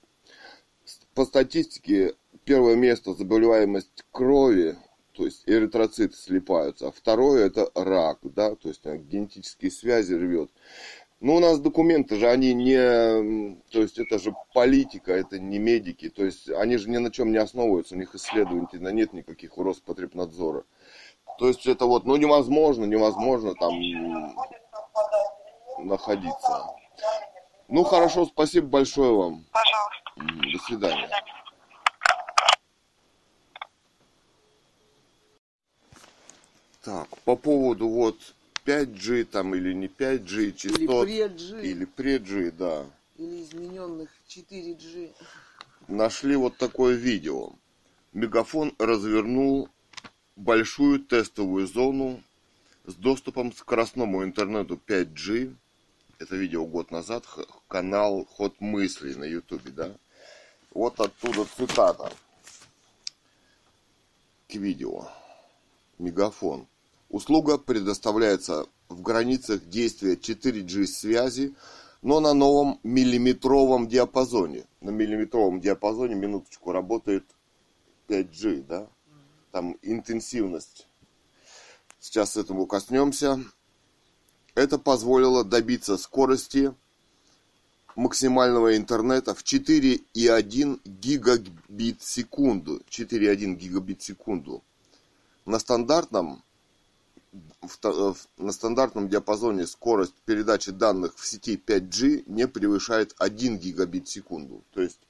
по статистике первое место заболеваемость крови, то есть эритроциты слипаются, а второе это рак, да, то есть генетические связи рвет. Ну, у нас документы же, они не... То есть, это же политика, это не медики. То есть, они же ни на чем не основываются, у них исследований нет никаких у Роспотребнадзора. То есть, это вот, ну, невозможно, невозможно там находиться. Ну, хорошо, спасибо большое вам. Пожалуйста. До свидания. Так, по поводу вот 5G там или не 5G частот. Или пред-G. Или пред-G, да. Или измененных 4G. Нашли вот такое видео. Мегафон развернул большую тестовую зону с доступом к скоростному интернету 5G. Это видео год назад, канал Ход мыслей на ютубе, да. Вот оттуда цитата к видео. Мегафон. Услуга предоставляется в границах действия 4G связи, но на новом миллиметровом диапазоне. На миллиметровом диапазоне, минуточку, работает 5G, да? Там интенсивность. Сейчас этому коснемся. Это позволило добиться скорости максимального интернета в 4,1 гигабит в секунду. 4,1 гигабит в секунду. На стандартном Э, на стандартном диапазоне скорость передачи данных в сети 5G не превышает 1 гигабит в секунду. То есть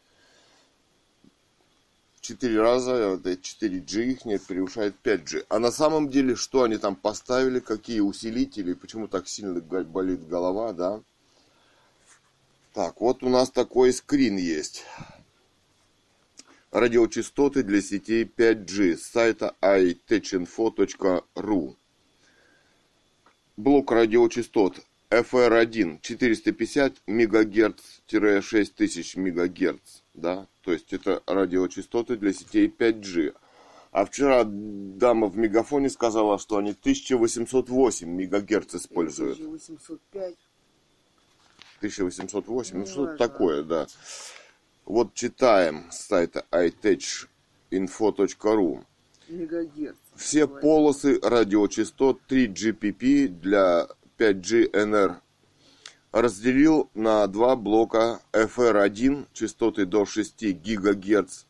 4 раза, это 4G их не превышает 5G. А на самом деле, что они там поставили, какие усилители, почему так сильно болит голова, да? Так, вот у нас такой скрин есть. Радиочастоты для сетей 5G с сайта itechinfo.ru блок радиочастот FR1 450 МГц-6000 МГц, да, то есть это радиочастоты для сетей 5G. А вчера дама в мегафоне сказала, что они 1808 МГц используют. 1805. 1808, ну, ну что-то такое, да. Вот читаем с сайта itechinfo.ru. Мегагерц все полосы радиочастот 3GPP для 5G-NR. Разделил на два блока FR1 частоты до 6 ГГц.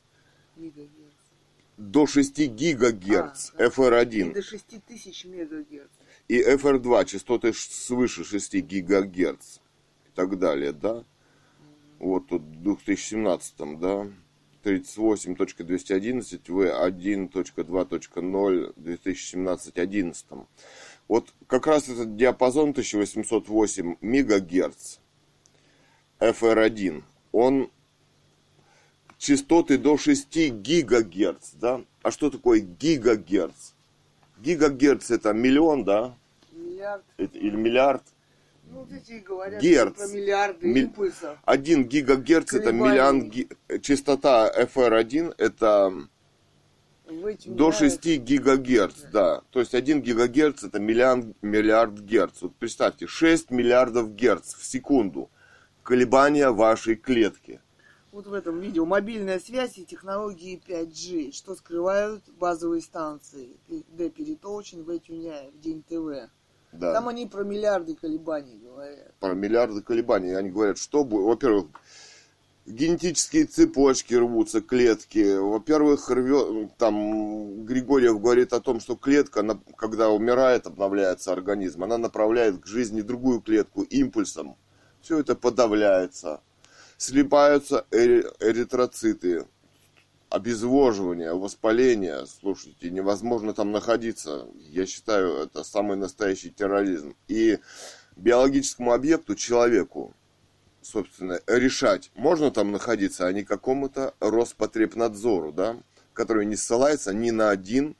До 6 ГГц а, FR1. И до 6000 МГц. И FR2 частоты свыше 6 ГГц. И так далее, да? Вот тут в 2017, да? 38.211 V1.2.0 2017 11. Вот как раз этот диапазон 1808 МГц FR1, он частоты до 6 ГГц, да? А что такое гигагерц? Гигагерц это миллион, да? Миллиард. Это, или миллиард? Ну, говорят Герц. про миллиарды Ми... импульсов. 1 гигагерц это миллион... Ги... Частота FR1 это до 6 гигагерц, да. То есть 1 гигагерц это миллион, миллиард герц. Вот представьте, 6 миллиардов герц в секунду. Колебания вашей клетки. Вот в этом видео мобильная связь и технологии 5G, что скрывают базовые станции. Д. Перетолчин, В. Тюняев, День ТВ. Да. Там они про миллиарды колебаний говорят. Про миллиарды колебаний. Они говорят, что будет. Во-первых, генетические цепочки рвутся, клетки. Во-первых, рвет, там Григорьев говорит о том, что клетка, когда умирает, обновляется организм, она направляет к жизни другую клетку импульсом. Все это подавляется. Слипаются эритроциты. Обезвоживания, воспаления, слушайте, невозможно там находиться. Я считаю, это самый настоящий терроризм. И биологическому объекту, человеку, собственно, решать, можно там находиться, а не какому-то Роспотребнадзору, да, который не ссылается ни на один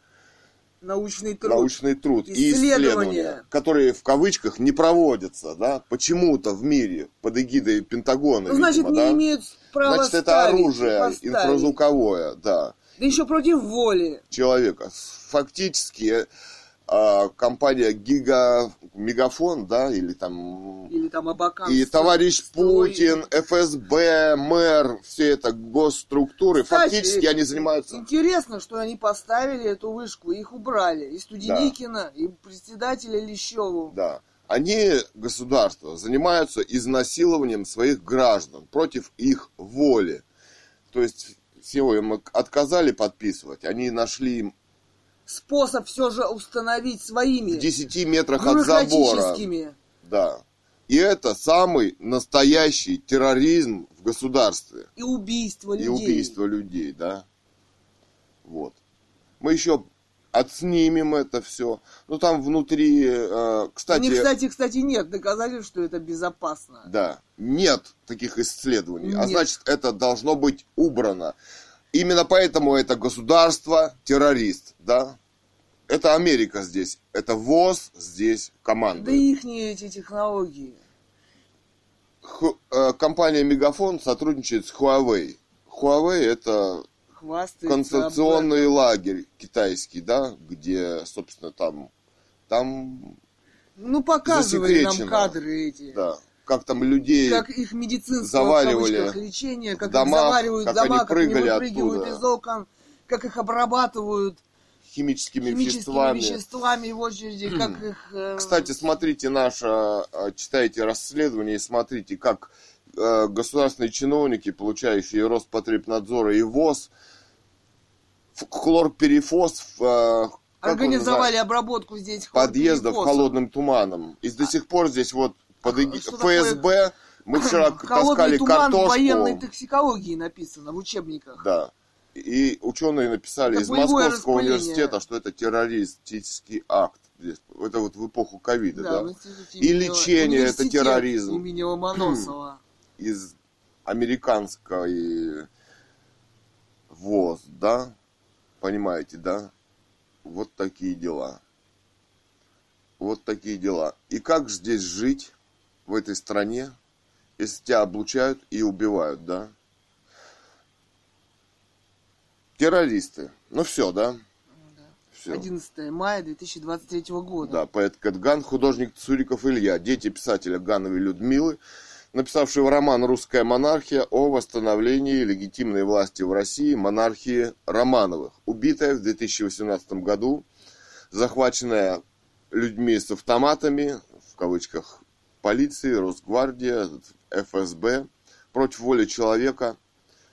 научный труд, научный труд исследования. и исследования, которые в кавычках не проводятся, да, почему-то в мире под эгидой Пентагона, ну, значит, видимо, не да? имеют права Значит, это оружие инфразвуковое, да. Да еще против воли. Человека. Фактически компания Гига Мегафон, да, или там... Или там Абакан. И товарищ строй. Путин, ФСБ, мэр, все это госструктуры, Кстати, фактически они занимаются... Интересно, что они поставили эту вышку, их убрали. И Студеникина, да. и председателя Лещеву. Да. Они, государство, занимаются изнасилованием своих граждан против их воли. То есть всего им отказали подписывать, они нашли способ все же установить своими. В 10 метрах от забора. Да. И это самый настоящий терроризм в государстве. И убийство людей. И убийство людей, да. Вот. Мы еще отснимем это все. Ну там внутри, э, кстати... Не, кстати, кстати, нет доказательств, что это безопасно. Да, нет таких исследований. А нет. А значит, это должно быть убрано. Именно поэтому это государство террорист, да? Это Америка здесь, это ВОЗ здесь команда. Да их не эти технологии. Х, э, компания Мегафон сотрудничает с Huawei. Huawei это Хвастается концентрационный лагерь китайский, да, где, собственно, там, там ну, показывали нам кадры эти. Да как там людей как их заваливали лечение, как домах, их заваривают как дома, они прыгали как они выпрыгивают оттуда. из окон, как их обрабатывают химическими, химическими веществами. веществами в очереди, как их... Э... Кстати, смотрите наше, э, читайте расследование и смотрите, как э, государственные чиновники, получающие Роспотребнадзора и ВОЗ, хлорперифос э, Организовали обработку здесь подъездов холодным туманом. И до сих пор здесь вот под ИГ... ФСБ мы вчера <clears throat> таскали туман картошку. военной токсикологии написано в учебниках. Да. И ученые написали это из Московского университета, что это террористический акт. Это вот в эпоху ковида, да. да? И лечение это терроризм. Имени <clears throat> Ломоносова. Из американской ВОЗ, да? Понимаете, да? Вот такие дела. Вот такие дела. И как здесь жить? В этой стране, если тебя облучают и убивают, да? Террористы. Ну все, да? Все. 11 мая 2023 года. Да, поэт Кэтган, художник Цуриков Илья, дети писателя Гановой Людмилы, написавшего роман «Русская монархия» о восстановлении легитимной власти в России монархии Романовых, убитая в 2018 году, захваченная людьми с автоматами, в кавычках, полиции, Росгвардия, ФСБ против воли человека.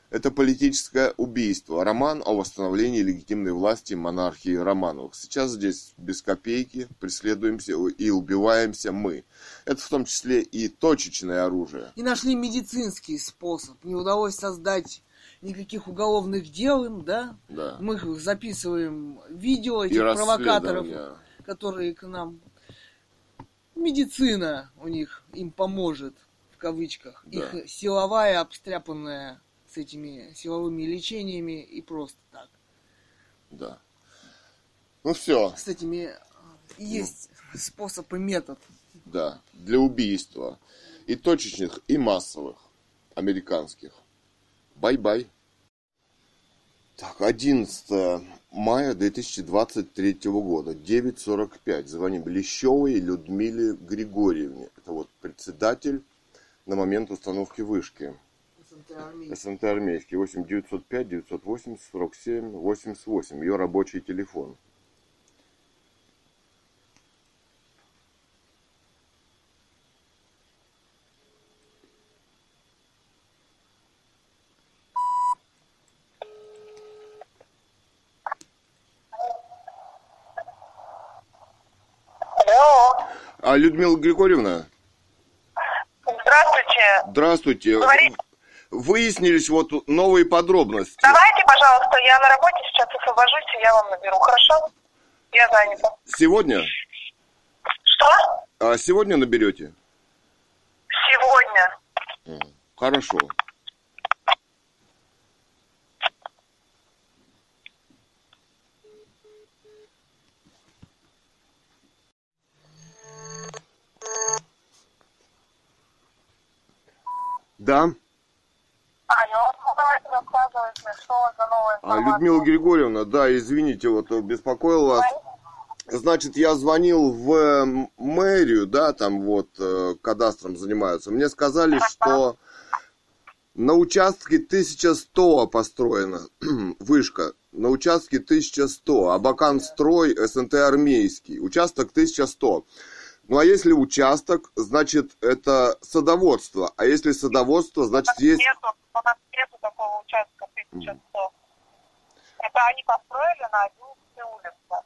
Это политическое убийство. Роман о восстановлении легитимной власти монархии Романовых. Сейчас здесь без копейки преследуемся и убиваемся мы. Это в том числе и точечное оружие. И нашли медицинский способ. Не удалось создать никаких уголовных дел им, да? Да. Мы записываем видео этих провокаторов, которые к нам медицина у них им поможет, в кавычках. Да. Их силовая, обстряпанная с этими силовыми лечениями и просто так. Да. Ну все. С этими э, есть ну. способ и метод. Да, для убийства. И точечных, и массовых. Американских. Bye-bye. Так, 11 мая 2023 года, 9.45. Звоним Лещевой Людмиле Григорьевне. Это вот председатель на момент установки вышки. СНТ армейский. 8 905 980 47 88. Ее рабочий телефон. А Людмила Григорьевна? Здравствуйте. Здравствуйте. Говорите. выяснились вот новые подробности. Давайте, пожалуйста, я на работе сейчас освобожусь, и я вам наберу, хорошо? Я занята. Сегодня? Что? А сегодня наберете? Сегодня. Хорошо. Да. Что за новая А, Людмила Григорьевна, да, извините, вот беспокоил вас. Значит, я звонил в э, мэрию, да, там вот э, кадастром занимаются. Мне сказали, что на участке 1100 построена <clears throat> вышка. На участке 1100. Абакан строй, СНТ армейский. Участок 1100. Ну а если участок, значит это садоводство. А если садоводство, значит есть... Нету, у нас нету такого участка 1100. Это они построили на 11 улице.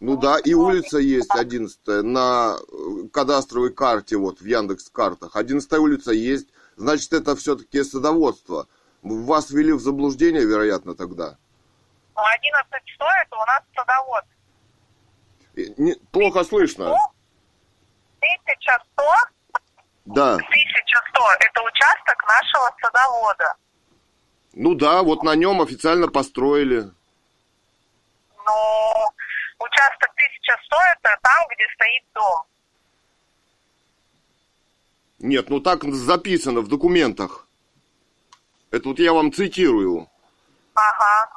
Ну да, и улица есть 11 на э, кадастровой карте, вот в Яндекс картах. 11 улица есть, значит это все-таки садоводство. Вас ввели в заблуждение, вероятно, тогда. Ну, 11 что это у нас садовод. Не, плохо слышно. 1100? Да. 1100 это участок нашего садовода. Ну да, вот на нем официально построили. Ну, участок 1100 это там, где стоит дом. Нет, ну так записано в документах. Это вот я вам цитирую. Ага.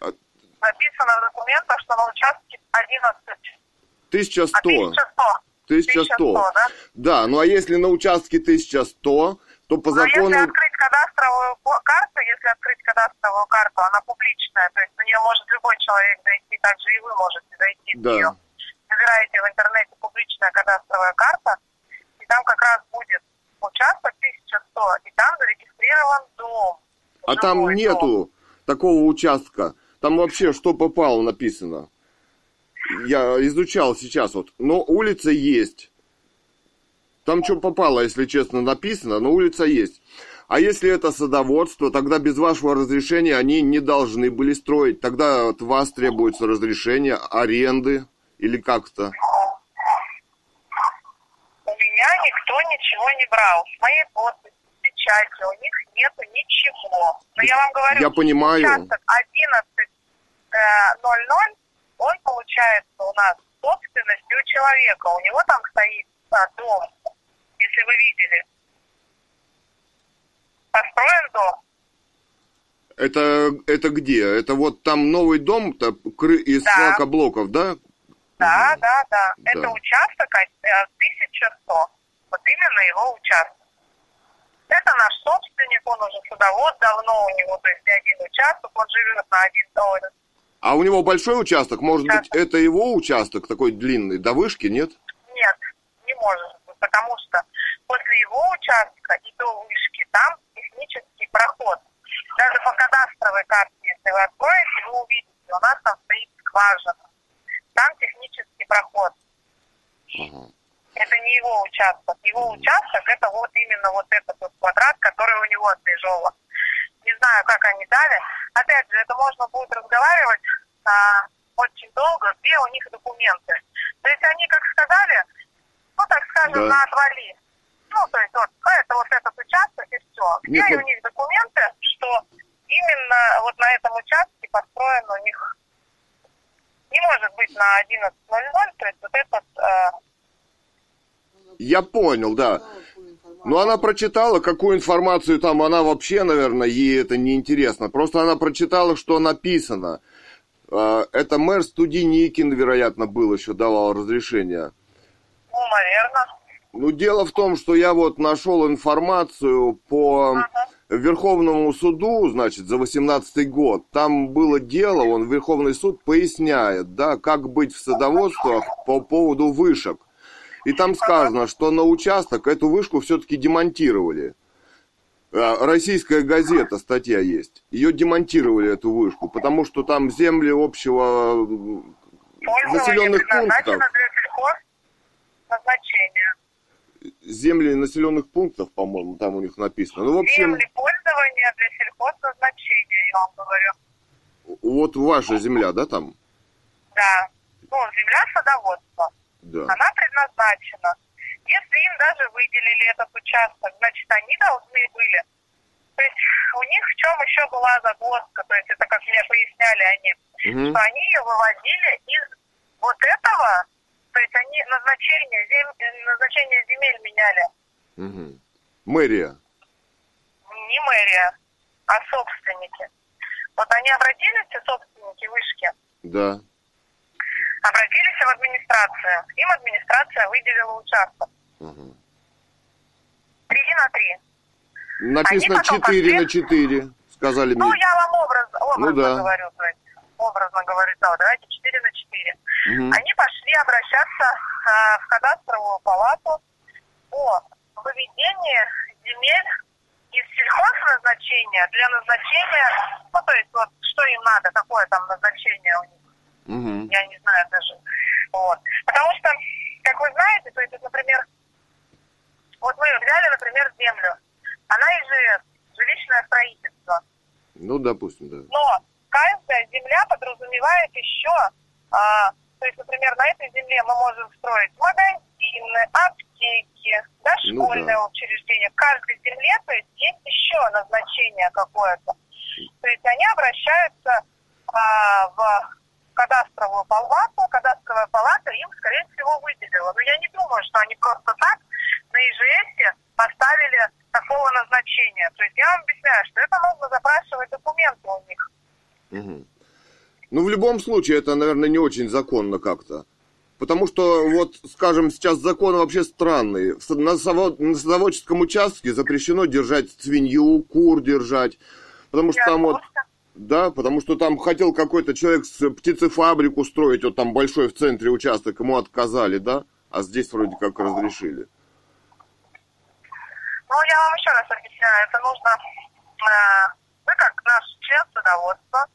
А- Написано в документах, что на участке 11. 1100. А 1100. 1100. да? Да, ну а если на участке 1100, то по Но закону... если открыть кадастровую карту, если открыть кадастровую карту, она публичная, то есть на нее может любой человек зайти, также и вы можете зайти в Да. нее. Набираете в интернете публичная кадастровая карта, и там как раз будет участок 1100, и там зарегистрирован дом. А там Жилой дом. нету такого участка. Там вообще что попало написано. Я изучал сейчас вот. Но улица есть. Там что попало, если честно, написано, но улица есть. А если это садоводство, тогда без вашего разрешения они не должны были строить. Тогда от вас требуется разрешение аренды или как-то. У меня никто ничего не брал. С моей подписи, печати, у них нету ничего. Но я вам говорю, Я понимаю. участок 11.00, он получается у нас собственностью человека. У него там стоит а, дом, если вы видели. Построен дом. Это, это где? Это вот там новый дом то из Да. шлакоблоков, да? Да, да, да. Да. Это участок а, э, 1100. Вот именно его участок. Это наш собственник, он уже садовод давно, у него то есть не один участок, он живет на один ой, А у него большой участок? Может быть, Участок. это его участок такой длинный, до вышки, нет? Нет, не может быть, потому что после его участка и до вышки там технический проход. Даже по кадастровой карте, если вы откроете, вы увидите, у нас там стоит скважина. Там технический проход. Ага. Это не его участок. Его участок это вот именно вот этот вот квадрат, который у него отмежован. Не знаю, как они дали. Опять же, это можно будет разговаривать а, очень долго, где у них документы. То есть они как сказали, ну так скажем, Да. на отвали. Ну, то есть вот а, это вот этот участок и все. Где Нет, ну- у них документы, что именно вот на этом участке построен у них не может быть на 11.00, то есть вот этот э, Я понял, да. Но она прочитала, какую информацию там, она вообще, наверное, ей это не интересно. Просто она прочитала, что написано. А, Это мэр Студеникин, вероятно, был еще, давал разрешение. Ну, наверное. Ну, дело в том, что я вот нашел информацию по Верховному суду, значит, за 18 год. Там было дело, он, Верховный суд поясняет, да, как быть в садоводствах по поводу вышек. И там сказано, что на участок эту вышку все-таки демонтировали. А, Российская газета, статья есть. Ее демонтировали, эту вышку, потому что там земли общего Пользование населенных пунктов. для сельхозназначения. земли населенных пунктов, по-моему, там у них написано. Ну, в общем, Земли пользования я вам говорю. Вот ваша земля, да, там? Да. Ну, земля садоводства. Да. Она предназначена. Если им даже выделили этот участок, значит, они должны были. То есть у них в чем еще была загвоздка, то есть это как мне поясняли они, Мгм. что они ее выводили из вот этого, то есть они назначение, зем... назначение земель меняли. Мгм. Мэрия. Не мэрия, а собственники. Вот они обратились, все собственники вышки, Да. Обратились в администрацию. Им администрация выделила участок. Три на три. Написано Они 4 на 4, сказали Ну, мне. я вам образ, образно Ну да. говорю, то есть, образно говорю, да, давайте 4 на 4. Мгм. Они пошли обращаться а, в кадастровую палату о выведении земель из сельхозназначения для назначения, ну, то есть, вот, что им надо, какое там назначение у них, Мгм. я не знаю даже. Вот. Потому что, как вы знаете, то есть, например, вот мы взяли, например, землю, она ИЖС, жилищное строительство. Ну, допустим, да. Но каждая земля подразумевает еще, а, то есть, например, на этой земле мы можем строить магазины, аптеки, дошкольное Ну да. учреждение. В каждой земле, то есть, есть еще назначение какое-то. То есть они обращаются а, в кадастровую палату, кадастровая палата им, скорее всего, выделила. Но я не думаю, что они просто так на ИЖС поставили такого назначения. То есть я вам объясняю, что это нужно запрашивать документы у них. Мгм. Ну, в любом случае, это, наверное, не очень законно как-то. Потому что, вот, скажем, сейчас закон вообще странный. На, саво- на садоводческом участке запрещено держать свинью, кур держать. Потому что Я там вот, просто- да, потому что там хотел какой-то человек с птицефабрику строить, вот там большой в центре участок, ему отказали, да? А здесь вроде как разрешили. Ну, я вам еще раз объясняю. Это нужно... э, вы, как наш член садоводства,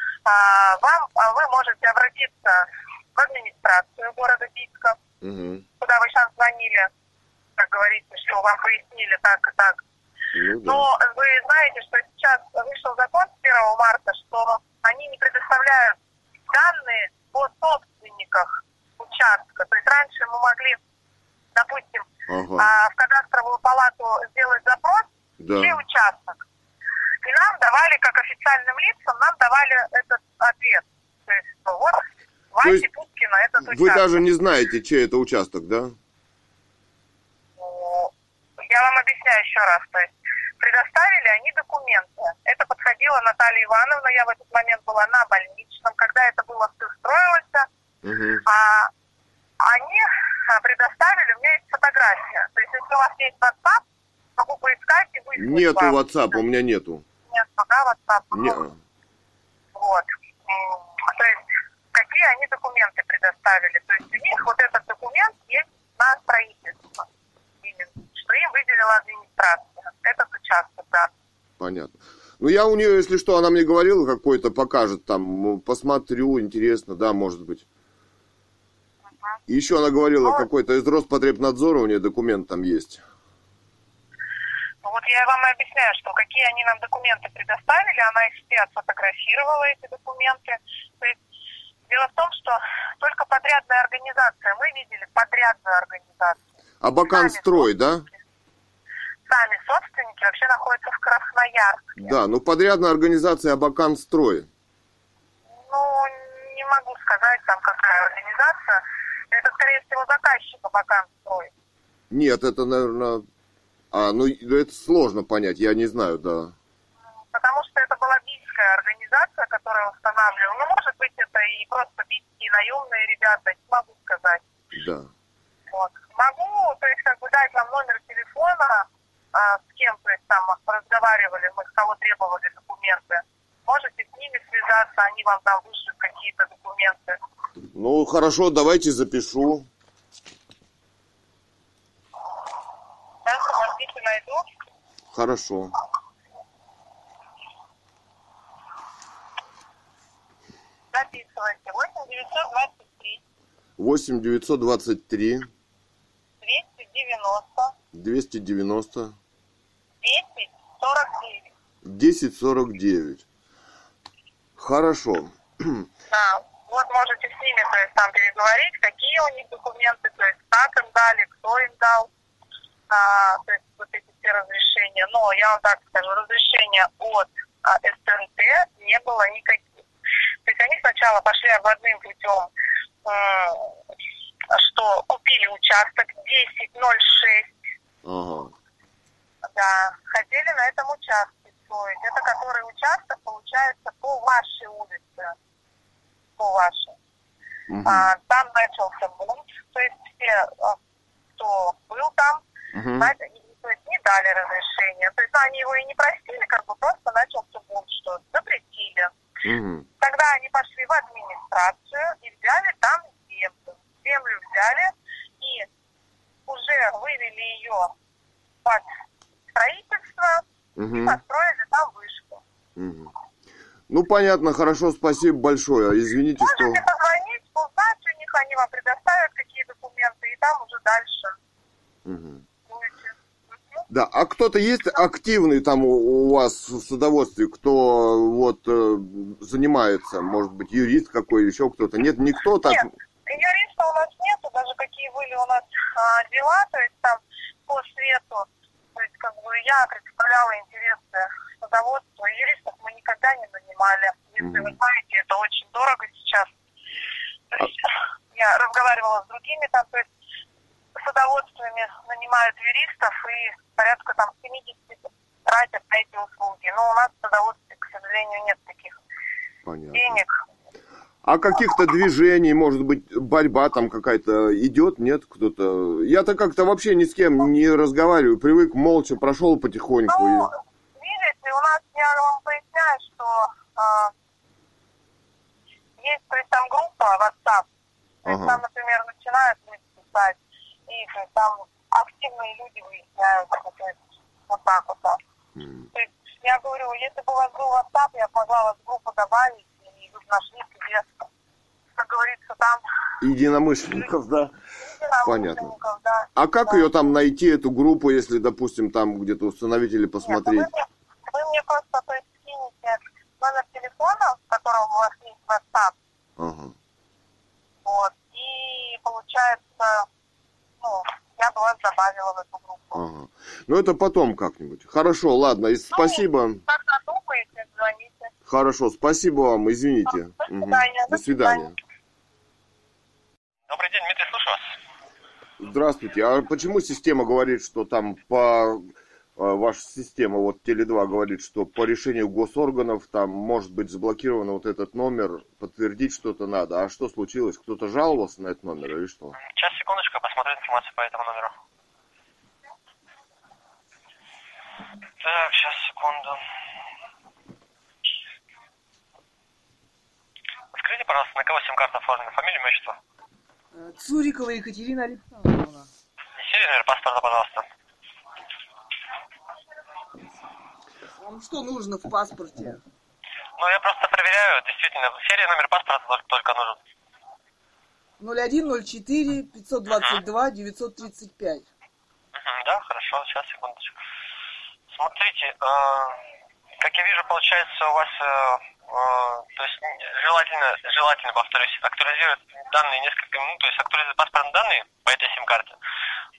э, вам, а вы можете обратиться в администрацию города Бийска, Мгм. куда вы сейчас звонили, как говорится, что вам пояснили так и так. Ну, да. Но вы знаете, что сейчас вышел закон с 1 марта, что они не предоставляют данные о собственниках участка. То есть раньше мы могли, допустим, Ага, а, в кадастровую палату сделать запрос, да. чей участок. И нам давали, как официальным лицам, нам давали этот ответ. То есть, что вот Вася есть Пупкина этот Вы участок. даже не знаете, чей это участок, да? Ну, Я вам объясняю еще раз. То есть предоставили они документы. Это подходила Наталья Ивановна, я в этот момент была на больничном, когда это было все строилось. Мгм. А они а, предоставили, у меня есть фотография. То есть если у вас есть WhatsApp, могу поискать и выслать Нету вам. WhatsApp, у меня нету. Нет, пока WhatsApp. Не- Вот. То есть, какие они документы предоставили. То есть, у них вот этот документ есть на строительство. Именно. Что им выделила администрация. Этот участок, да. Понятно. Ну, я у нее, если что, она мне говорила, какой-то покажет там, посмотрю, интересно, да, может быть. И еще она говорила, Ну, какой-то из Роспотребнадзора у нее документ там есть. Ну, Вот я вам и объясняю, что какие они нам документы предоставили, она их все отфотографировала, эти документы. То есть, дело в том, что только подрядная организация, мы видели подрядную организацию. Абакан Сами строй, да? Сами собственники вообще находятся в Красноярске. Да, ну подрядная организация Абакан строй. Ну, не могу сказать, там какая организация. Это, скорее всего, заказчик Абакан строй. Нет, это, наверное... А, ну, это сложно понять, я не знаю, да. Потому что это была бийская организация, которая устанавливала. Ну, может быть, это и просто бийские наемные ребята, не могу сказать. Да. Вот. Могу, то есть, как бы дать вам номер телефона, с кем, то есть, там разговаривали, мы с кого требовали документы. Можете с ними связаться, они вам там вышлют какие-то документы. Ну, хорошо, давайте запишу. Сейчас, подождите, найду. Хорошо. Записывайте. 8 923 8 923 290 290 10 49. 1049. Хорошо. Да, вот можете с ними, то есть там переговорить, какие у них документы, то есть как им дали, кто им дал, а, то есть вот эти все разрешения. Но я вам так скажу, разрешения от а, СНТ не было никаких. То есть они сначала пошли обводным путем, что купили участок 1006. Ага. Да, хотели на этом участке строить. Это который участок получается по вашей улице. По вашей. Угу. А, там начался бунт, то есть все, а, кто был там, угу. то есть не дали разрешения. То есть ну, они его и не просили, как бы просто начался бунт, что запретили. Угу. Тогда они пошли в администрацию и взяли там землю. Землю взяли и уже вывели ее под строительство угу. и построили там вышку. Угу. Ну, понятно, хорошо, спасибо большое. Извините, Можете что... Можете позвонить, узнать у них, они вам предоставят какие документы, и там уже дальше. Угу. Да, а кто-то есть активный там у, у вас в садоводстве, кто вот э, занимается, может быть, юрист какой, еще кто-то? Нет, никто так? Нет, юриста у нас нету, даже какие были у нас а, дела, то есть там по свету, то есть как бы я представляла интересы садоводства, юристов мы никогда не нанимали. Если вы знаете, это очень дорого сейчас. То есть, а... Я разговаривала с другими там, то есть садоводствами нанимают юристов и порядка там 70 тратят на эти услуги. Но у нас в садоводстве, к сожалению, нет таких Понятно. денег. А каких-то движений, может быть, борьба там какая-то идет, нет? Кто-то. Я-то как-то вообще ни с кем не разговариваю, привык молча, прошел потихоньку. Ну, и... видите, у нас, я вам поясняю, что а, есть, то есть там группа WhatsApp, то есть ага. там, например, начинают писать, и то есть, там активные люди выясняют, то есть вот так вот. Да. Mm. То есть я говорю, если бы у вас был WhatsApp, я могла вас в группу добавить, нашли себе, как говорится, там... Единомышленников, да? Понятно. Да. А как да. ее там найти, эту группу, если, допустим, там где-то установить или посмотреть? Нет, вы, мне, вы мне просто то есть, скинете номер телефона, в котором у вас есть WhatsApp. Ага. Вот. И получается, ну, я бы вас добавила в эту группу. Ага. Ну, это потом как-нибудь. Хорошо, ладно, и ну, спасибо. Звоните. Хорошо, спасибо вам, извините. До свидания. Угу. До свидания. Добрый день, Дмитрий, слушаю вас. Здравствуйте. А почему система говорит, что там по а, ваша система, вот Теле2 говорит, что по решению госорганов там может быть заблокирован вот этот номер, подтвердить что-то надо. А что случилось? Кто-то жаловался на этот номер или что? Сейчас, секундочку, посмотрю информацию по этому номеру. Так, сейчас, секунду. Скажите, пожалуйста, на кого сим-карта оформлена? Фамилия, имя, отчество? Э, Цурикова Екатерина Александровна. Серия номер паспорта, пожалуйста. Вам что нужно в паспорте? Ну, я просто проверяю, действительно, серия номер паспорта только нужен. 0104 522 935. Угу, да, хорошо, сейчас, секундочку. Смотрите, э, как я вижу, получается, у вас, э, то есть желательно, желательно, повторюсь, актуализировать данные несколько минут, то есть актуализировать паспортные данные по этой сим-карте.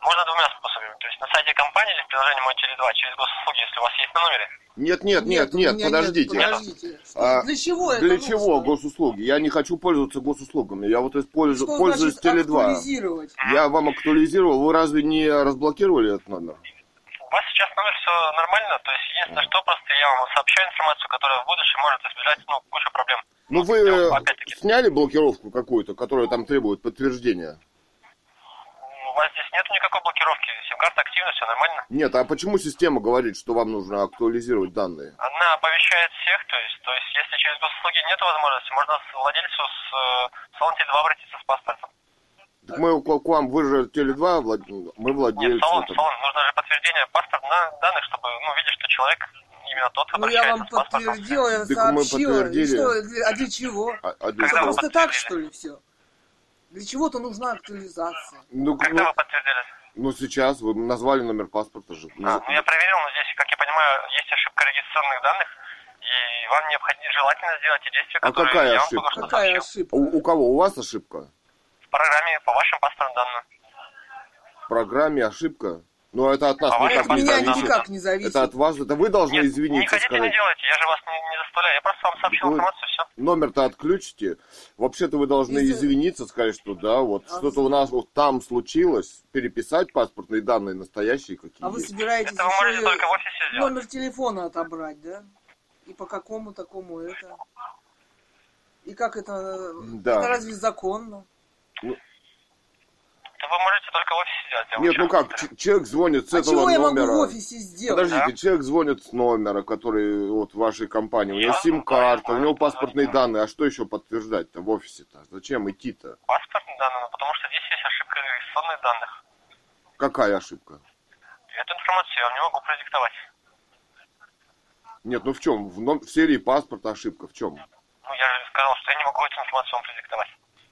Можно двумя способами. То есть на сайте компании или в приложении Мой Теле2 через госуслуги, если у вас есть на номере. Нет, нет, нет, нет, нет подождите. Нет, подождите. А, для чего это Для нужно? чего госуслуги? Я не хочу пользоваться госуслугами. Я вот использую, Что пользуюсь Теле2. Я вам актуализировал. Вы разве не разблокировали этот номер? У вас сейчас номер все нормально, то есть единственное, что просто я вам сообщаю информацию, которая в будущем может избежать ну, кучу проблем. Ну вы сняли блокировку какую-то, которая там требует подтверждения? вас здесь нет никакой блокировки. Сим-карта активна, все нормально. Нет, а почему система говорит, что вам нужно актуализировать данные? Она оповещает всех, то есть, то есть если через госуслуги нет возможности, можно с владельцу с э, салон Теле2 обратиться с паспортом. Так мы к вам, вы же Теле2, влад... мы владельцы. Нет, салон, салон, нужно же подтверждение паспортных данных, чтобы ну, видеть, что человек именно тот, Ну, я вам подтвердила, я сообщила. И что, а для чего? А, а для что? Просто так, что ли, все? Для чего-то нужна актуализация. Ну, Когда ну, вы подтвердили? Ну, сейчас вы назвали номер паспорта же. А, ну, я проверил, но здесь, как я понимаю, есть ошибка регистрационных данных, и вам необходимо желательно сделать те действия, а которые какая я ошибка? вам что Какая сообщил. ошибка? У, у кого? У вас ошибка? В программе по вашим паспортным данным. В программе ошибка? Ну, это от нас А никак не зависит. никак не зависит. Это от вас, это вы должны Нет, не извиниться, хотите, не делайте, я же вас не, не заставляю, я просто вам сообщил Вы- информацию, все. Номер-то отключите. Вообще-то вы должны Если- извиниться, сказать, что да, вот А что-то вы- у нас вот там случилось, переписать паспортные данные настоящие какие А вы собираетесь Это вы можете только в офисе сделать. номер телефона отобрать, да? И по какому такому это? И как это? Да. Это разве законно? Это вы можете только в офисе сделать. я вам Нет, ну как, человек звонит с а этого чего я могу номера. в офисе сделать? Подождите, человек звонит с номера, который вот в вашей компании. У него Я сим-карта, у него паспортные данные. А что еще подтверждать-то в офисе-то? Зачем идти-то? Паспортные данные, ну, потому что здесь есть ошибка регистрационных данных. Какая ошибка? Эту информацию я вам не могу продиктовать. Нет, ну в чем? В, ном- в серии паспорта ошибка в чем? Ну, я же сказал, что я не могу эту информацию вам продиктовать.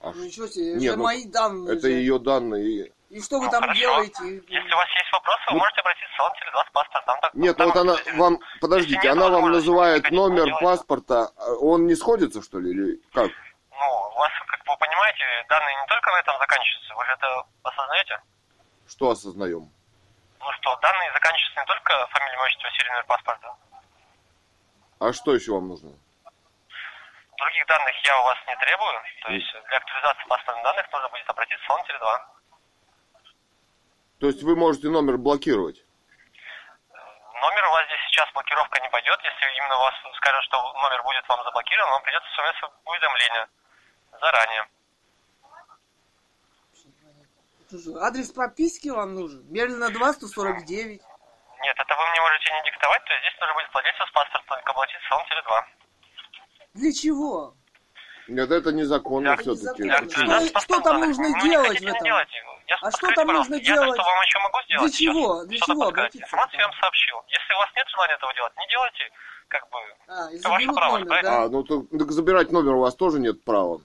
А Ну ничего себе, Нет, это ну, мои данные. это же. ее данные. И что вы Ну, там хорошо. делаете? Если у вас есть вопросы, вы Ну- можете обратиться в салон Теле2 с паспортом. Там, Нет, ну там вот она вам, подождите, она вам называет номер паспорта, а он не сходится, что ли, или как? Ну, у вас, как вы понимаете, данные не только на этом заканчиваются. Вы же это осознаете? Что осознаем? Ну что, данные заканчиваются не только фамилией, отчество, серийный номер паспорта. А что еще вам нужно? Других данных я у вас не требую. То есть для актуализации паспортных данных нужно будет обратиться в салон Теле2. То есть вы можете номер блокировать? Номер у вас здесь сейчас блокировка не пойдет. Если именно у вас скажут, что номер будет вам заблокирован, вам придется СМС уведомление заранее. Это же Адрес прописки вам нужен? Мерлина 2, 149. Нет, это вы мне можете не диктовать, то есть здесь нужно будет владельцу с паспортом только обратиться в салон Теле2. Для чего? Нет, это незаконно Для- все-таки. актуализации Что- что паспортных там нужно Ну, не делать в этом? делайте. Я, А что там пожалуйста, нужно я делать? что вам еще могу сделать Для сейчас? чего? Для Что-то чего? Информацию я вам сообщил. Если у вас нет желания этого делать, не делайте, как бы, А, Это ваше право, номер, да? А, ну так, так забирать номер у вас тоже нет права?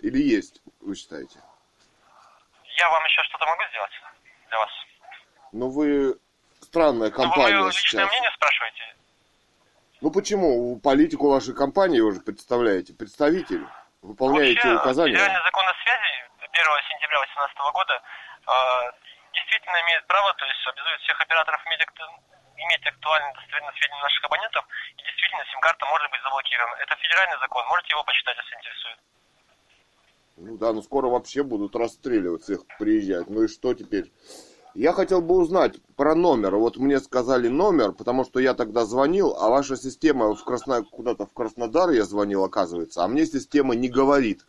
Или есть, вы считаете? я вам еще что-то могу сделать для вас? Ну вы странная Ну, вы компания мое личное сейчас. мнение спрашиваете? Ну почему? Политику вашей компании вы же представляете, представитель. Выполняете Вообще, указания. Федеральный закон о связи 1 сентября 2018 года э, действительно имеет право, то есть обязует всех операторов иметь, иметь актуальные достоверные сведения наших абонентов, и действительно сим-карта может быть заблокирована. Это федеральный закон, можете его почитать, если интересует. Ну да, ну скоро вообще будут расстреливать всех приезжать. Ну и что теперь? Я хотел бы узнать про номер. Вот мне сказали номер, потому что я тогда звонил, а ваша система в Красно... куда-то в Краснодар я звонил, оказывается, а мне система не говорит.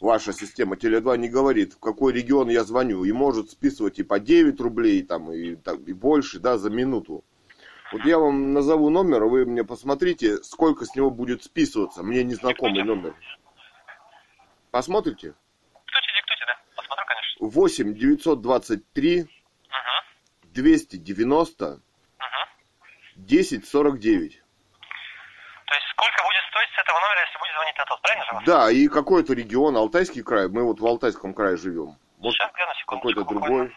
Ваша система Теле2 не говорит, в какой регион я звоню. И может списывать и по 9 рублей, там, и, так, и больше, да, за минуту. Вот я вам назову номер, вы мне посмотрите, сколько с него будет списываться. Мне незнакомый номер. Посмотрите? Диктуйте, диктуйте, да? Посмотрю, конечно. 8 923 Угу, 290 угу. 1049. То есть сколько будет стоить с этого номера, если будет звонить на тот, правильно же? Да, и какой-то регион, Алтайский край. Мы вот в Алтайском крае живем. Может, Сейчас, гляну, секундочку, какой-то другой.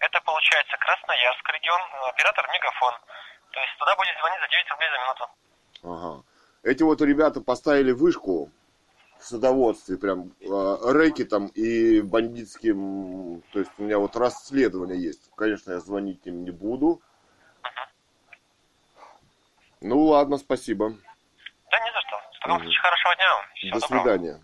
Это получается Красноярск регион, э, оператор Мегафон. То есть туда будет звонить за 9 рублей за минуту. Ага. Эти вот ребята поставили вышку в садоводстве, прям э, рэкетом и бандитским, то есть у меня вот расследование есть. Конечно, я звонить им не буду. Ну ладно, спасибо. Да не за что. В таком случае хорошего дня. Всего До доброго. свидания.